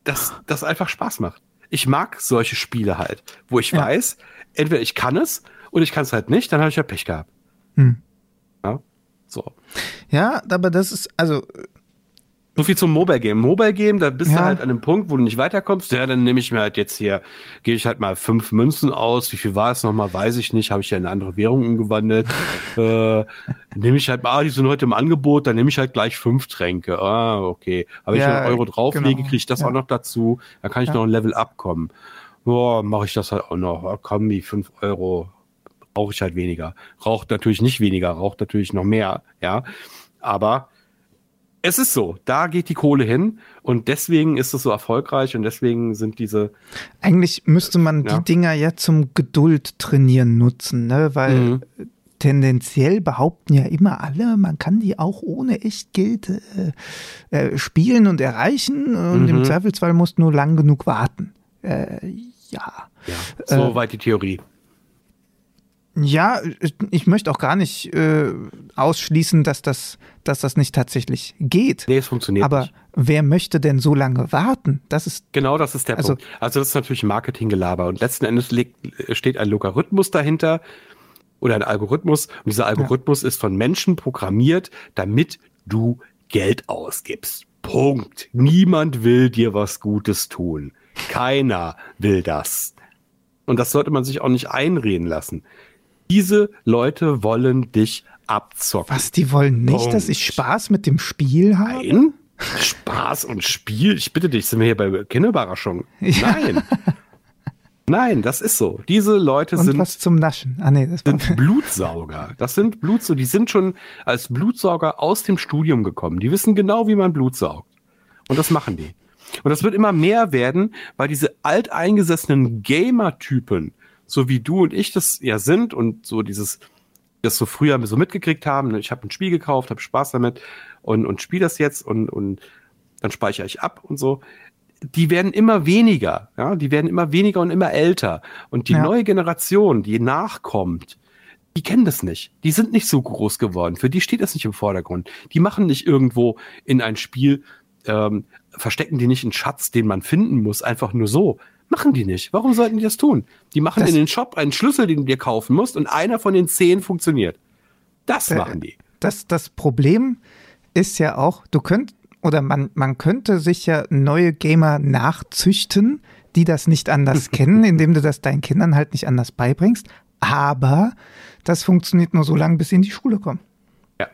dass das einfach Spaß macht. Ich mag solche Spiele halt, wo ich ja. weiß, entweder ich kann es oder ich kann es halt nicht, dann habe ich ja Pech gehabt. Hm. Ja, so. Ja, aber das ist, also so viel zum Mobile Game. Mobile Game, da bist ja. du halt an einem Punkt, wo du nicht weiterkommst. Ja, dann nehme ich mir halt jetzt hier, gehe ich halt mal fünf Münzen aus. Wie viel war es nochmal, weiß ich nicht. Habe ich ja in eine andere Währung umgewandelt. äh, nehme ich halt mal, ah, die sind heute im Angebot, dann nehme ich halt gleich fünf Tränke. Ah, okay. Aber ja, ich einen Euro drauflege, genau. kriege ich das ja. auch noch dazu. Dann kann ich noch ein Level abkommen. Boah, mache ich das halt auch noch. Oh, komm, wie fünf Euro brauche ich halt weniger. Raucht natürlich nicht weniger, raucht natürlich noch mehr, ja. Aber es ist so, da geht die Kohle hin und deswegen ist es so erfolgreich und deswegen sind diese. Eigentlich müsste man ja. die Dinger ja zum Geduld trainieren nutzen, ne? Weil mhm. tendenziell behaupten ja immer alle, man kann die auch ohne Echtgeld äh, äh, spielen und erreichen und mhm. im Zweifelsfall musst du nur lang genug warten. Äh, ja. Ja, soweit äh, die Theorie. Ja, ich möchte auch gar nicht äh, ausschließen, dass das, dass das nicht tatsächlich geht. Nee, es funktioniert Aber nicht. wer möchte denn so lange warten? Das ist genau das ist der also, Punkt. Also das ist natürlich Marketinggelaber und letzten Endes liegt, steht ein Logarithmus dahinter oder ein Algorithmus und dieser Algorithmus ja. ist von Menschen programmiert, damit du Geld ausgibst. Punkt. Niemand will dir was Gutes tun. Keiner will das. Und das sollte man sich auch nicht einreden lassen. Diese Leute wollen dich abzocken. Was, die wollen nicht, Punkt. dass ich Spaß mit dem Spiel habe? Nein. Spaß und Spiel. Ich bitte dich, sind wir hier bei Kinderüberraschung? Ja. Nein. Nein, das ist so. Diese Leute und sind. was zum Naschen. Ah, nee, das sind Blutsauger. Das sind Blutsauger. Die sind schon als Blutsauger aus dem Studium gekommen. Die wissen genau, wie man Blut saugt. Und das machen die. Und das wird immer mehr werden, weil diese alteingesessenen Gamer-Typen, so wie du und ich das ja sind und so dieses, das so früher so mitgekriegt haben. Ne, ich habe ein Spiel gekauft, habe Spaß damit und, und spiele das jetzt und, und dann speichere ich ab und so. Die werden immer weniger, ja, die werden immer weniger und immer älter. Und die ja. neue Generation, die nachkommt, die kennen das nicht. Die sind nicht so groß geworden. Für die steht das nicht im Vordergrund. Die machen nicht irgendwo in ein Spiel, ähm, verstecken die nicht einen Schatz, den man finden muss, einfach nur so. Machen die nicht. Warum sollten die das tun? Die machen das in den Shop einen Schlüssel, den du dir kaufen musst und einer von den zehn funktioniert. Das äh, machen die. Das, das Problem ist ja auch, du könnt, oder man, man könnte sich ja neue Gamer nachzüchten, die das nicht anders kennen, indem du das deinen Kindern halt nicht anders beibringst. Aber das funktioniert nur so lange, bis sie in die Schule kommen. Ja.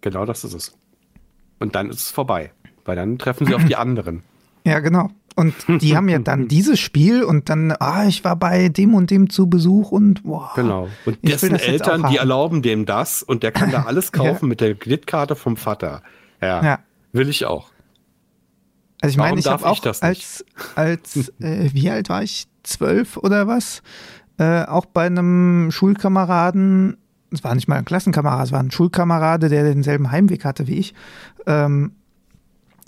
Genau das ist es. Und dann ist es vorbei. Weil dann treffen sie auf die anderen. Ja, genau. Und die haben ja dann dieses Spiel und dann, ah, ich war bei dem und dem zu Besuch und boah. Genau. Und dessen Eltern, die erlauben dem das und der kann da alles kaufen ja. mit der Kreditkarte vom Vater. Ja. ja. Will ich auch. Also ich meine, ich habe auch als, als äh, wie alt war ich? Zwölf oder was? Äh, auch bei einem Schulkameraden, es war nicht mal ein Klassenkamerad, es war ein Schulkamerade, der denselben Heimweg hatte wie ich, ähm,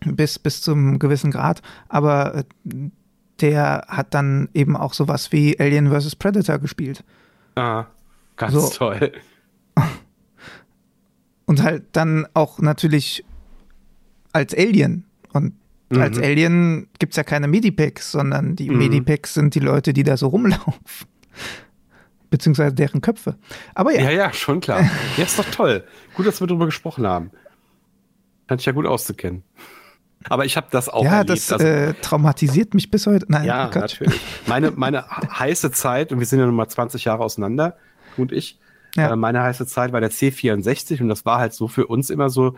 bis, bis zum gewissen Grad, aber äh, der hat dann eben auch sowas wie Alien vs. Predator gespielt. Ah, ganz so. toll. Und halt dann auch natürlich als Alien. Und mhm. als Alien gibt es ja keine Medipacks, sondern die mhm. Medipacks sind die Leute, die da so rumlaufen. Beziehungsweise deren Köpfe. Aber ja. Ja, ja, schon klar. Ja, ist doch toll. Gut, dass wir darüber gesprochen haben. Kann ich ja gut auszukennen. Aber ich habe das auch Ja, erlebt. das also, äh, traumatisiert mich bis heute. Nein, ja, Gott. natürlich. Meine, meine heiße Zeit, und wir sind ja nun mal 20 Jahre auseinander, du und ich, ja. äh, meine heiße Zeit war der C64 und das war halt so für uns immer so,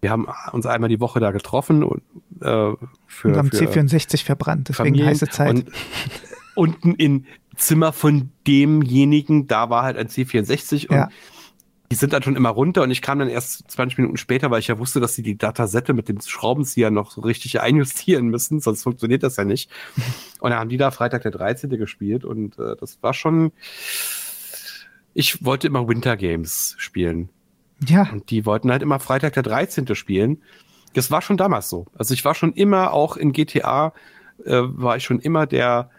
wir haben uns einmal die Woche da getroffen und äh, für, und am für C64 verbrannt, deswegen Familien heiße Zeit. Und unten in Zimmer von demjenigen, da war halt ein C64 und ja die sind dann schon immer runter und ich kam dann erst 20 Minuten später, weil ich ja wusste, dass sie die Datasette mit dem Schraubenzieher noch so richtig einjustieren müssen, sonst funktioniert das ja nicht. Und dann haben die da Freitag der 13. gespielt und äh, das war schon. Ich wollte immer Winter Games spielen. Ja. Und die wollten halt immer Freitag der 13. spielen. Das war schon damals so. Also ich war schon immer auch in GTA, äh, war ich schon immer der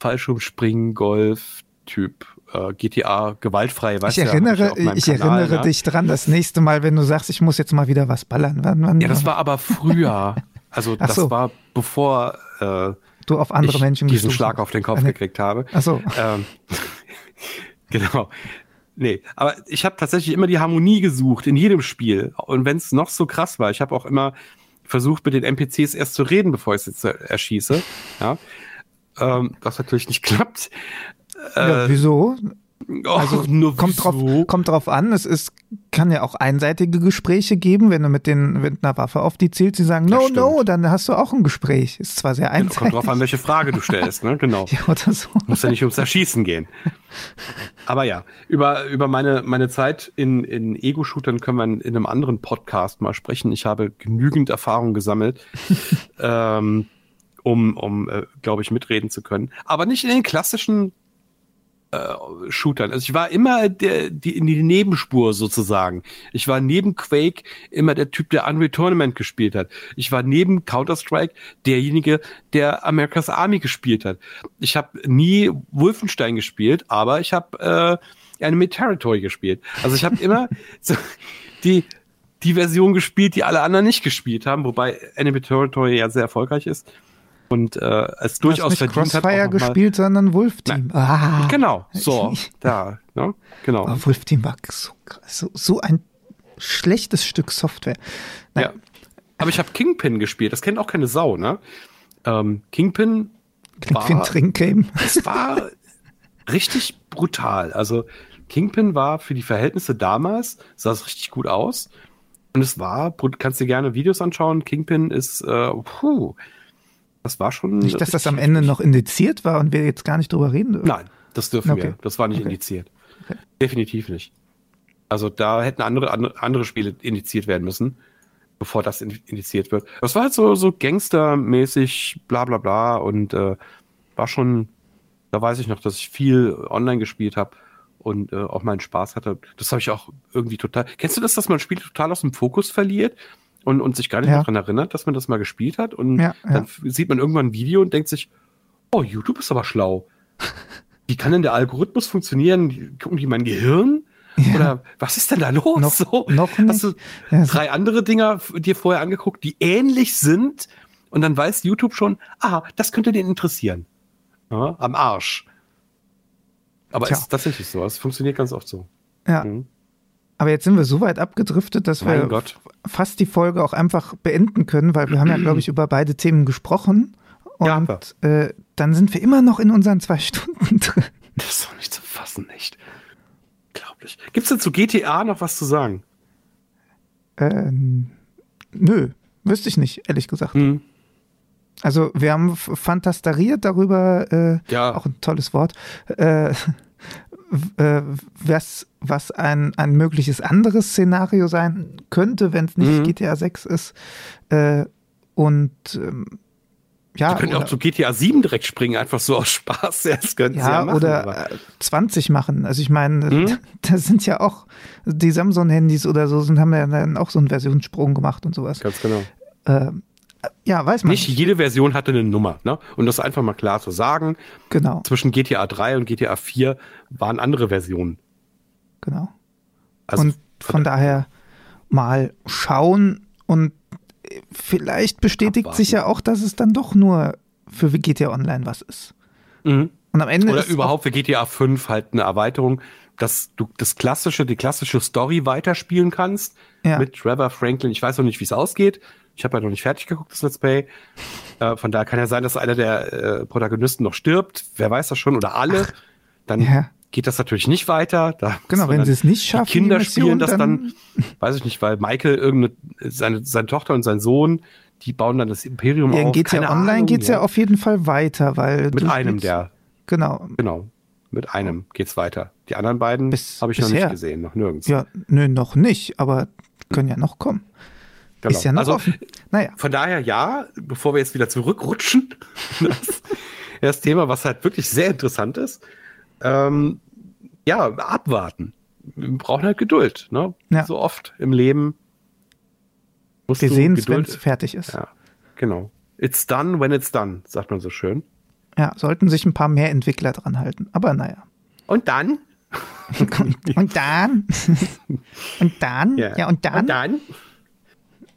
Fallschirmspringen, Golf, Typ äh, GTA gewaltfrei. Weißt ich erinnere, ja, ich, ich Kanal, erinnere ne? dich dran, das nächste Mal, wenn du sagst, ich muss jetzt mal wieder was ballern. Wann, wann, ja, das war aber früher. Also das so. war bevor äh, du auf andere ich Menschen diesen Schlag auf den Kopf Eine, gekriegt habe. Ach so. Ähm, genau. Nee, aber ich habe tatsächlich immer die Harmonie gesucht in jedem Spiel. Und wenn es noch so krass war, ich habe auch immer versucht, mit den NPCs erst zu reden, bevor ich es jetzt erschieße. Ja. Ähm, was natürlich nicht klappt. Ja, wieso? Also nur kommt drauf, kommt drauf an. Es ist, kann ja auch einseitige Gespräche geben, wenn du mit den mit einer Waffe auf die zielst, die sagen no no, dann hast du auch ein Gespräch. Ist zwar sehr einseitig. Kommt drauf an, welche Frage du stellst, ne? Genau. ja, oder so. Muss ja nicht ums Erschießen gehen. Aber ja, über über meine meine Zeit in in Ego-Shootern können wir in, in einem anderen Podcast mal sprechen. Ich habe genügend Erfahrung gesammelt. ähm, um, um äh, glaube ich, mitreden zu können. Aber nicht in den klassischen äh, Shootern. Also ich war immer der, die, in die Nebenspur sozusagen. Ich war neben Quake immer der Typ, der Unreal Tournament gespielt hat. Ich war neben Counter-Strike derjenige, der America's Army gespielt hat. Ich habe nie Wolfenstein gespielt, aber ich habe äh, Enemy Territory gespielt. Also ich habe immer so die die Version gespielt, die alle anderen nicht gespielt haben, wobei Enemy Territory ja sehr erfolgreich ist und äh, es du durchaus hast nicht verdient Crossfire hat. gespielt, sondern Wolf Team. Ah. Genau, so, da, ne? genau. Aber Wolf Team war so, so, so ein schlechtes Stück Software. Nein. Ja. Aber ich habe Kingpin gespielt, das kennt auch keine Sau, ne? Ähm, Kingpin Kingpin Trinkgame. Es war richtig brutal. Also Kingpin war für die Verhältnisse damals, sah es richtig gut aus. Und es war, kannst dir gerne Videos anschauen, Kingpin ist, äh, puh, das war schon. Nicht, dass das am Ende noch indiziert war und wir jetzt gar nicht drüber reden? Nein, das dürfen okay. wir. Das war nicht okay. indiziert. Okay. Definitiv nicht. Also da hätten andere, andere, andere Spiele indiziert werden müssen, bevor das indiziert wird. Das war halt so, so gangstermäßig, bla bla bla und äh, war schon, da weiß ich noch, dass ich viel online gespielt habe und äh, auch meinen Spaß hatte. Das habe ich auch irgendwie total. Kennst du das, dass man ein Spiel total aus dem Fokus verliert? Und, und sich gar nicht ja. daran erinnert, dass man das mal gespielt hat. Und ja, dann ja. sieht man irgendwann ein Video und denkt sich, oh, YouTube ist aber schlau. Wie kann denn der Algorithmus funktionieren? Gucken die mein Gehirn? Oder was ist denn da los? Noch, so, noch nicht. Hast du drei andere Dinger dir vorher angeguckt, die ähnlich sind und dann weiß YouTube schon, ah, das könnte den interessieren. Am Arsch. Aber es ist tatsächlich so. Es funktioniert ganz oft so. Ja. Mhm. Aber jetzt sind wir so weit abgedriftet, dass mein wir Gott. fast die Folge auch einfach beenden können, weil wir haben ja, glaube ich, über beide Themen gesprochen. Und ja, äh, dann sind wir immer noch in unseren zwei Stunden drin. Das ist doch nicht zu fassen, echt. Glaublich. Gibt es denn zu GTA noch was zu sagen? Ähm, nö, wüsste ich nicht, ehrlich gesagt. Hm. Also wir haben fantastariert darüber, äh, ja. auch ein tolles Wort, äh, äh, was, was ein, ein mögliches anderes Szenario sein könnte, wenn es nicht mhm. GTA 6 ist. Äh, und ähm, ja. Die können auch zu GTA 7 direkt springen, einfach so aus Spaß. Das können ja, ja machen, oder aber. 20 machen. Also ich meine, mhm. da sind ja auch die Samsung-Handys oder so sind, haben ja dann auch so einen Versionssprung gemacht und sowas. Ganz genau. Äh, ja, weiß man. Nicht jede Version hatte eine Nummer, ne? Und das einfach mal klar zu sagen. Genau. Zwischen GTA 3 und GTA 4 waren andere Versionen. Genau. Also und von daher mal schauen und vielleicht bestätigt abwarten. sich ja auch, dass es dann doch nur für GTA Online was ist. Mhm. Und am Ende Oder überhaupt für GTA 5 halt eine Erweiterung, dass du das klassische, die klassische Story weiterspielen kannst ja. mit Trevor Franklin. Ich weiß noch nicht, wie es ausgeht. Ich habe ja noch nicht fertig geguckt, das Let's Play. Äh, von daher kann ja sein, dass einer der äh, Protagonisten noch stirbt. Wer weiß das schon? Oder alle. Ach, dann ja. geht das natürlich nicht weiter. Da genau, wenn sie es nicht schaffen. Die Kinder die Mission, spielen das dann, dann, weiß ich nicht, weil Michael irgendeine, seine, seine Tochter und sein Sohn, die bauen dann das Imperium ja, auf. Geht's ja online geht es ja. ja auf jeden Fall weiter, weil. Mit einem der. Genau. Genau. Mit einem geht's weiter. Die anderen beiden habe ich bisher. noch nicht gesehen, noch nirgends. Ja, nö, noch nicht, aber können ja noch kommen. Genau. Ist ja noch also, offen. Naja. Von daher ja, bevor wir jetzt wieder zurückrutschen, das, das Thema, was halt wirklich sehr interessant ist, ähm, ja, abwarten. Wir brauchen halt Geduld. Ne? Ja. So oft im Leben. Musst wir sehen es, wenn es fertig ist. Ja, genau. It's done when it's done, sagt man so schön. Ja, sollten sich ein paar mehr Entwickler dran halten. Aber naja. Und dann? und, dann? und dann? Ja. ja, und dann? Und dann?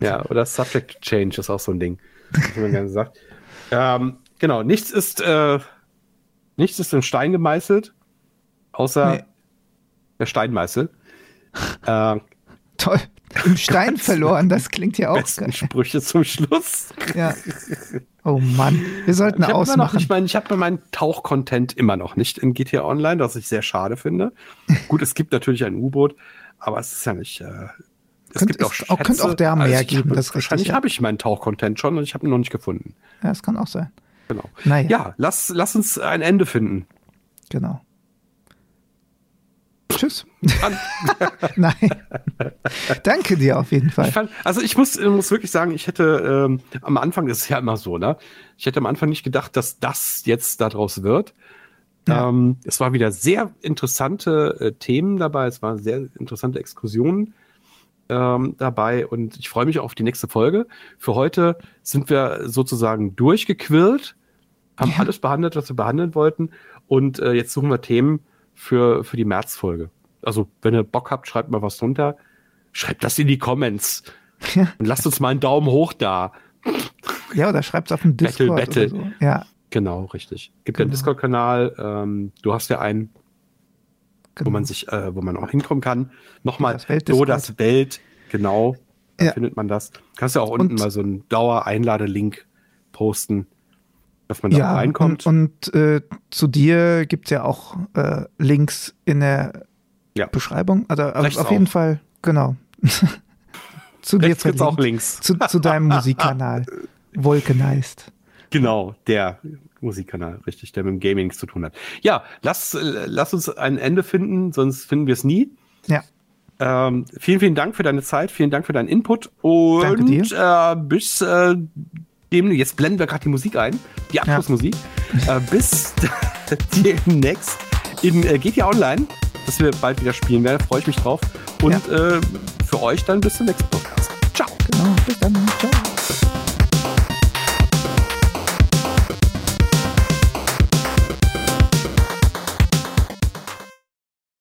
Ja, oder Subject Change ist auch so ein Ding, was man gerne sagt. Ähm, genau, nichts ist, äh, nichts ist in Stein gemeißelt, außer Nee. der Steinmeißel. äh, Toll. Im Stein verloren, das klingt ja auch besten geil. Sprüche zum Schluss. Ja. Oh Mann, wir sollten Ich habe immer noch ausmachen. nicht mein, ich habe meinen Tauch-Content immer noch nicht in GTA Online, was ich sehr schade finde. Gut, es gibt natürlich ein U-Boot, aber es ist ja nicht. Äh, es Könnt- gibt auch, ist- auch- könnte auch der mehr Also geben, habe- das Wahrscheinlich ja. habe ich meinen Tauch-Content schon und ich habe ihn noch nicht gefunden. Ja, das kann auch sein. Genau. Naja. Ja, lass, lass uns ein Ende finden. Genau. Tschüss. Nein. Danke dir auf jeden Fall. Ich fand, also ich muss, muss wirklich sagen, ich hätte ähm, am Anfang, das ist ja immer so, ne? Ich hätte am Anfang nicht gedacht, dass das jetzt daraus wird. Ja. Ähm, es war wieder sehr interessante äh, Themen dabei, es waren sehr interessante Exkursionen ähm, dabei und ich freue mich auf die nächste Folge. Für heute sind wir sozusagen durchgequillt, haben Ja. alles behandelt, was wir behandeln wollten und äh, jetzt suchen wir Themen für, für die Märzfolge. Also, wenn ihr Bock habt, schreibt mal was drunter. Schreibt das in die Comments. Ja. Und lasst uns mal einen Daumen hoch da. Ja, oder schreib's auf dem Battle, Discord Battle. oder so. Ja, Genau, richtig. Gibt ja einen Genau. Discord-Kanal. Ähm, du hast ja einen, genau. wo man sich, äh, wo man auch hinkommen kann. Nochmal, Das Welt- so das Welt, genau. Da Ja. findet man das. Kannst ja auch unten Und- mal so einen Dauer-Einladelink posten, dass man da ja, reinkommt. Und, und äh, zu dir gibt's ja auch äh, Links in der Ja. Beschreibung. Also auf, Rechts auf jeden auch. Fall, genau. zu dir gibt's auch. Links. Zu, zu deinem Musikkanal. Vulcanized. Genau, der Musikkanal, richtig, der mit dem Gaming zu tun hat. Ja, lass, lass uns ein Ende finden, sonst finden wir es nie. Ja, Ähm, vielen, vielen Dank für deine Zeit, vielen Dank für deinen Input und. Äh, bis äh, dem, jetzt blenden wir gerade die Musik ein, die Abschlussmusik. Äh, bis demnächst in äh, GTA Online, dass wir bald wieder spielen werden, freue ich mich drauf. Und äh, für euch dann bis zum nächsten Podcast. Ciao. genau. Bis dann. Ciao.